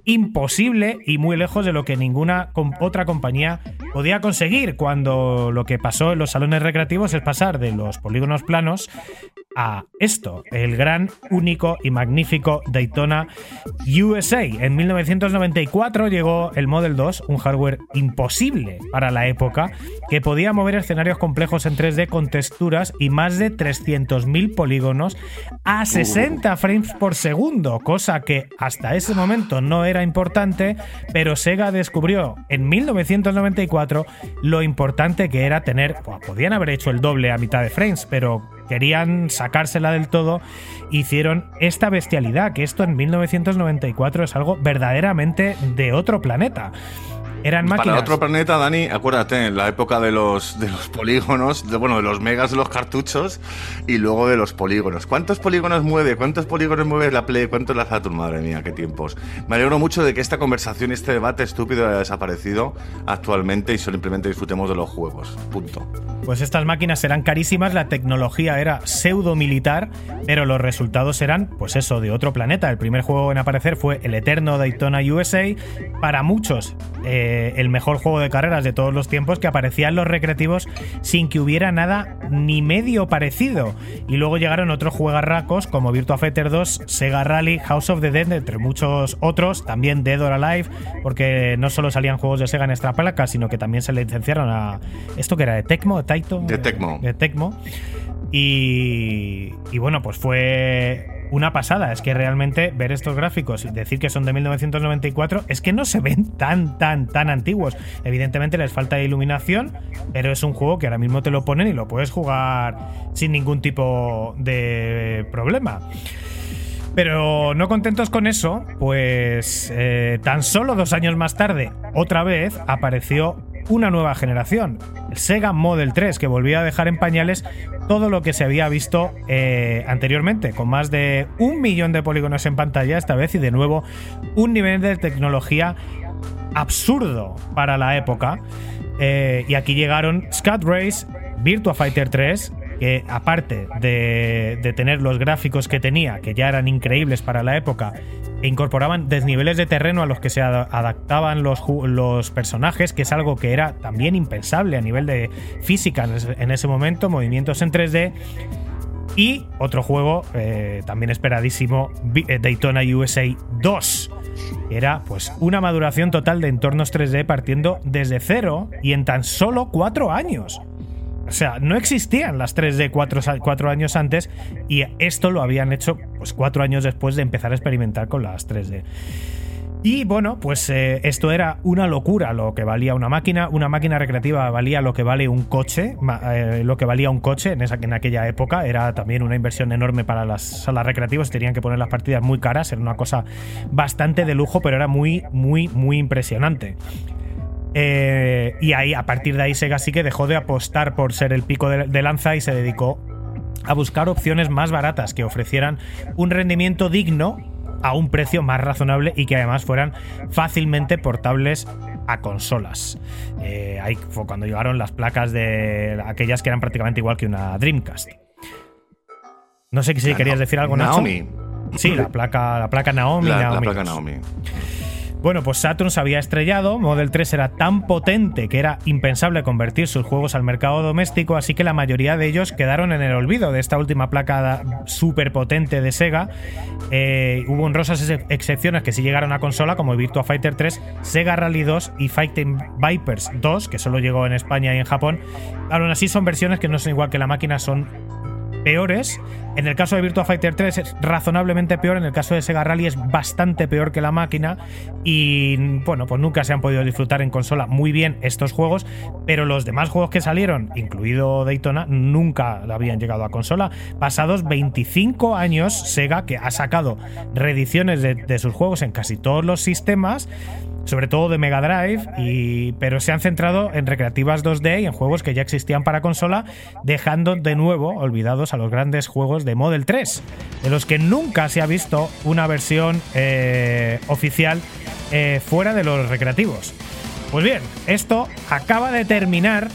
imposible y muy lejos de lo que ninguna otra compañía podía conseguir. Cuando lo que pasó en los salones recreativos es pasar de los polígonos planos a esto, el gran, único y magnífico Daytona USA. En 1994 llegó el Model 2, un hardware imposible para la época, que podía mover escenarios complejos en 3D con texturas y más de 300.000 polígonos a 60 frames por segundo, cosa que hasta ese momento no era importante, pero Sega descubrió en 1994 lo importante que era tener, podían haber hecho el doble a mitad de frames, pero querían sacársela del todo, hicieron esta bestialidad, que esto en 1994 es algo verdaderamente de otro planeta. Eran máquinas. Para otro planeta, Dani, acuérdate, en la época de los, de los polígonos, de, bueno, de los megas de los cartuchos y luego de los polígonos. ¿Cuántos polígonos mueve? ¿Cuántos polígonos mueve la Play? ¿Cuántos la Saturn? Madre mía, qué tiempos. Me alegro mucho de que esta conversación y este debate estúpido haya desaparecido actualmente y simplemente disfrutemos de los juegos. Punto. Pues estas máquinas eran carísimas, la tecnología era pseudo militar, pero los resultados eran, pues eso, de otro planeta. El primer juego en aparecer fue el eterno Daytona USA. Para muchos, eh, el mejor juego de carreras de todos los tiempos que aparecía en los recreativos sin que hubiera nada ni medio parecido. Y luego llegaron otros juegarracos como Virtua Fighter 2, Sega Rally, House of the Dead, entre muchos otros, también Dead or Alive, porque no solo salían juegos de Sega en esta placa, sino que también se licenciaron a esto que era de Tecmo, de Taito, De Tecmo. de Tecmo. Y, y bueno, pues fue una pasada. Es que realmente ver estos gráficos y decir que son de 1994 es que no se ven tan, tan, tan antiguos. Evidentemente les falta iluminación, pero es un juego que ahora mismo te lo ponen y lo puedes jugar sin ningún tipo de problema. Pero no contentos con eso, pues eh, tan solo dos años más tarde, otra vez, apareció una nueva generación, el Sega Model 3, que volvía a dejar en pañales todo lo que se había visto eh, anteriormente, con más de un millón de polígonos en pantalla esta vez y de nuevo un nivel de tecnología absurdo para la época. Eh, y aquí llegaron Scat Race, Virtua Fighter 3, que aparte de, tener los gráficos que tenía, que ya eran increíbles para la época, incorporaban desniveles de terreno a los que se ada- adaptaban los, personajes, que es algo que era también impensable a nivel de física en ese, en ese momento, movimientos en 3D. Y otro juego eh, también esperadísimo, eh, Daytona USA 2. que Era pues una maduración total de entornos 3D partiendo desde cero y en tan solo cuatro años. O sea, no existían las 3D cuatro, cuatro años antes y esto lo habían hecho pues cuatro años después de empezar a experimentar con las 3D. Y bueno, pues eh, esto era una locura lo que valía una máquina. Una máquina recreativa valía lo que vale un coche, eh, lo que valía un coche en, esa, en aquella época. Era también una inversión enorme para las salas recreativas. Tenían que poner las partidas muy caras. Era una cosa bastante de lujo, pero era muy, muy, muy impresionante. Eh, y ahí, a partir de ahí, Sega sí que dejó de apostar por ser el pico de, de lanza y se dedicó a buscar opciones más baratas que ofrecieran un rendimiento digno a un precio más razonable y que además fueran fácilmente portables a consolas. Eh, ahí fue cuando llegaron las placas de aquellas que eran prácticamente igual que una Dreamcast. No sé si querías decir algo, Nacho. Naomi. Sí, la placa, la placa Naomi. La, placa 2. Naomi. Bueno, pues Saturn se había estrellado, Model 3 era tan potente que era impensable convertir sus juegos al mercado doméstico, así que la mayoría de ellos quedaron en el olvido de esta última placa súper potente de Sega. Eh, hubo honrosas ex- excepciones que sí llegaron a consola, como Virtua Fighter 3, Sega Rally 2 y Fighting Vipers 2, que solo llegó en España y en Japón. Aún así son versiones que no son igual que la máquina, son peores. En el caso de Virtua Fighter 3 es razonablemente peor, en el caso de Sega Rally es bastante peor que la máquina y bueno, pues nunca se han podido disfrutar en consola muy bien estos juegos, pero los demás juegos que salieron, incluido Daytona, nunca habían llegado a consola. Pasados 25 años, Sega, que ha sacado reediciones de, sus juegos en casi todos los sistemas, sobre todo de Mega Drive, y, pero se han centrado en recreativas 2D y en juegos que ya existían para consola, dejando de nuevo olvidados a los grandes juegos de Model 3, de los que nunca se ha visto una versión eh, oficial eh, fuera de los recreativos. Pues bien, esto acaba de terminar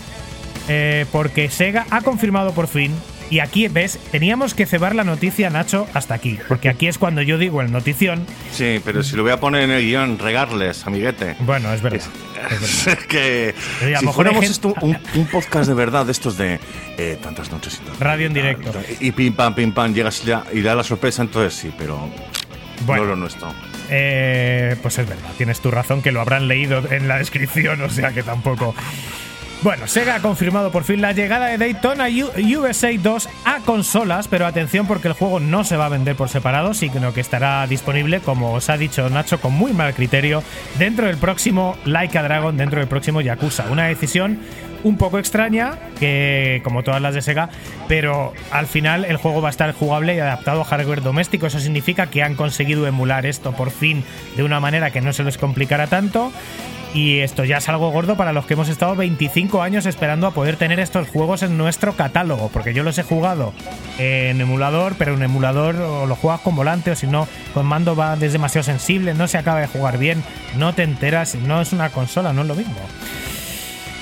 eh, porque Sega ha confirmado por fin. Y aquí ves, teníamos que cebar la noticia, Nacho, hasta aquí. Porque aquí es cuando yo digo el notición. Sí, pero si lo voy a poner en el guion, regarles, amiguete. Bueno, es verdad. Es, es que a si mejor fuéramos gente- esto un, un podcast de verdad de estos de eh, tantas noches y tantas Radio en directo. y pim pam pim pam llegas ya y da la sorpresa entonces sí pero Bueno. no lo nuestro Eh, pues es verdad, tienes tu razón que lo habrán leído en la descripción, o sea que tampoco. Bueno, Sega ha confirmado por fin la llegada de Daytona USA 2 a consolas, pero atención porque el juego no se va a vender por separado, sino que estará disponible, como os ha dicho Nacho, con muy mal criterio, dentro del próximo Like a Dragon, dentro del próximo Yakuza. Una decisión un poco extraña, que como todas las de Sega, pero al final el juego va a estar jugable y adaptado a hardware doméstico. Eso significa que han conseguido emular esto por fin de una manera que no se les complicara tanto. Y esto ya es algo gordo para los que hemos estado 25 años esperando a poder tener estos juegos en nuestro catálogo, porque yo los he jugado en emulador, pero en emulador o lo juegas con volante o si no, con mando va es demasiado sensible, no se acaba de jugar bien, no te enteras, no es una consola, no es lo mismo.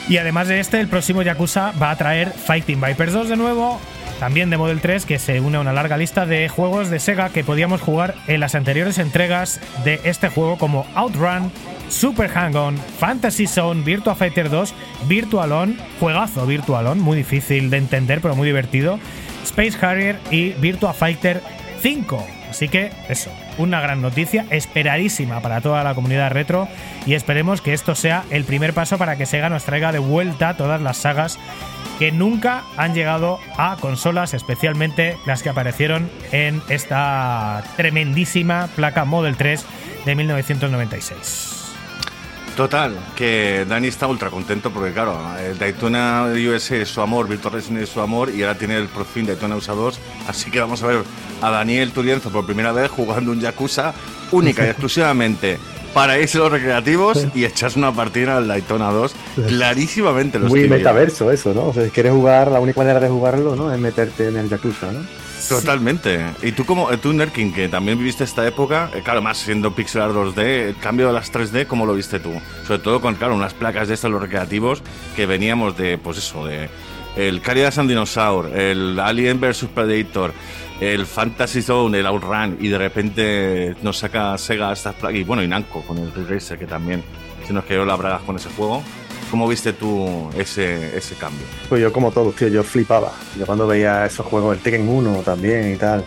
Y además de este, el próximo Yakuza va a traer Fighting Vipers 2 de nuevo, también de Model 3, que se une a una larga lista de juegos de Sega que podíamos jugar en las anteriores entregas de este juego como Outrun, Super Hang-On, Fantasy Zone, Virtua Fighter 2, Virtual On, juegazo Virtual On, muy difícil de entender pero muy divertido, Space Harrier y Virtua Fighter 5. Así que eso, una gran noticia, esperadísima para toda la comunidad retro y esperemos que esto sea el primer paso para que Sega nos traiga de vuelta todas las sagas que nunca han llegado a consolas, especialmente las que aparecieron en esta tremendísima placa Model 3 de 1996. Total, que Dani está ultra contento porque, claro, el Daytona USA es su amor, Virtual Racing es su amor y ahora tiene el por fin Daytona USA 2. Así que vamos a ver a Daniel Turienzo por primera vez jugando un Yakuza única y exclusivamente para irse a los recreativos y echarse una partida al Daytona 2. Clarísimamente lo Muy metaverso eso, ¿no? O sea, si quieres jugar, la única manera de jugarlo, ¿no? Es meterte en el Yakuza, ¿no? Totalmente. Y tú como tú Nerkin, que también viviste esta época, eh, claro, más siendo pixel art 2D, el cambio de las 3D, ¿cómo lo viste tú? Sobre todo con, claro, unas placas de estas, los recreativos, que veníamos de, pues eso, de el Caridas and Dinosaur, el Alien vs Predator, el Fantasy Zone, el Outrun, y de repente nos saca Sega estas placas, y bueno, y Namco con el Racer, que también se nos quedó la bragas con ese juego. ¿Cómo viste tú ese, ese cambio? Pues yo como todos, tío, yo flipaba. Yo cuando veía esos juegos, el Tekken 1 también y tal,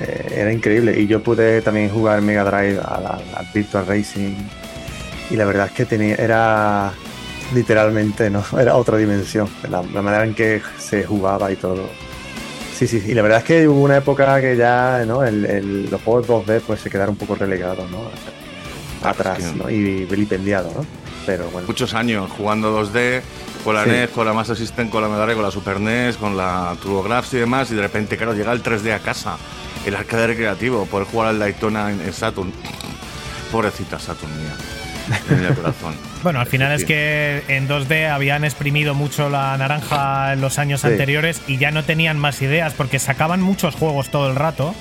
eh, era increíble. Y yo pude también jugar Mega Drive al, al- al Virtual Racing. Y la verdad es que tenía, era literalmente, ¿no? Era otra dimensión. La, la manera en que se jugaba y todo. Sí, sí, y la verdad es que hubo una época que ya, ¿no? El, el- los juegos 2D pues se quedaron un poco relegados, ¿no? Atrás, es que- ¿no? Y vilipendiados, ¿no? Pero bueno. muchos años jugando 2D con la Sí. NES, con la Master System, con la Mega Drive, con la Super NES, con la TurboGrafx y demás, y de repente, claro, llega el 3D a casa, el arcade recreativo, poder jugar al Daytona en, en Saturn. Pobrecita Saturn mía, en el corazón. Bueno, al final es que en 2D habían exprimido mucho la naranja en los años Sí. anteriores y ya no tenían más ideas porque sacaban muchos juegos todo el rato.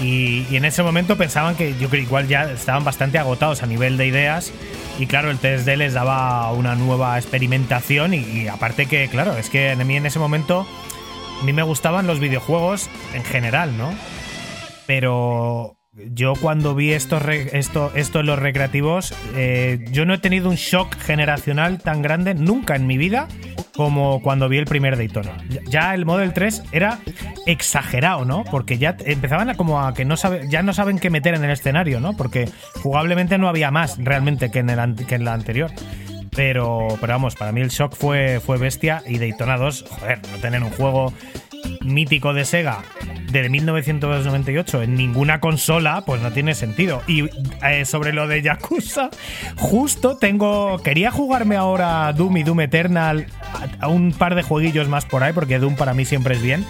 Y, y en ese momento pensaban que yo creo igual ya estaban bastante agotados a nivel de ideas. Y claro, el 3D les daba una nueva experimentación. Y, y aparte que, claro, es que a mí en ese momento a mí me gustaban los videojuegos en general, ¿no? Pero yo cuando vi estos re- esto, esto en los recreativos, eh, yo no he tenido un shock generacional tan grande nunca en mi vida como cuando vi el primer Daytona. Ya- el Model 3 era exagerado, ¿no? Porque ya empezaban a como a que no sabe, ya no saben qué meter en el escenario, ¿no? Porque jugablemente no había más realmente que en, el, que en la anterior. Pero, pero vamos, para mí el shock fue, fue bestia y Daytona 2, joder, no tener un juego mítico de Sega de 1998 en ninguna consola, pues no tiene sentido. Y eh, sobre lo de Yakuza, justo tengo. Quería jugarme ahora Doom y Doom Eternal a, un par de jueguillos más por ahí, porque Doom para mí siempre es bien.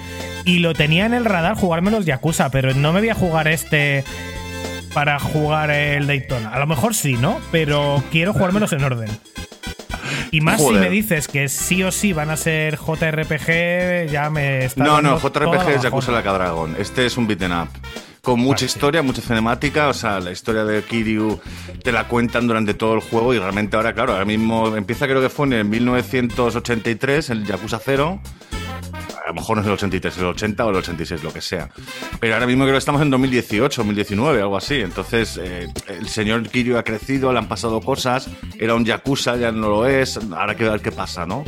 Y lo tenía en el radar jugarme los Yakuza, pero no me voy a jugar este para jugar el Daytona. A lo mejor sí, ¿no? Pero quiero jugármelos en orden. Y más si me dices que sí o sí van a ser JRPG, ya me está. No, no, la JRPG es. Yakuza Like a Dragon. Este es un beaten up. Con mucha sí. historia, mucha cinemática, o sea, la historia de Kiryu te la cuentan durante todo el juego y realmente ahora, claro, ahora mismo empieza creo que fue en el 1983, el Yakuza 0. A lo mejor no es el 83, el 80 o el 86, lo que sea. Pero ahora mismo creo que estamos en 2018, 2019, algo así. Entonces, eh, el señor Kiryu ha crecido, le han pasado cosas, era un Yakuza, ya no lo es, ahora que ver qué pasa, ¿no?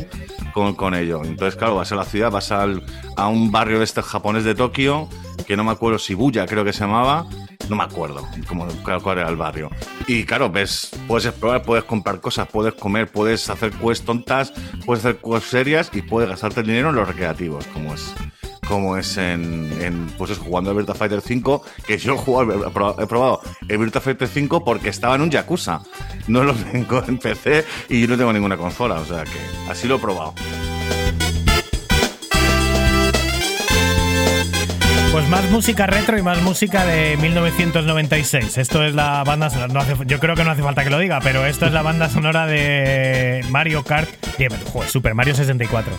Con, con ello. Entonces, claro, vas a la ciudad, vas al- a un barrio este japonés de Tokio, que no me acuerdo, Shibuya creo que se llamaba, no me acuerdo cómo, cuál, era el barrio. Y claro, ves, puedes explorar, puedes comprar cosas, puedes comer, puedes hacer quests tontas, puedes hacer quests serias y puedes gastarte el dinero en los recreativos, como es como es en, en, pues es jugando al Virtua Fighter 5, que yo he probado- he probado el Virtua Fighter 5 porque estaba en un Yakuza. No lo tengo en PC y no tengo ninguna consola, o sea que así lo he probado. Pues más música retro y más música de 1996. Esto es la banda sonora. yo creo que no hace falta que lo diga, pero esto es la banda sonora de Mario Kart. de- joder, Super Mario 64.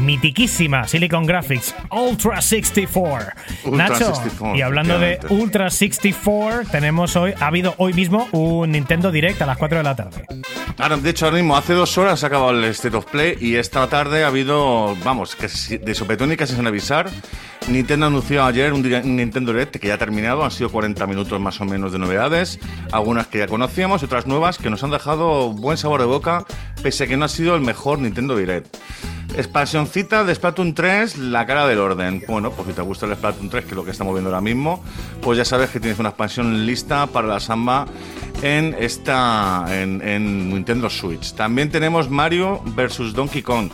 Mitiquísima Silicon Graphics Ultra 64. Ultra Nacho, 64, y hablando de. Ultra 64, tenemos hoy, ha habido hoy mismo un Nintendo Direct a las 4 de la tarde. Ahora, de hecho, ahora mismo, hace dos horas se ha acabado el State of Play y esta tarde ha habido, vamos, que de sopetón y casi sin avisar. Nintendo anunció ayer un, Nintendo Direct que ya ha terminado, han sido 40 minutos más o menos de novedades, algunas que ya conocíamos y otras nuevas que nos han dejado buen sabor de boca, pese a que no ha sido el mejor Nintendo Direct. Expansioncita de Splatoon 3, la cara del orden. Bueno, pues si te gusta el Splatoon 3, que es lo que estamos viendo ahora mismo, pues ya sabes que tienes una expansión lista para la Samba en esta en, en Nintendo Switch. También tenemos Mario vs Donkey Kong,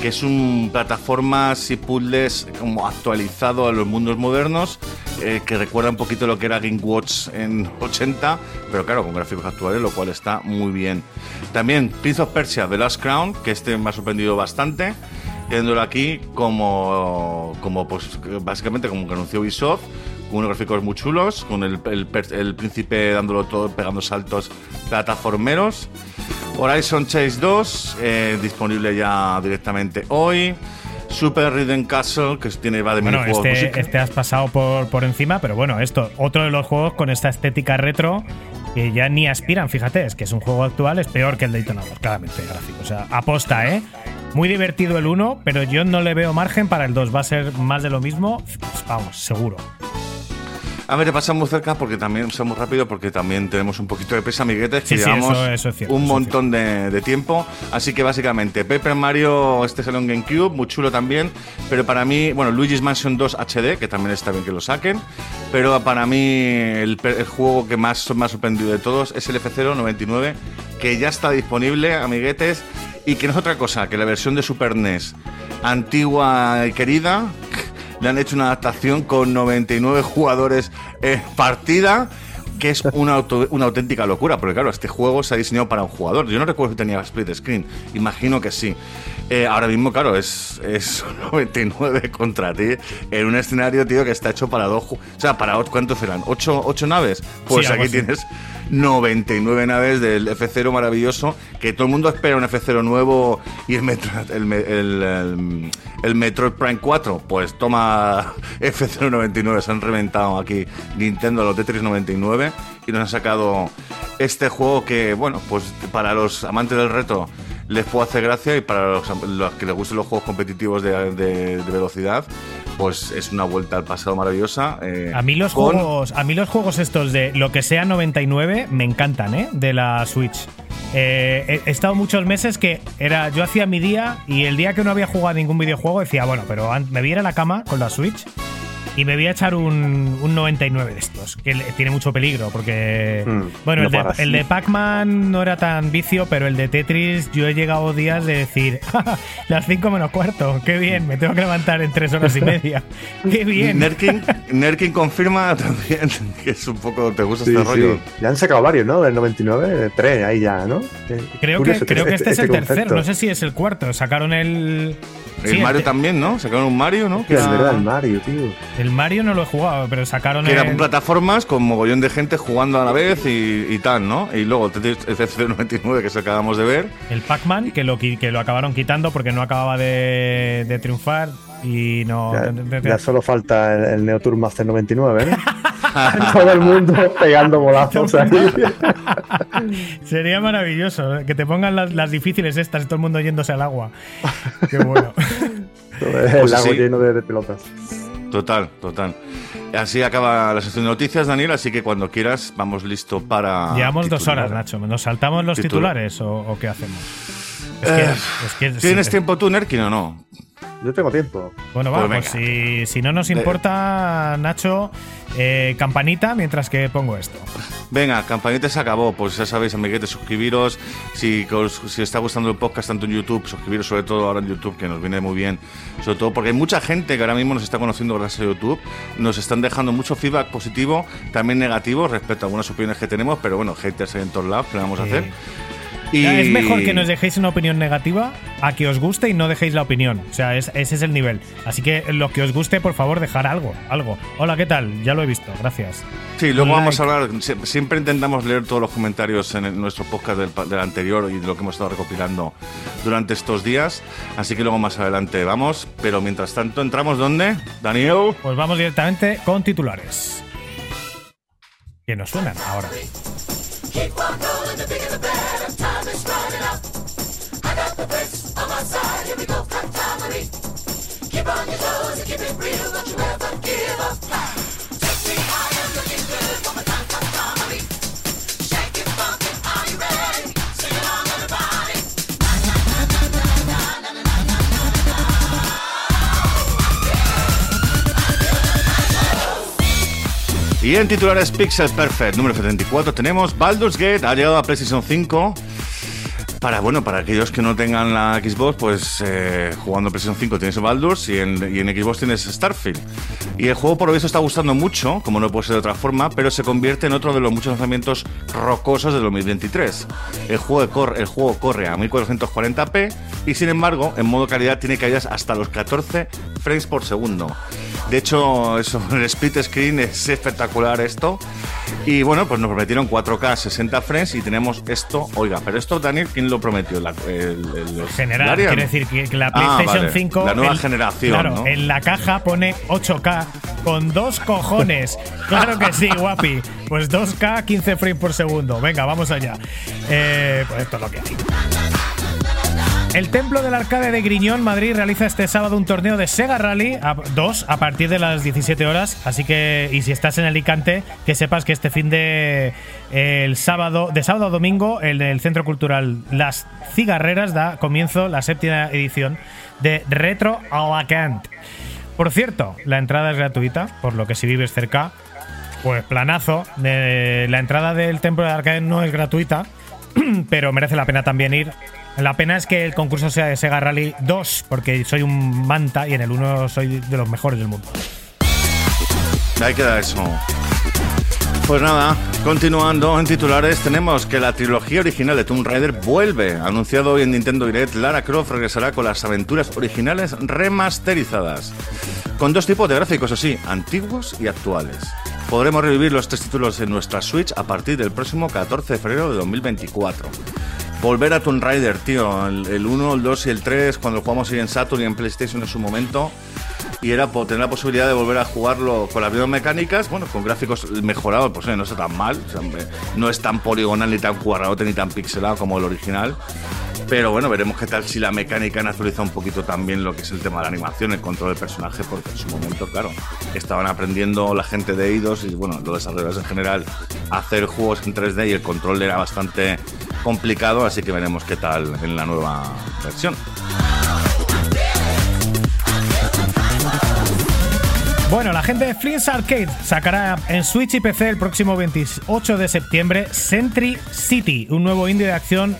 que es un plataformas y puzzles como actualizado a los mundos modernos, eh, que recuerda un poquito lo que era Game Watch en 80, pero claro, con gráficos actuales, lo cual está muy bien. También Prince of Persia, The Last Crown, que este me ha sorprendido bastante, teniéndolo aquí como, como pues, básicamente como que anunció Ubisoft, con unos gráficos muy chulos, con el, el príncipe dándolo todo, pegando saltos plataformeros. Horizon Chase 2, eh, disponible ya directamente hoy. Super Rhythm Castle, que tiene va de Bueno, este, este has pasado por, por encima, pero bueno, esto, otro de los juegos con esta estética retro que ya ni aspiran, fíjate, es que es un juego actual, es peor que el Daytona 2, claramente, gráfico. O sea, aposta, ¿eh? Muy divertido el 1, pero yo no le veo margen para el 2. Va a ser más de lo mismo, vamos, seguro. A ver, pasamos cerca porque también somos rápido porque también tenemos un poquito de prisa, amiguetes, que Sí, eso- eso es cierto, un es montón de, de tiempo. Así que básicamente, Paper Mario, este salió en GameCube, muy chulo también. Pero para mí, bueno, Luigi's Mansion 2 HD, que también está bien que lo saquen. Pero para mí, el juego que más me ha sorprendido de todos es el F099, que ya está disponible, amiguetes. Y que no es otra cosa que la versión de Super NES antigua y querida, le han hecho una adaptación con 99 jugadores en partida, que es una, una auténtica locura, porque claro, este juego se ha diseñado para un jugador. Yo no recuerdo si tenía split screen, imagino que sí. Eh, ahora mismo, claro, es, es 99 contra ti en un escenario, tío, que está hecho para dos. O sea, para. ¿Cuántos eran? ¿Ocho, ocho naves? Pues Sí, aquí tienes 99 naves del F0 maravilloso, que todo el mundo espera un F0 nuevo y el, Metro, el, me- el, el- el Metroid Prime 4. Pues toma F099, se han reventado aquí Nintendo los Tetris 99 y nos han sacado este juego que, bueno, pues para los amantes del reto les puede hacer gracia y para los, los que les gusten los juegos competitivos de, de- de velocidad, pues es una vuelta al pasado maravillosa. eh, A mí los con- juegos, a mí los juegos estos de lo que sea 99 me encantan, ¿eh? De la Switch. Eh, he, estado muchos meses que era yo hacía mi día y el día que no había jugado ningún videojuego decía, bueno, pero me voy a ir a la cama con la Switch y me voy a echar un, un 99 de estos, que tiene mucho peligro porque Mm, bueno, no el de, paras. el de Pac-Man no era tan vicio, pero el de Tetris yo he llegado días de decir, "Ja, las 5 menos cuarto, qué bien, me tengo que levantar en 3 horas y media. Qué bien. Nerkin, Nerkin confirma también que es un poco. ¿Te gusta Sí, este sí. rollo? Ya han sacado varios, ¿no? Del 99, tres ahí ya, ¿no? Creo, curioso que, creo que este, es el tercero, concepto. no sé si es el cuarto. Sacaron el. El sí, Mario el, también, ¿no? Sacaron un Mario, ¿no? Que es era- verdad, el Mario, tío. el Mario no lo he jugado, pero sacaron que era el. con plataformas con mogollón de gente jugando a la vez y, y tal, ¿no? Y luego el Tetris- el FC99 que se acabamos de ver. El Pac-Man, que lo, que lo acabaron quitando porque no acababa de, de triunfar. Y no. Ya, solo falta el, el Neo Tour Master 99, ¿no? Todo el mundo pegando bolazos ahí. Sería maravilloso ¿eh? que te pongan las, las difíciles estas y todo el mundo yéndose al agua. Qué bueno. El Pues lago sí. lleno de, de pelotas. Total, total. Así acaba la sección de noticias, Daniel, así que cuando quieras vamos listo para. Llevamos dos horas, Nacho. ¿Nos saltamos los Titular. titulares o, o qué hacemos? Es que, Eh, es que- ¿Tienes sí, tiempo tú, Nerkin, o no? Yo tengo tiempo. Bueno, va, Pues pues, venga. si, si no nos importa, Nacho, eh, campanita mientras que pongo esto. Venga, campanita se acabó. Pues ya sabéis, amiguetes, suscribiros. Si, os, si os está gustando el podcast tanto en YouTube, suscribiros sobre todo ahora en YouTube, que nos viene muy bien. Sobre todo porque hay mucha gente que ahora mismo nos está conociendo gracias a YouTube. Nos están dejando mucho feedback positivo, también negativo respecto a algunas opiniones que tenemos. Pero bueno, haters hay en todos lados, ¿qué le vamos a hacer? Y Ya, Es mejor que nos dejéis una opinión negativa a que os guste y no dejéis la opinión. O sea, es- ese es el nivel. Así que lo que os guste, por favor, dejar algo. Algo. Hola, ¿qué tal? Ya lo he visto. Gracias. Sí, luego vamos a hablar. sie- Siempre intentamos leer todos los comentarios en el- nuestro podcast del anterior y de lo que hemos estado recopilando durante estos días. Así que luego más adelante vamos. Pero mientras tanto, ¿entramos dónde? Daniel. Pues vamos directamente con titulares. Que nos suenan ahora. Y en titulares Pixel Perfect número 74 tenemos Baldur's Gate, ha llegado a PlayStation 5. Para, bueno, para aquellos que no tengan la Xbox, pues eh, jugando en PlayStation 5 tienes Baldur's y en, y en Xbox tienes Starfield. Y el juego por lo visto está gustando mucho, como no puede ser de otra forma, pero se convierte en otro de los muchos lanzamientos rocosos del 2023. El juego, el juego corre a 1440p y sin embargo, en modo calidad tiene caídas hasta los 14 frames por segundo. De hecho, eso, el split screen es espectacular esto. Y bueno, pues nos prometieron 4K 60 frames y tenemos esto. Oiga, pero esto, Daniel, ¿quién lo prometió? La, el, el- los- General, Larian. quiere decir que, la Ah, PlayStation vale. 5. La nueva el- generación, Claro, ¿no? en la caja pone 8K con dos cojones. Claro que sí, guapi. Pues 2K, 15 frames por segundo. Venga, vamos allá. Eh, pues esto es lo que hay. El Templo del Arcade de Griñón, Madrid, realiza este sábado un torneo de Sega Rally 2 a partir de las 17 horas. Así que, y si estás en Alicante, que sepas que este fin de el sábado, de sábado a domingo, el del Centro Cultural Las Cigarreras da comienzo la séptima edición de Retro Alacant. Por cierto, la entrada es gratuita, por lo que si vives cerca, pues planazo. Eh, la entrada del Templo del Arcade no es gratuita, pero merece la pena también ir. La pena es que el concurso sea de Sega Rally 2, porque soy un manta y en el 1 soy de los mejores del mundo. Ahí queda eso. Pues nada, continuando en titulares, tenemos que la trilogía original de Tomb Raider vuelve. Anunciado hoy en Nintendo Direct, Lara Croft regresará con las aventuras originales remasterizadas. Con dos tipos de gráficos, así, antiguos y actuales. Podremos revivir los tres títulos en nuestra Switch a partir del próximo 14 de febrero de 2024. Volver a Tomb Raider, tío. El, el 1, el 2 y el 3, cuando lo jugamos en Saturn y en PlayStation en su momento. Y era por tener la posibilidad de volver a jugarlo con las mismas mecánicas, bueno, con gráficos mejorados, pues eh, no está tan mal. no es tan poligonal, ni tan cuadradote, ni tan pixelado como el original. Pero bueno, veremos qué tal si la mecánica han actualizado un poquito también lo que es el tema de la animación, el control del personaje, porque en su momento, claro, estaban aprendiendo la gente de Eidos y bueno, los desarrolladores en general a hacer juegos en 3D y el control era bastante complicado, así que veremos qué tal en la nueva versión. Bueno, la gente de Flint's Arcade sacará en Switch y PC el próximo 28 de septiembre Sentry City, un nuevo indie de acción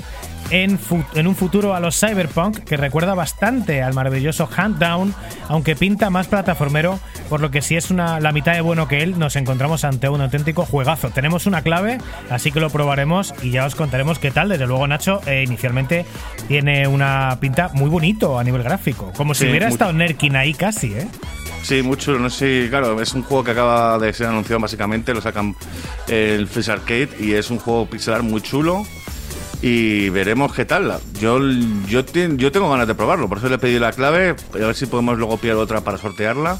en, un futuro a los Cyberpunk que recuerda bastante al maravilloso Hand Down, aunque pinta más plataformero, por lo que si es una, la mitad de bueno que él, nos encontramos ante un auténtico juegazo. Tenemos una clave, así que lo probaremos y ya os contaremos qué tal. Desde luego, Nacho, eh, inicialmente tiene una pinta muy bonito a nivel gráfico, como si hubiera muy- estado Nerkin ahí casi, ¿eh? Sí, mucho, no sé, claro, es un juego que acaba de ser anunciado básicamente, lo sacan el Freeze Arcade y es un juego pixelar muy chulo y veremos qué tal. Yo, yo, yo tengo ganas de probarlo, por eso le he pedido la clave, a ver si podemos luego pillar otra para sortearla.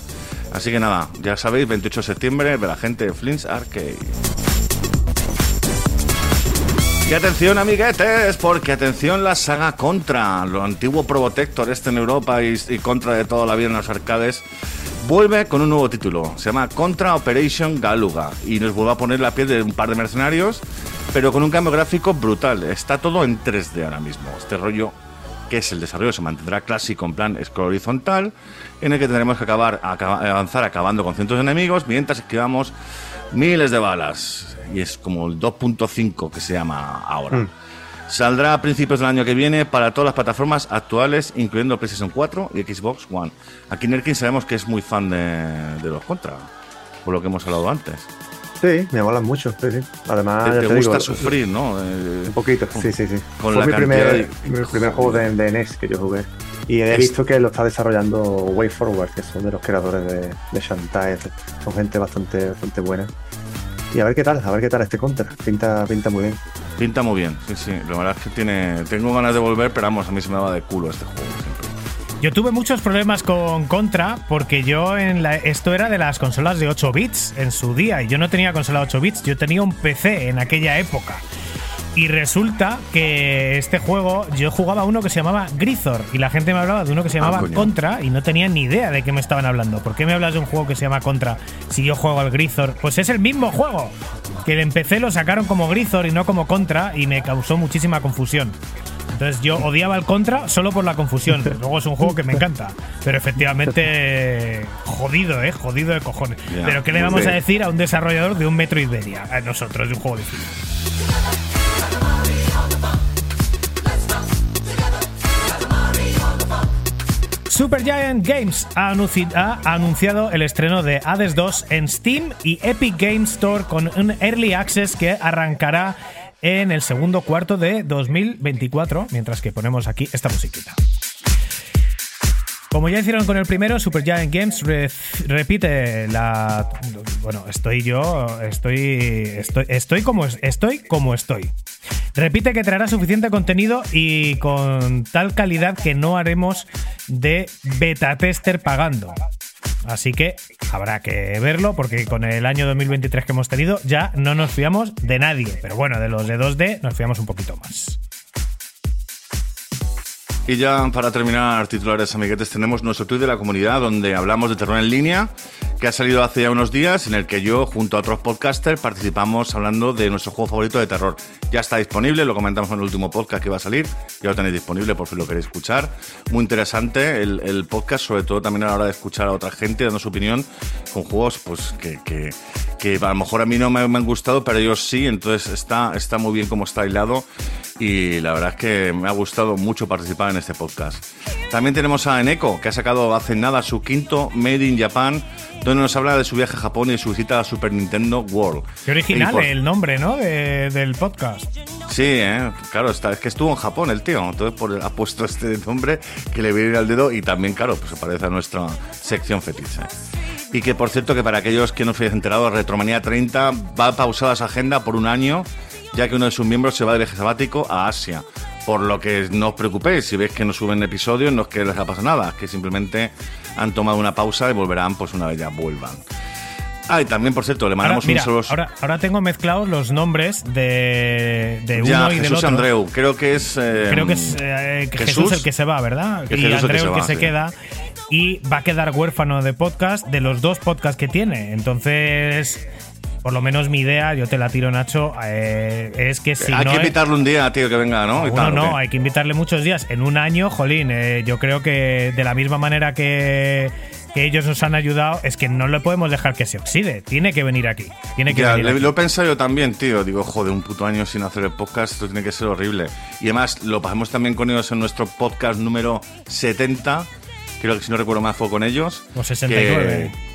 Así que nada, ya sabéis, 28 de septiembre de la gente de Flint's Arcade. Y atención, amiguetes, porque atención la saga Contra, lo antiguo Probotector este en Europa y, y Contra de toda la vida en los arcades, vuelve con un nuevo título. Se llama Contra Operation Galuga y nos vuelve a poner la piel de un par de mercenarios, pero con un cambio gráfico brutal. Está todo en 3D ahora mismo. Este rollo que es el desarrollo se mantendrá clásico en plan scroll horizontal, en el que tendremos que acabar, acaba- avanzar acabando con cientos de enemigos mientras esquivamos miles de balas. Y es como el 2.5 que se llama ahora. Saldrá a principios del año que viene para todas las plataformas actuales, incluyendo PlayStation 4 y Xbox One. Aquí Nerkin sabemos que es muy fan de, de los Contra, por lo que hemos hablado antes. Sí, me molan mucho. Sí, sí. Además, Te, te gusta digo, sufrir, ¿no? Eh, Un poquito, sí, sí, sí. con Fue mi primer, de- mi primer juego de, de NES que yo jugué. Y he Es- visto que lo está desarrollando Way Forward, que son de los creadores de, de Shantae. Son gente bastante, bastante buena. Y a ver qué tal, a ver qué tal este contra. Pinta, pinta muy bien. Pinta muy bien, sí, sí. La verdad es que tiene. Tengo ganas de volver, pero vamos, a mí se me va de culo este juego siempre. Yo tuve muchos problemas con Contra porque yo en la, esto era de las consolas de 8 bits en su día y yo no tenía consola 8 bits, yo tenía un PC en aquella época. Y resulta que este juego yo jugaba uno que se llamaba Grisor y la gente me hablaba de uno que se llamaba Ah, coño. Contra y no tenía ni idea de qué me estaban hablando. ¿Por qué me hablas de un juego que se llama Contra si yo juego al Grisor? Pues es el mismo juego. Que en PC lo sacaron como Grisor y no como Contra y me causó muchísima confusión. Entonces yo odiaba el Contra solo por la confusión. Luego es un juego que me encanta. Pero efectivamente, jodido, ¿eh? Jodido de cojones. Pero ¿qué le vamos a decir a un desarrollador de un Metro Iberia? A nosotros, de un juego difícil. Supergiant Games ha, anunci- ha anunciado el estreno de Hades 2 en Steam y Epic Games Store con un Early Access que arrancará en el segundo cuarto de 2024, mientras que ponemos aquí esta musiquita. Como ya hicieron con el primero, Supergiant Games re- repite la. Bueno, estoy yo. Estoy. Estoy, estoy, como, estoy como estoy. Repite que traerá suficiente contenido y con tal calidad que no haremos de beta tester pagando. Así que habrá que verlo porque con el año 2023 que hemos tenido ya no nos fiamos de nadie. Pero bueno, de los de 2D nos fiamos un poquito más. Y ya para terminar, titulares amiguetes, tenemos nuestro tweet de la comunidad donde hablamos de terror en línea, que ha salido hace ya unos días, en el que yo, junto a otros podcasters, participamos hablando de nuestro juego favorito de terror. Ya está disponible, lo comentamos en el último podcast que va a salir, ya lo tenéis disponible por si lo queréis escuchar. Muy interesante el, el podcast, sobre todo también a la hora de escuchar a otra gente dando su opinión con juegos pues que, que, que a lo mejor a mí no me, me han gustado, pero ellos sí, entonces está, está muy bien como está hilado y la verdad es que me ha gustado mucho participar en este podcast. También tenemos a Eneko, que ha sacado hace nada su quinto Made in Japan, donde nos habla de su viaje a Japón y su visita a Super Nintendo World. Qué original por- el nombre, ¿no? De- del podcast. Sí, ¿eh? claro, está, es que estuvo en Japón el tío, entonces por, ha puesto este nombre que le viene al dedo y también, claro, pues se parece a nuestra sección fetiche. Y que, por cierto, que para aquellos que no os hayáis enterado, Retromanía 30 va pausada su agenda por un año, ya que uno de sus miembros se va de viaje sabático a Asia. Por lo que no os preocupéis, si veis que no suben episodios, no es que les ha pasado nada, es que simplemente han tomado una pausa y volverán pues una vez ya vuelvan. Ah, y también, por cierto, le Ahora, mandamos mira, un solo... ahora, ahora tengo mezclados los nombres de, de uno ya, y del Jesús otro. Andreu, creo que es... eh, Creo que es eh, que Jesús, el que se va, ¿verdad? Que y Jesús el que Andreu el que se sí. queda. Y va a quedar huérfano de podcast de los dos podcasts que tiene. Entonces, por lo menos mi idea, yo te la tiro, Nacho, eh, es que si hay no. que invitarle un día, tío, que venga, ¿no? Y uno tal, ¿o no, qué? hay que invitarle muchos días. En un año, jolín, eh, yo creo que de la misma manera que, que ellos nos han ayudado, es que no le podemos dejar que se oxide. Tiene que venir aquí. Tiene que Ya, venir le- aquí. lo he pensado yo también, tío. Digo, joder, un puto año sin hacer el podcast, esto tiene que ser horrible. Y además, lo pasamos también con ellos en nuestro podcast número 70. Creo que si no recuerdo más fue con ellos. O 69. Que,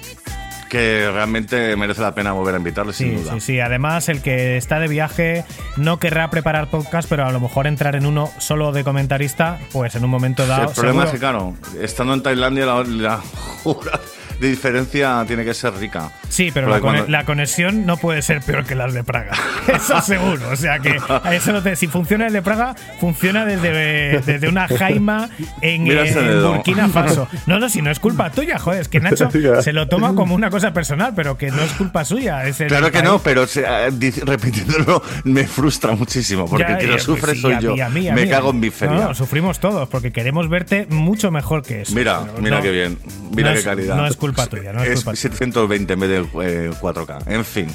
que realmente merece la pena volver a invitarles, sin duda. sí, sí. Además, el que está de viaje no querrá preparar podcast, pero a lo mejor entrar en uno solo de comentarista, pues en un momento dado. el problema es que, claro, estando en Tailandia, la, la de diferencia tiene que ser rica. Sí, pero la, cone- cuando- la conexión no puede ser peor que las de Praga. Eso seguro. O sea que a eso no te- si funciona el de Praga, funciona desde, desde una jaima en. Burkina Faso. No, no, si no es culpa tuya, joder. Es que Nacho se lo toma como una cosa personal, pero que no es culpa suya. es el Claro que país. no, pero eh, repitiéndolo me frustra muchísimo, porque Ya, el que ya, lo pues sufre sí, soy a yo. mí, a mí, a me mí. cago en mi feria. No, no, sufrimos todos porque queremos verte mucho mejor que eso. Mira, mira no- qué bien. Mira no qué es- calidad. No es culpa tuya, no es, culpa tuya. 720 en vez de eh, 4K. En fin.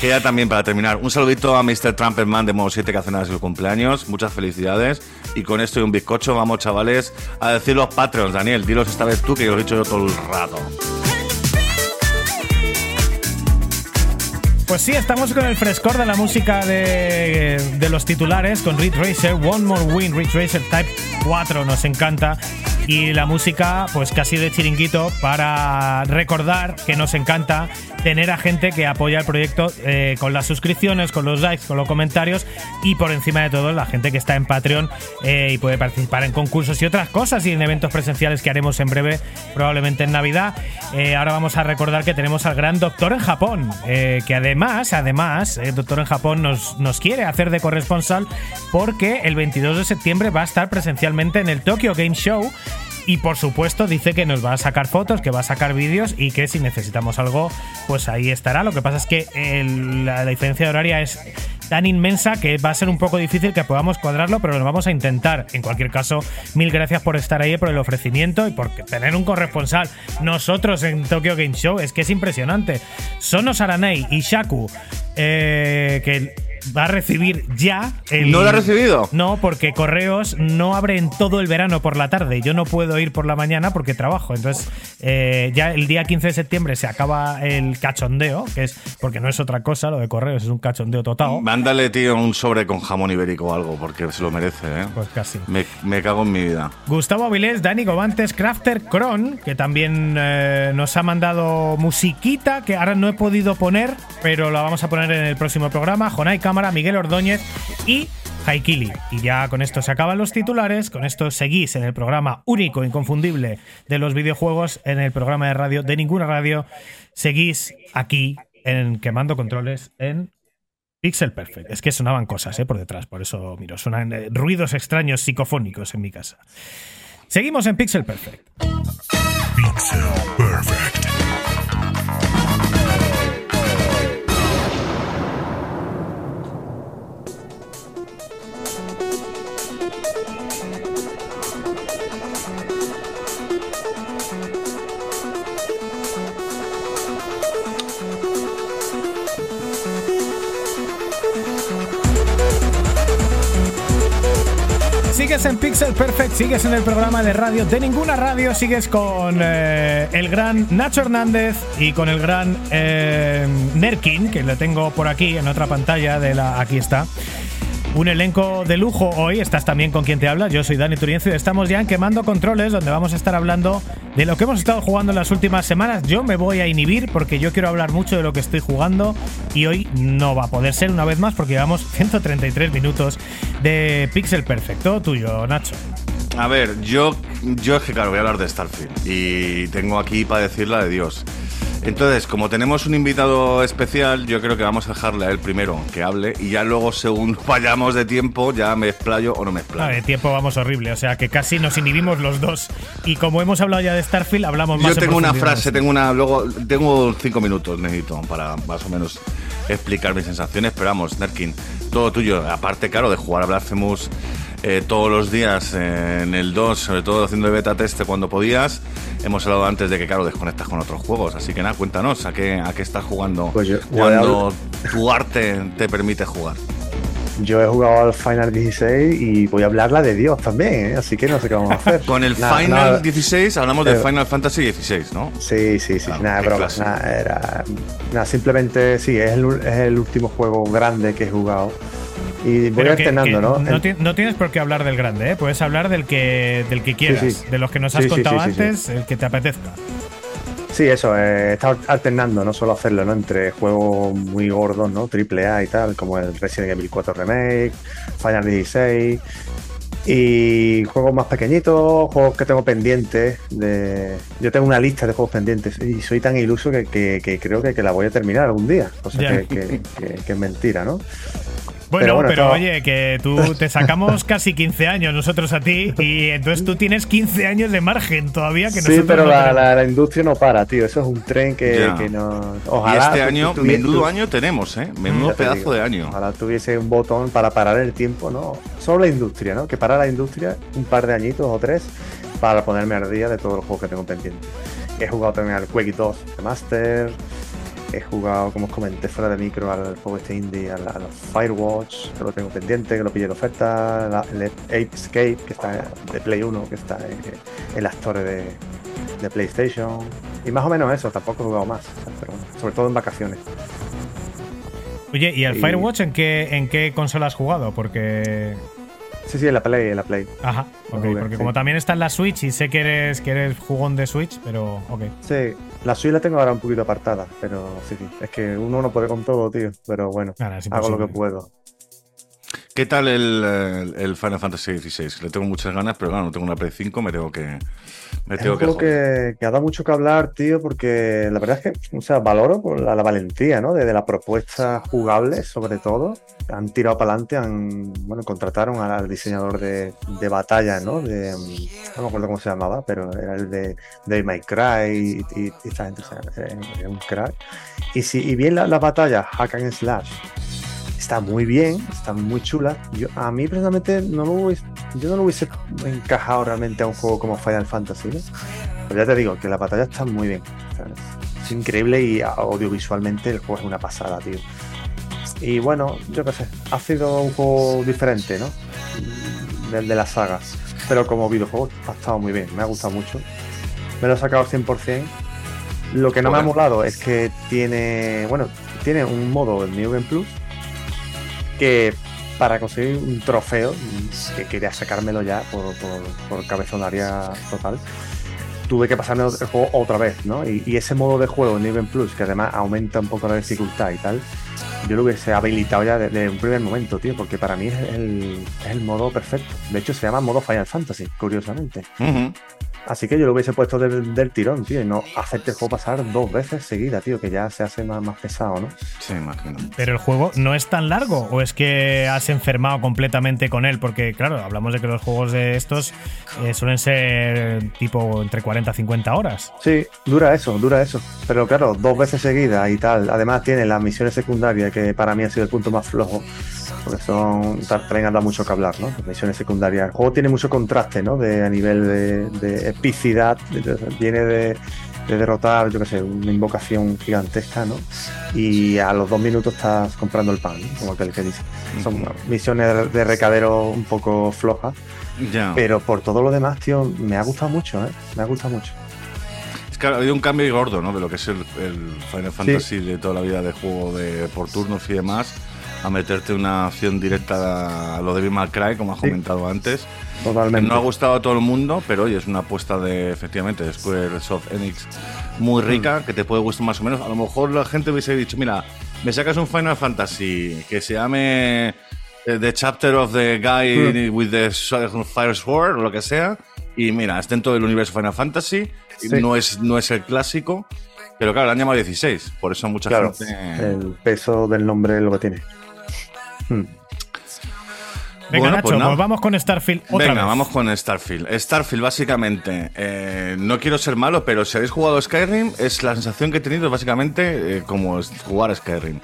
Queda también para terminar. Un saludito a Mr. Trumperman de Modo 7 que hace nada de su cumpleaños. Muchas felicidades. Y con esto y un bizcocho, vamos, chavales, a decir los Patreons. Daniel, dilos esta vez tú que yo los he dicho yo todo el rato. Pues sí, estamos con el frescor de la música de, de los titulares, con Ridge Racer, One More Win, Ridge Racer Type 4, nos encanta. Y la música, pues casi de chiringuito, para recordar que nos encanta tener a gente que apoya el proyecto eh, con las suscripciones, con los likes, con los comentarios y por encima de todo la gente que está en Patreon eh, y puede participar en concursos y otras cosas y en eventos presenciales que haremos en breve, probablemente en Navidad. Eh, ahora vamos a recordar que tenemos al gran doctor en Japón, que además, además, el doctor en Japón nos, nos quiere hacer de corresponsal porque el 22 de septiembre va a estar presencialmente en el Tokyo Game Show. Y por supuesto dice que nos va a sacar fotos, que va a sacar vídeos y que si necesitamos algo, pues ahí estará. Lo que pasa es que la, diferencia horaria es tan inmensa que va a ser un poco difícil que podamos cuadrarlo, pero lo vamos a intentar. En cualquier caso, mil gracias por estar ahí, por el ofrecimiento y por tener un corresponsal. Nosotros en Tokyo Game Show, es que es impresionante. Sonos Aranei y Shaku, eh, que va a recibir ya. El, ¿No lo ha recibido? No, porque correos no abren todo el verano por la tarde. Yo no puedo ir por la mañana porque trabajo. Entonces, eh, ya el día 15 de septiembre se acaba el cachondeo, que es porque no es otra cosa, lo de correos es un cachondeo total. Mándale, tío, un sobre con jamón ibérico o algo, porque se lo merece, ¿eh? Pues casi. Me, me cago en mi vida. Gustavo Avilés, Dani Gobantes, Crafter Cron, que también eh, nos ha mandado musiquita que ahora no he podido poner, pero la vamos a poner en el próximo programa. Jonay Miguel Ordóñez y Haikili. Y ya con esto se acaban los titulares, con esto seguís en el programa único, inconfundible de los videojuegos, en el programa de radio de ninguna radio. Seguís aquí en Quemando Controles en Pixel Perfect. Es que sonaban cosas eh, por detrás, por eso, miro, suenan eh, ruidos extraños psicofónicos en mi casa. Seguimos en Pixel Perfect. Sigues en Pixel Perfect, sigues en el programa de radio de ninguna radio, sigues con eh, el gran Nacho Hernández y con el gran eh, Nerkin, que lo tengo por aquí en otra pantalla de la. Aquí está. Un elenco de lujo hoy, estás también con quien te habla, yo soy Dani Turienzo y estamos ya en Quemando Controles, donde vamos a estar hablando de lo que hemos estado jugando en las últimas semanas. Yo me voy a inhibir porque yo quiero hablar mucho de lo que estoy jugando y hoy no va a poder ser una vez más porque llevamos 133 minutos de Pixel Perfecto. Tuyo, Nacho. A ver, yo, yo es que claro, voy a hablar de Starfield y tengo aquí para decir la de Dios. Entonces, como tenemos un invitado especial, yo creo que vamos a dejarle a él primero que hable y ya luego, según vayamos de tiempo, ya me explayo o no me Ah, explayo. de tiempo vamos horrible, o sea que casi nos inhibimos los dos. Y como hemos hablado ya de Starfield, hablamos más Yo en tengo una frase, tengo una, luego, tengo cinco minutos, necesito, para más o menos explicar mis sensaciones, pero vamos, Nerkin, todo tuyo. Aparte, claro, de jugar a Blasphemous eh, todos los días eh, en el 2, sobre todo haciendo el beta teste cuando podías. Hemos hablado antes de que, claro, desconectas con otros juegos, así que nada, cuéntanos, ¿a qué, a qué estás jugando Pues yo- yo cuando tu arte te permite jugar? Yo he jugado al Final 16 y voy a hablarla de Dios también, ¿eh? así que no sé qué vamos a hacer. Con el Nada, Final nada. 16 hablamos de Eh, Final Fantasy 16, ¿no? Sí, sí, sí, Claro, nada, broma, nada, era, nada, simplemente sí, es el, es el último juego grande que he jugado. Y voy Pero alternando, que ¿no? No, En- ti- no tienes por qué hablar del grande, ¿eh? puedes hablar del que, del que quieras, sí. de los que nos has Sí, contado sí, sí, sí. antes, el que te apetezca. Sí, eso, eh, estado alternando, no solo hacerlo, ¿no? Entre juegos muy gordos, ¿no? Triple A y tal, como el Resident Evil 4 Remake, Final 16. Y juegos más pequeñitos, juegos que tengo pendientes. De... Yo tengo una lista de juegos pendientes y soy tan iluso que, que- que creo que, que la voy a terminar algún día. Cosa Ya. que, que- que- que es mentira, ¿no? Bueno, pero, oye, que tú te sacamos casi 15 años nosotros a ti y entonces tú tienes 15 años de margen todavía que Sí, nosotros pero no la, la- la industria no para, tío. Eso es un tren que, que no. Y Ojalá. este tu- año, menudo año tenemos, ¿eh? Menudo te pedazo digo, de año. Ojalá tuviese un botón para parar el tiempo, ¿no? Solo la industria, ¿no? Que para la industria un par de añitos o tres para ponerme al día de todos los juegos que tengo pendientes. He jugado también al Quake 2 Master. He jugado, como os comenté fuera de micro, al juego este indie, al, Firewatch, que lo tengo pendiente, que lo pillé de oferta. la- el Ape Escape, que está de Play 1, que está en, en las torres de, de PlayStation. Y más o menos eso, tampoco he jugado más. Pero bueno, sobre todo en vacaciones. Oye, ¿y el y- Firewatch en qué, en qué consola has jugado? Porque. Sí, sí, en la Play, en la Play. Ajá, ok, Jugué, porque sí. como también está en la Switch y sé que eres, que eres jugón de Switch, pero ok. Sí, la suya la tengo ahora un poquito apartada, pero sí, sí. Es que uno no puede con todo, tío. Pero bueno, Nada, hago lo que puedo. ¿Qué tal el, el- el Final Fantasy XVI? Le tengo muchas ganas, pero claro, no tengo una Play 5, me tengo que. Me Es tengo un que juego joder. que, que ha dado mucho que hablar, tío, porque la verdad es que, o sea, valoro por la, la valentía, ¿no? De, de la propuesta jugable, sobre todo. Han tirado para adelante, han, bueno, contrataron al, al diseñador de, de batalla, ¿no? De, no me acuerdo cómo se llamaba, pero era el de Devil May Cry y, y- y esta gente, o sea, era, un crack. Y, si, y bien la, la batalla, Hack and Slash, está muy bien, está muy chula. Yo, a mí personalmente no lo hubiese, yo no lo hubiese encajado realmente a un juego como Final Fantasy. ¿no? Pero ya te digo que la batalla está muy bien. Es, increíble y audiovisualmente el juego es una pasada, tío. Y bueno, yo qué sé, ha sido un juego diferente, ¿no? Del de la saga. Pero como videojuego ha estado muy bien, me ha gustado mucho. Me lo he sacado al 100%. Lo que no me ha molado es que tiene, bueno, tiene un modo en New Game Plus que para conseguir un trofeo, que quería sacármelo ya por, por, cabezonaria total, tuve que pasarme el juego otra vez, ¿no? Y, ese modo de juego en Game Plus, que además aumenta un poco la dificultad y tal, yo lo hubiese habilitado ya desde un primer momento, tío, porque para mí es el, es el modo perfecto. De hecho, se llama modo Final Fantasy, curiosamente. Ujú. Así que yo lo hubiese puesto del, del tirón, tío, y no hacerte el juego pasar dos veces seguida, tío, que ya se hace más, más pesado, ¿no? Sí, imagino. Pero el juego no es tan largo, o es que has enfermado completamente con él, porque claro, hablamos de que los juegos de estos eh, suelen ser tipo entre 40 y 50 horas. Sí, dura eso, dura eso. Pero claro, dos veces seguidas y tal. Además tiene las misiones secundarias, que para mí ha sido el punto más flojo. Porque son. También da mucho que hablar, ¿no? Las misiones secundarias. El juego tiene mucho contraste, ¿no? De, a nivel de, de epicidad. Viene de, de derrotar, yo qué sé, una invocación gigantesca, ¿no? Y a los dos minutos estás comprando el pan, ¿no? como aquel que dice. Son misiones de recadero un poco flojas. Ya. Pero por todo lo demás, tío, me ha gustado mucho, ¿eh? Me ha gustado mucho. Es que ha habido un cambio gordo, ¿no? De lo que es el, el Final Fantasy de toda la vida de juego de por turnos y demás. A meterte una acción directa a lo de May Cry, como has Sí. comentado antes. Totalmente. no ha gustado a todo el mundo, pero oye, es una apuesta de, efectivamente, de Squaresoft Enix muy rica, que te puede gustar más o menos. A lo mejor la gente hubiese dicho, mira, me sacas un Final Fantasy que se llame eh, The Chapter of the Guy with the Fire Sword, o lo que sea, y mira, es dentro del universo Final Fantasy, Sí. no, es, no es el clásico, pero claro, le han llamado 16, por eso mucha Claro, gente... el peso del nombre es lo que tiene. Hmm. Venga, Bueno, Nacho, pues pues, vamos con Starfield otra Venga, vez. vamos con Starfield. Starfield, básicamente, eh, no quiero ser malo, pero si habéis jugado Skyrim, es la sensación que he tenido, básicamente, eh, como jugar a Skyrim.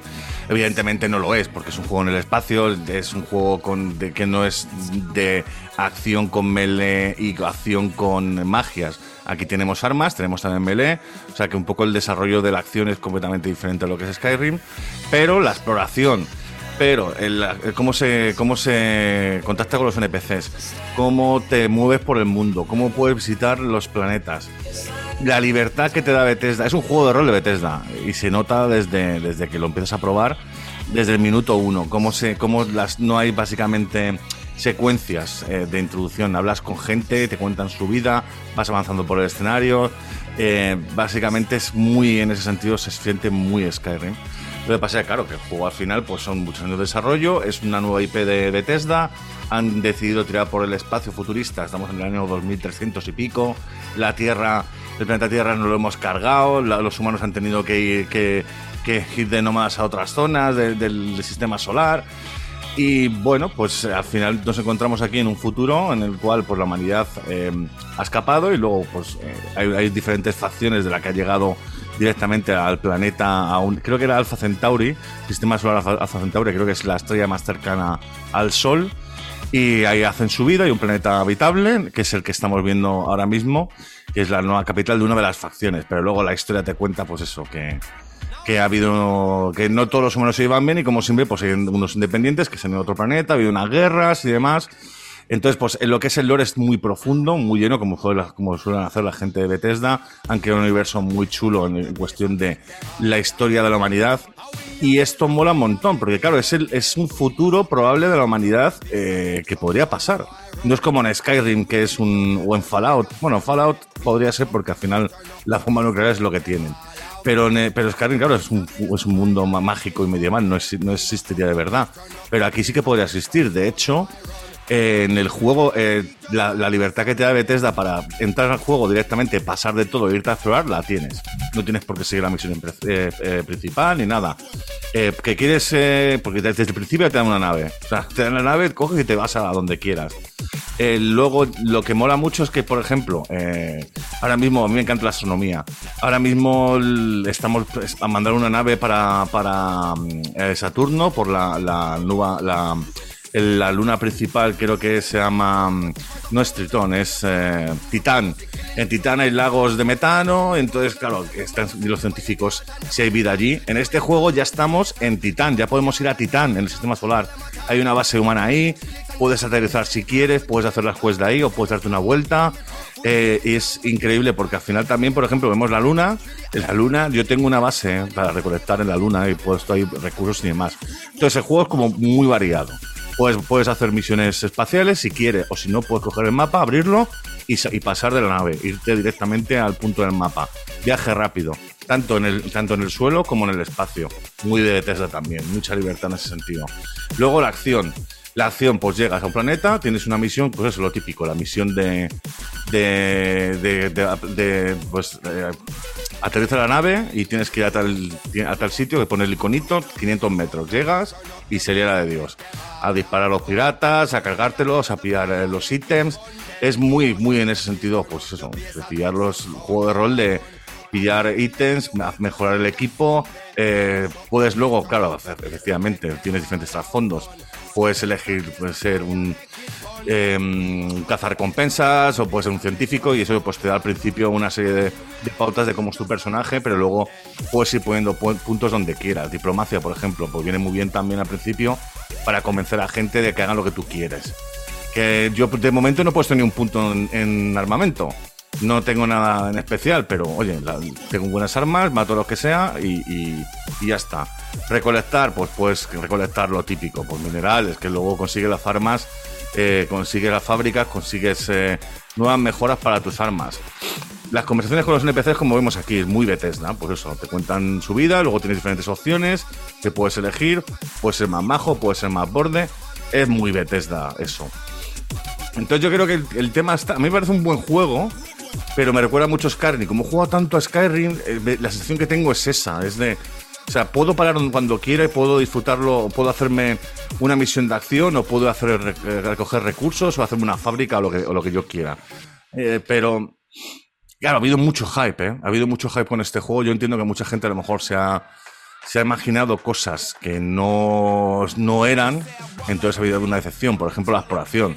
Evidentemente no lo es, porque es un juego en el espacio, es un juego con, de, que no es de acción con melee y acción con magias. Aquí tenemos armas, tenemos también melee, o sea que un poco el desarrollo de la acción es completamente diferente a lo que es Skyrim, pero la exploración pero cómo, se, cómo se contacta con los NPCs, cómo te mueves por el mundo, cómo puedes visitar los planetas, la libertad que te da Bethesda. Es un juego de rol de Bethesda y se nota desde, desde que lo empiezas a probar, desde el minuto uno, cómo, se, cómo las, no hay básicamente secuencias eh, de introducción. Hablas con gente, te cuentan su vida, vas avanzando por el escenario. eh, básicamente es muy, en ese sentido, se siente muy Skyrim. Lo que pasa es claro, que el juego al final pues son muchos años de desarrollo, es una nueva IP de Bethesda, han decidido tirar por el espacio futurista, estamos en el año 2300 y pico, la Tierra, el planeta Tierra no lo hemos cargado, la- los humanos han tenido que ir, que, que ir de nómadas a otras zonas de- del sistema solar. Y bueno, pues al final nos encontramos aquí en un futuro en el cual pues la humanidad eh, ha escapado y luego pues eh, hay, hay diferentes facciones de la que ha llegado directamente al planeta, a creo que era Alpha Centauri, sistema solar Alpha, Centauri, creo que es la estrella más cercana al Sol. Y ahí hacen su vida y un planeta habitable, que es el que estamos viendo ahora mismo, que es la nueva capital de una de las facciones. Pero luego la historia te cuenta, pues eso, que, que ha habido que no todos los humanos se llevan bien y como siempre pues hay unos independientes que se han ido a otro planeta, ha habido unas guerras y demás. Entonces, pues en lo que es el lore es muy profundo, muy lleno, como, suele- como suelen hacer la gente de Bethesda. Han creado un universo muy chulo en, en cuestión de la historia de la humanidad. Y esto mola un montón, porque claro, es, el, es un futuro probable de la humanidad eh, que podría pasar. No es como en Skyrim, que es un. o en Fallout. Bueno, Fallout podría ser porque al final la bomba nuclear es lo que tienen. Pero, en, eh, pero Skyrim, claro, es un, es un mundo mágico y medieval, no, es- no existiría de verdad. Pero aquí sí que podría existir. De hecho, en el juego, eh, la, libertad que te da Bethesda para entrar al juego directamente, pasar de todo e irte a explorar, la tienes. No tienes por qué seguir la misión eh, eh, principal ni nada. Eh, que quieres, eh, porque desde el principio te dan una nave. O sea, te dan la nave, coges y te vas a donde quieras. Eh, luego, lo que mola mucho es que, por ejemplo, eh, ahora mismo a mí me encanta la astronomía. Ahora mismo estamos a mandar una nave para, para mm, eh, Saturno por la, la, nueva- la luna principal, creo que se llama. mm, No es Tritón, es eh, Titán. En Titán hay lagos de metano, entonces, claro, están los científicos si hay vida allí. En este juego ya estamos en Titán, ya podemos ir a Titán, en el sistema solar. Hay una base humana ahí, puedes aterrizar si quieres, puedes hacer las quests de ahí o puedes darte una vuelta. Eh, y es increíble porque al final también, por ejemplo, vemos la luna. En la luna, yo tengo una base para recolectar en la luna y puesto ahí recursos y demás. Entonces, el juego es como muy variado. Puedes, puedes hacer misiones espaciales si quieres, o si no, puedes coger el mapa, abrirlo y, y pasar de la nave, irte directamente al punto del mapa. Viaje rápido, tanto en, el, tanto en el suelo como en el espacio. Muy de Bethesda también, mucha libertad en ese sentido. Luego la acción. La acción, pues llegas a un planeta, tienes una misión, pues eso es lo típico, la misión de. de. de, de- de, pues. eh, aterriza la nave y tienes que ir a tal, a tal sitio que pone el iconito, 500 metros. Llegas y sería la de Dios. A disparar a los piratas, a cargártelos, a pillar eh, los ítems. Es muy, muy en ese sentido, pues eso, de pillar los juego de rol de pillar ítems, me- mejorar el equipo. eh, puedes luego, claro, efectivamente, tienes diferentes trasfondos. Puedes elegir, puede ser un, eh, un cazarrecompensas o puedes ser un científico y eso pues te da al principio una serie de, pautas de cómo es tu personaje, pero luego puedes ir poniendo pu- puntos donde quieras. Diplomacia, por ejemplo, pues viene muy bien también al principio para convencer a gente de que hagan lo que tú quieres. Que yo de momento no he puesto ni un punto en armamento. No tengo nada en especial, pero oye, tengo buenas armas, mato lo que sea y, ya está. Recolectar, pues puedes recolectar lo típico, pues minerales, que luego consigues las armas, eh, consigues las fábricas, consigues eh, nuevas mejoras para tus armas. Las conversaciones con los NPCs, como vemos aquí, es muy Bethesda. Por eso, te cuentan su vida, luego tienes diferentes opciones que puedes elegir. Puede ser más majo, puede ser más borde. Es muy Bethesda eso. Entonces yo creo que el tema está... A mí me parece un buen juego, pero me recuerda mucho a Skyrim. Como he jugado tanto a Skyrim, eh, la sensación que tengo es esa. Es de... O sea, puedo parar cuando quiera y puedo disfrutarlo, puedo hacerme una misión de acción, o puedo hacer eh, recoger recursos, o hacerme una fábrica, o lo que, o lo que yo quiera. Eh, pero Claro, ha habido mucho hype, ¿eh? Ha habido mucho hype con este juego. Yo entiendo que mucha gente a lo mejor se ha, se ha imaginado cosas que no, no eran, entonces ha habido una decepción. Por ejemplo, la exploración.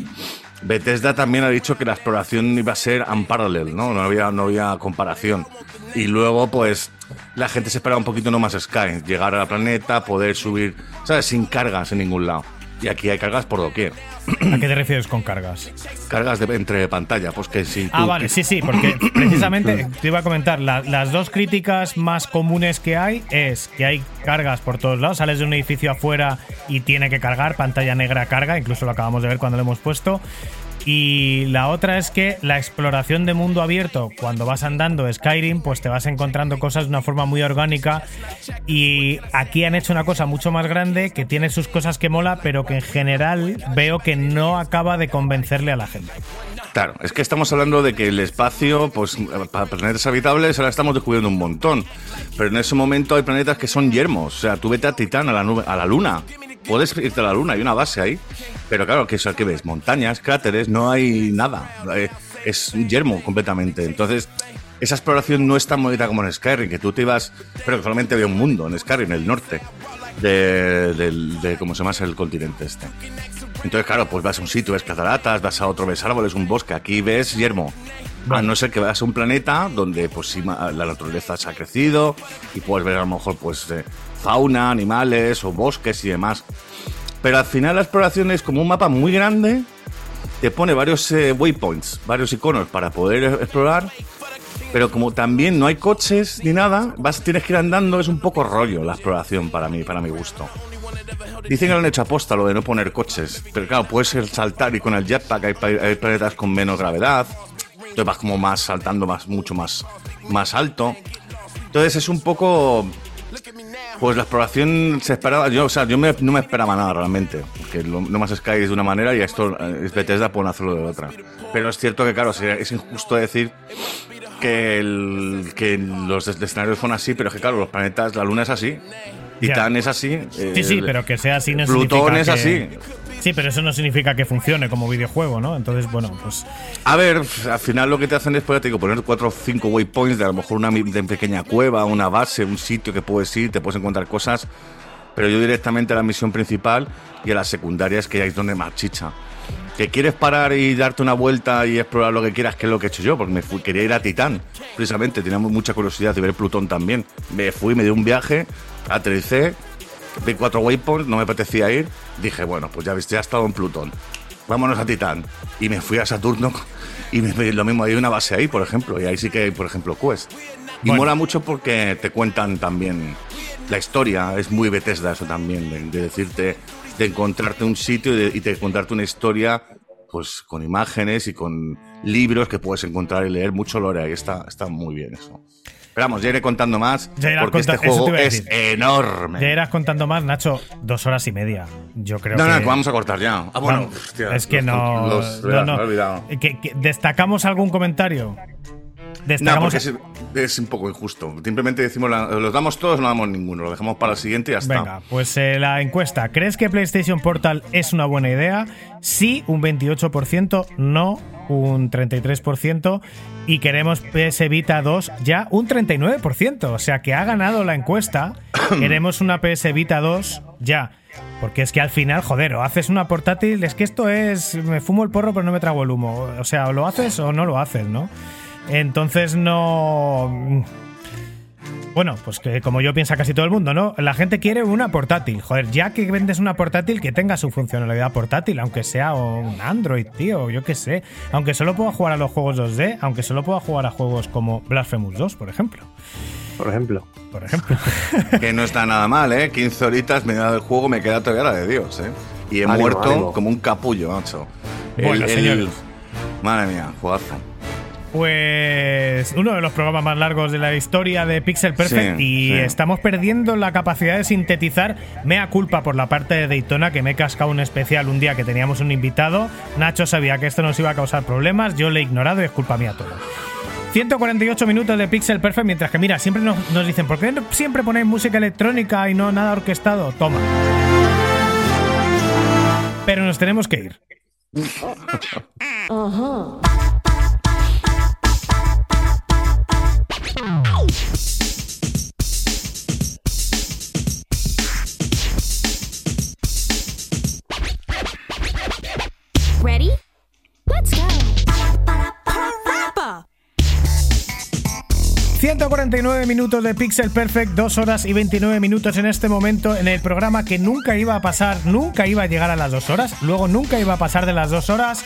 Bethesda también ha dicho que la exploración iba a ser unparalleled, ¿no? No había, no había comparación. Y luego, pues, la gente se esperaba un poquito no más Sky, llegar al planeta, poder subir, ¿sabes? Sin cargas en ningún lado. Y aquí hay cargas por doquier. ¿A qué te refieres con cargas? Cargas de, entre pantalla, pues que si Ah, tú- vale, sí, sí, porque precisamente te iba a comentar, la- las dos críticas más comunes que hay es que hay cargas por todos lados, sales de un edificio afuera y tiene que cargar, pantalla negra carga, incluso lo acabamos de ver cuando lo hemos puesto. Y la otra es que la exploración de mundo abierto, cuando vas andando Skyrim, pues te vas encontrando cosas de una forma muy orgánica. Y aquí han hecho una cosa mucho más grande, que tiene sus cosas que mola, pero que en general veo que no acaba de convencerle a la gente. Claro, es que estamos hablando de que el espacio, pues para planetas habitables ahora estamos descubriendo un montón. Pero en ese momento hay planetas que son yermos. O sea, tú vete a Titán, a la, nube, a la Luna. Puedes irte a la Luna, hay una base ahí. Pero claro, que eso que ves, montañas, cráteres, no hay nada. Eh, Es un yermo completamente. Entonces, esa exploración no es tan bonita como en Skyrim, que tú te ibas, pero que solamente había un mundo en Skyrim, en el norte de, de ¿cómo se llama? El continente este. Entonces, claro, pues vas a un sitio, ves cataratas, vas a otro, ves árboles, un bosque. Aquí ves yermo. A no ser que vayas a un planeta donde pues la naturaleza se ha crecido y puedes ver a lo mejor pues eh, fauna, animales o bosques y demás. Pero al final la exploración es como un mapa muy grande, te pone varios eh, waypoints, varios iconos para poder explorar, pero como también no hay coches ni nada, vas, tienes que ir andando, es un poco rollo la exploración para mí, para mi gusto. Dicen que lo han hecho aposta lo de no poner coches, pero claro, puedes saltar y con el jetpack hay, hay planetas con menos gravedad, entonces vas como más saltando más, mucho más, más alto. Entonces es un poco pues la exploración se esperaba, yo, o sea, yo me- no me esperaba nada realmente, porque lo, No más Sky es de una manera y esto eh, es Bethesda pueden hacerlo de otra. Pero es cierto que, claro, es injusto decir que, el- que los escenarios fueron así, pero es que, claro, los planetas, la Luna es así, Titán es así. Sí, sí, eh, pero que sea así no Plutón es que- así. Sí, pero eso no significa que funcione como videojuego, ¿no? Entonces, bueno, pues A ver, al final lo que te hacen es, pues, ya te digo, poner cuatro o cinco waypoints de a lo mejor una de pequeña cueva, una base, un sitio que puedes ir, te puedes encontrar cosas, pero yo directamente a la misión principal y a las secundarias que ahí es donde más chicha. Que quieres parar y darte una vuelta y explorar lo que quieras, que es lo que he hecho yo, porque me fui, quería ir a Titán, precisamente, tenía mucha curiosidad de ver Plutón también. Me fui, me di un viaje, aterricé, vi cuatro waypoints, no me apetecía ir, dije, bueno, pues ya viste, ya he estado en Plutón vámonos a Titán. Y me fui a Saturno y me, me- lo mismo, hay una base ahí, por ejemplo, y ahí sí que hay, por ejemplo, Quest. Y Bueno. mola mucho porque te cuentan también la historia, es muy Bethesda eso también, de, de decirte, de encontrarte un sitio y de, y de contarte una historia pues con imágenes y con libros que puedes encontrar y leer mucho lore, ahí está, está muy bien eso. Pero vamos, ya iré contando más, Ya irás porque este juego es enorme. ya irás contando más, Nacho, dos horas y media. Yo creo no, que. no, que vamos a cortar ya. Ah, bueno, Vamos, hostia, es que los- no. los- no, verás, no. me he olvidado. ¿Que- que- ¿Destacamos algún comentario? No, Destacamos. porque es, un poco injusto. Simplemente decimos, la- los damos todos, no damos ninguno. Lo dejamos para el siguiente y ya está. Venga, pues eh, la encuesta. ¿Crees que PlayStation Portal es una buena idea? Sí, un 28%, no, un 33%. Y queremos PS Vita 2 ya un 39%. O sea que ha ganado la encuesta. queremos una PS Vita 2 ya. Porque es que al final, joder, o haces una portátil, es que esto es. Me fumo el porro, pero no me trago el humo. O sea, o lo haces o no lo haces, ¿no? Entonces no. Bueno, pues que como yo piensa casi todo el mundo, ¿no? La gente quiere una portátil. Joder, ya que vendes una portátil, que tenga su funcionalidad portátil, aunque sea un Android, tío, yo qué sé. Aunque solo pueda jugar a los juegos 2D, aunque solo pueda jugar a juegos como Blasphemous 2, por ejemplo. Por ejemplo. Por ejemplo. Que no está nada mal, ¿eh? 15 horitas me da del juego, me queda todavía la de Dios, ¿eh? Y he Ánimo, muerto ánimo. como un capullo, macho. Bueno, señores. Madre mía, jugazo. Pues uno de los programas más largos de la historia de Pixel Perfect Sí, y sí. estamos perdiendo la capacidad de sintetizar. Mea culpa por la parte de Daytona que me he cascado un especial un día que teníamos un invitado. Nacho sabía que esto nos iba a causar problemas, yo le he ignorado y es culpa mía todo. 148 minutos de Pixel Perfect, mientras que mira, siempre nos, nos dicen, ¿por qué no siempre ponéis música electrónica y no nada orquestado? Toma. Pero nos tenemos que ir. Ready? Let's go. 149 minutos de Pixel Perfect, 2 horas y 29 minutos en este momento en el programa que nunca iba a pasar, nunca iba a llegar a las 2 horas, luego nunca iba a pasar de las 2 horas.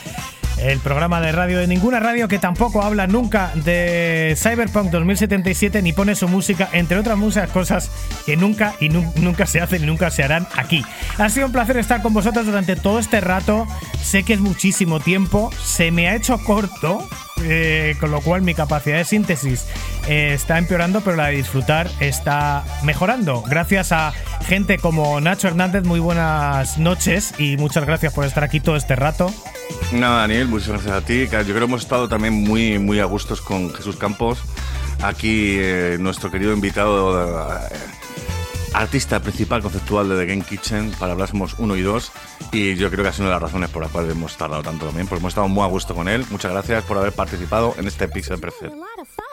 El programa de radio de ninguna radio que tampoco habla nunca de Cyberpunk 2077 ni pone su música, entre otras muchas cosas que nunca y nu- nunca se hacen y nunca se harán aquí. Ha sido un placer estar con vosotros durante todo este rato. Sé que es muchísimo tiempo, se me ha hecho corto, eh, con lo cual mi capacidad de síntesis eh, está empeorando, pero la de disfrutar está mejorando. Gracias a gente como Nacho Hernández, muy buenas noches y muchas gracias por estar aquí todo este rato. Nada, Daniel, muchas gracias a ti. Yo creo que hemos estado también muy, muy a gustos con Jesús Campos. Aquí eh, nuestro querido invitado, artista principal conceptual de The Game Kitchen para Blasphemous 1 y 2. Y yo creo que ha sido una de las razones por las cuales hemos tardado tanto también, porque hemos estado muy a gusto con él. Muchas gracias por haber participado en este Pixel Perfect.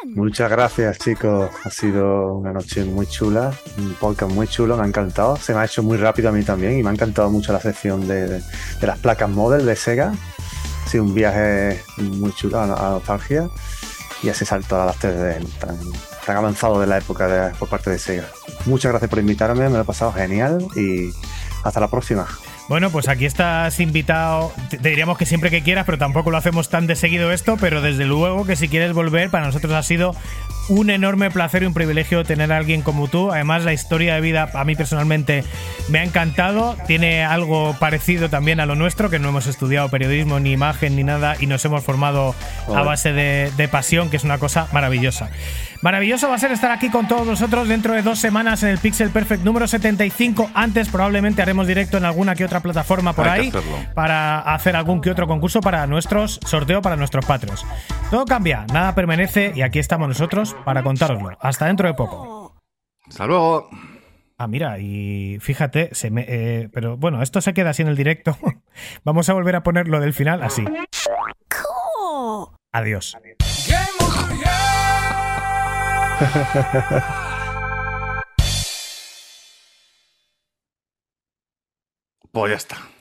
Muchas gracias, chicos. Ha sido una noche muy chula, un podcast muy chulo, me ha encantado. Se me ha hecho muy rápido a mí también y me ha encantado mucho la sección de, las placas model de Sega. Ha sido un viaje muy chulo a, a nostalgia y ese salto a las 3D tan, tan avanzado de la época por parte de Sega. Muchas gracias por invitarme, me lo he pasado genial y hasta la próxima. Bueno, pues aquí estás invitado. Te diríamos que siempre que quieras, pero tampoco lo hacemos tan de seguido esto. Pero desde luego que si quieres volver, para nosotros ha sido un enorme placer y un privilegio tener a alguien como tú. Además, la historia de vida a mí personalmente me ha encantado. Tiene algo parecido también a lo nuestro, que no hemos estudiado periodismo ni imagen ni nada y nos hemos formado a base de, de pasión, que es una cosa maravillosa. Maravilloso va a ser estar aquí con todos vosotros dentro de dos semanas en el Pixel Perfect número 75. Antes probablemente haremos directo en alguna que otra plataforma por Hay ahí para hacer algún que otro concurso para nuestros sorteo para nuestros patrios. Todo cambia, nada permanece y aquí estamos nosotros para contároslo. Hasta dentro de poco. Hasta luego. Ah, mira, y fíjate, se me, eh, pero bueno, esto se queda así en el directo. Vamos a volver a ponerlo del final así. Adiós. Pues ya está.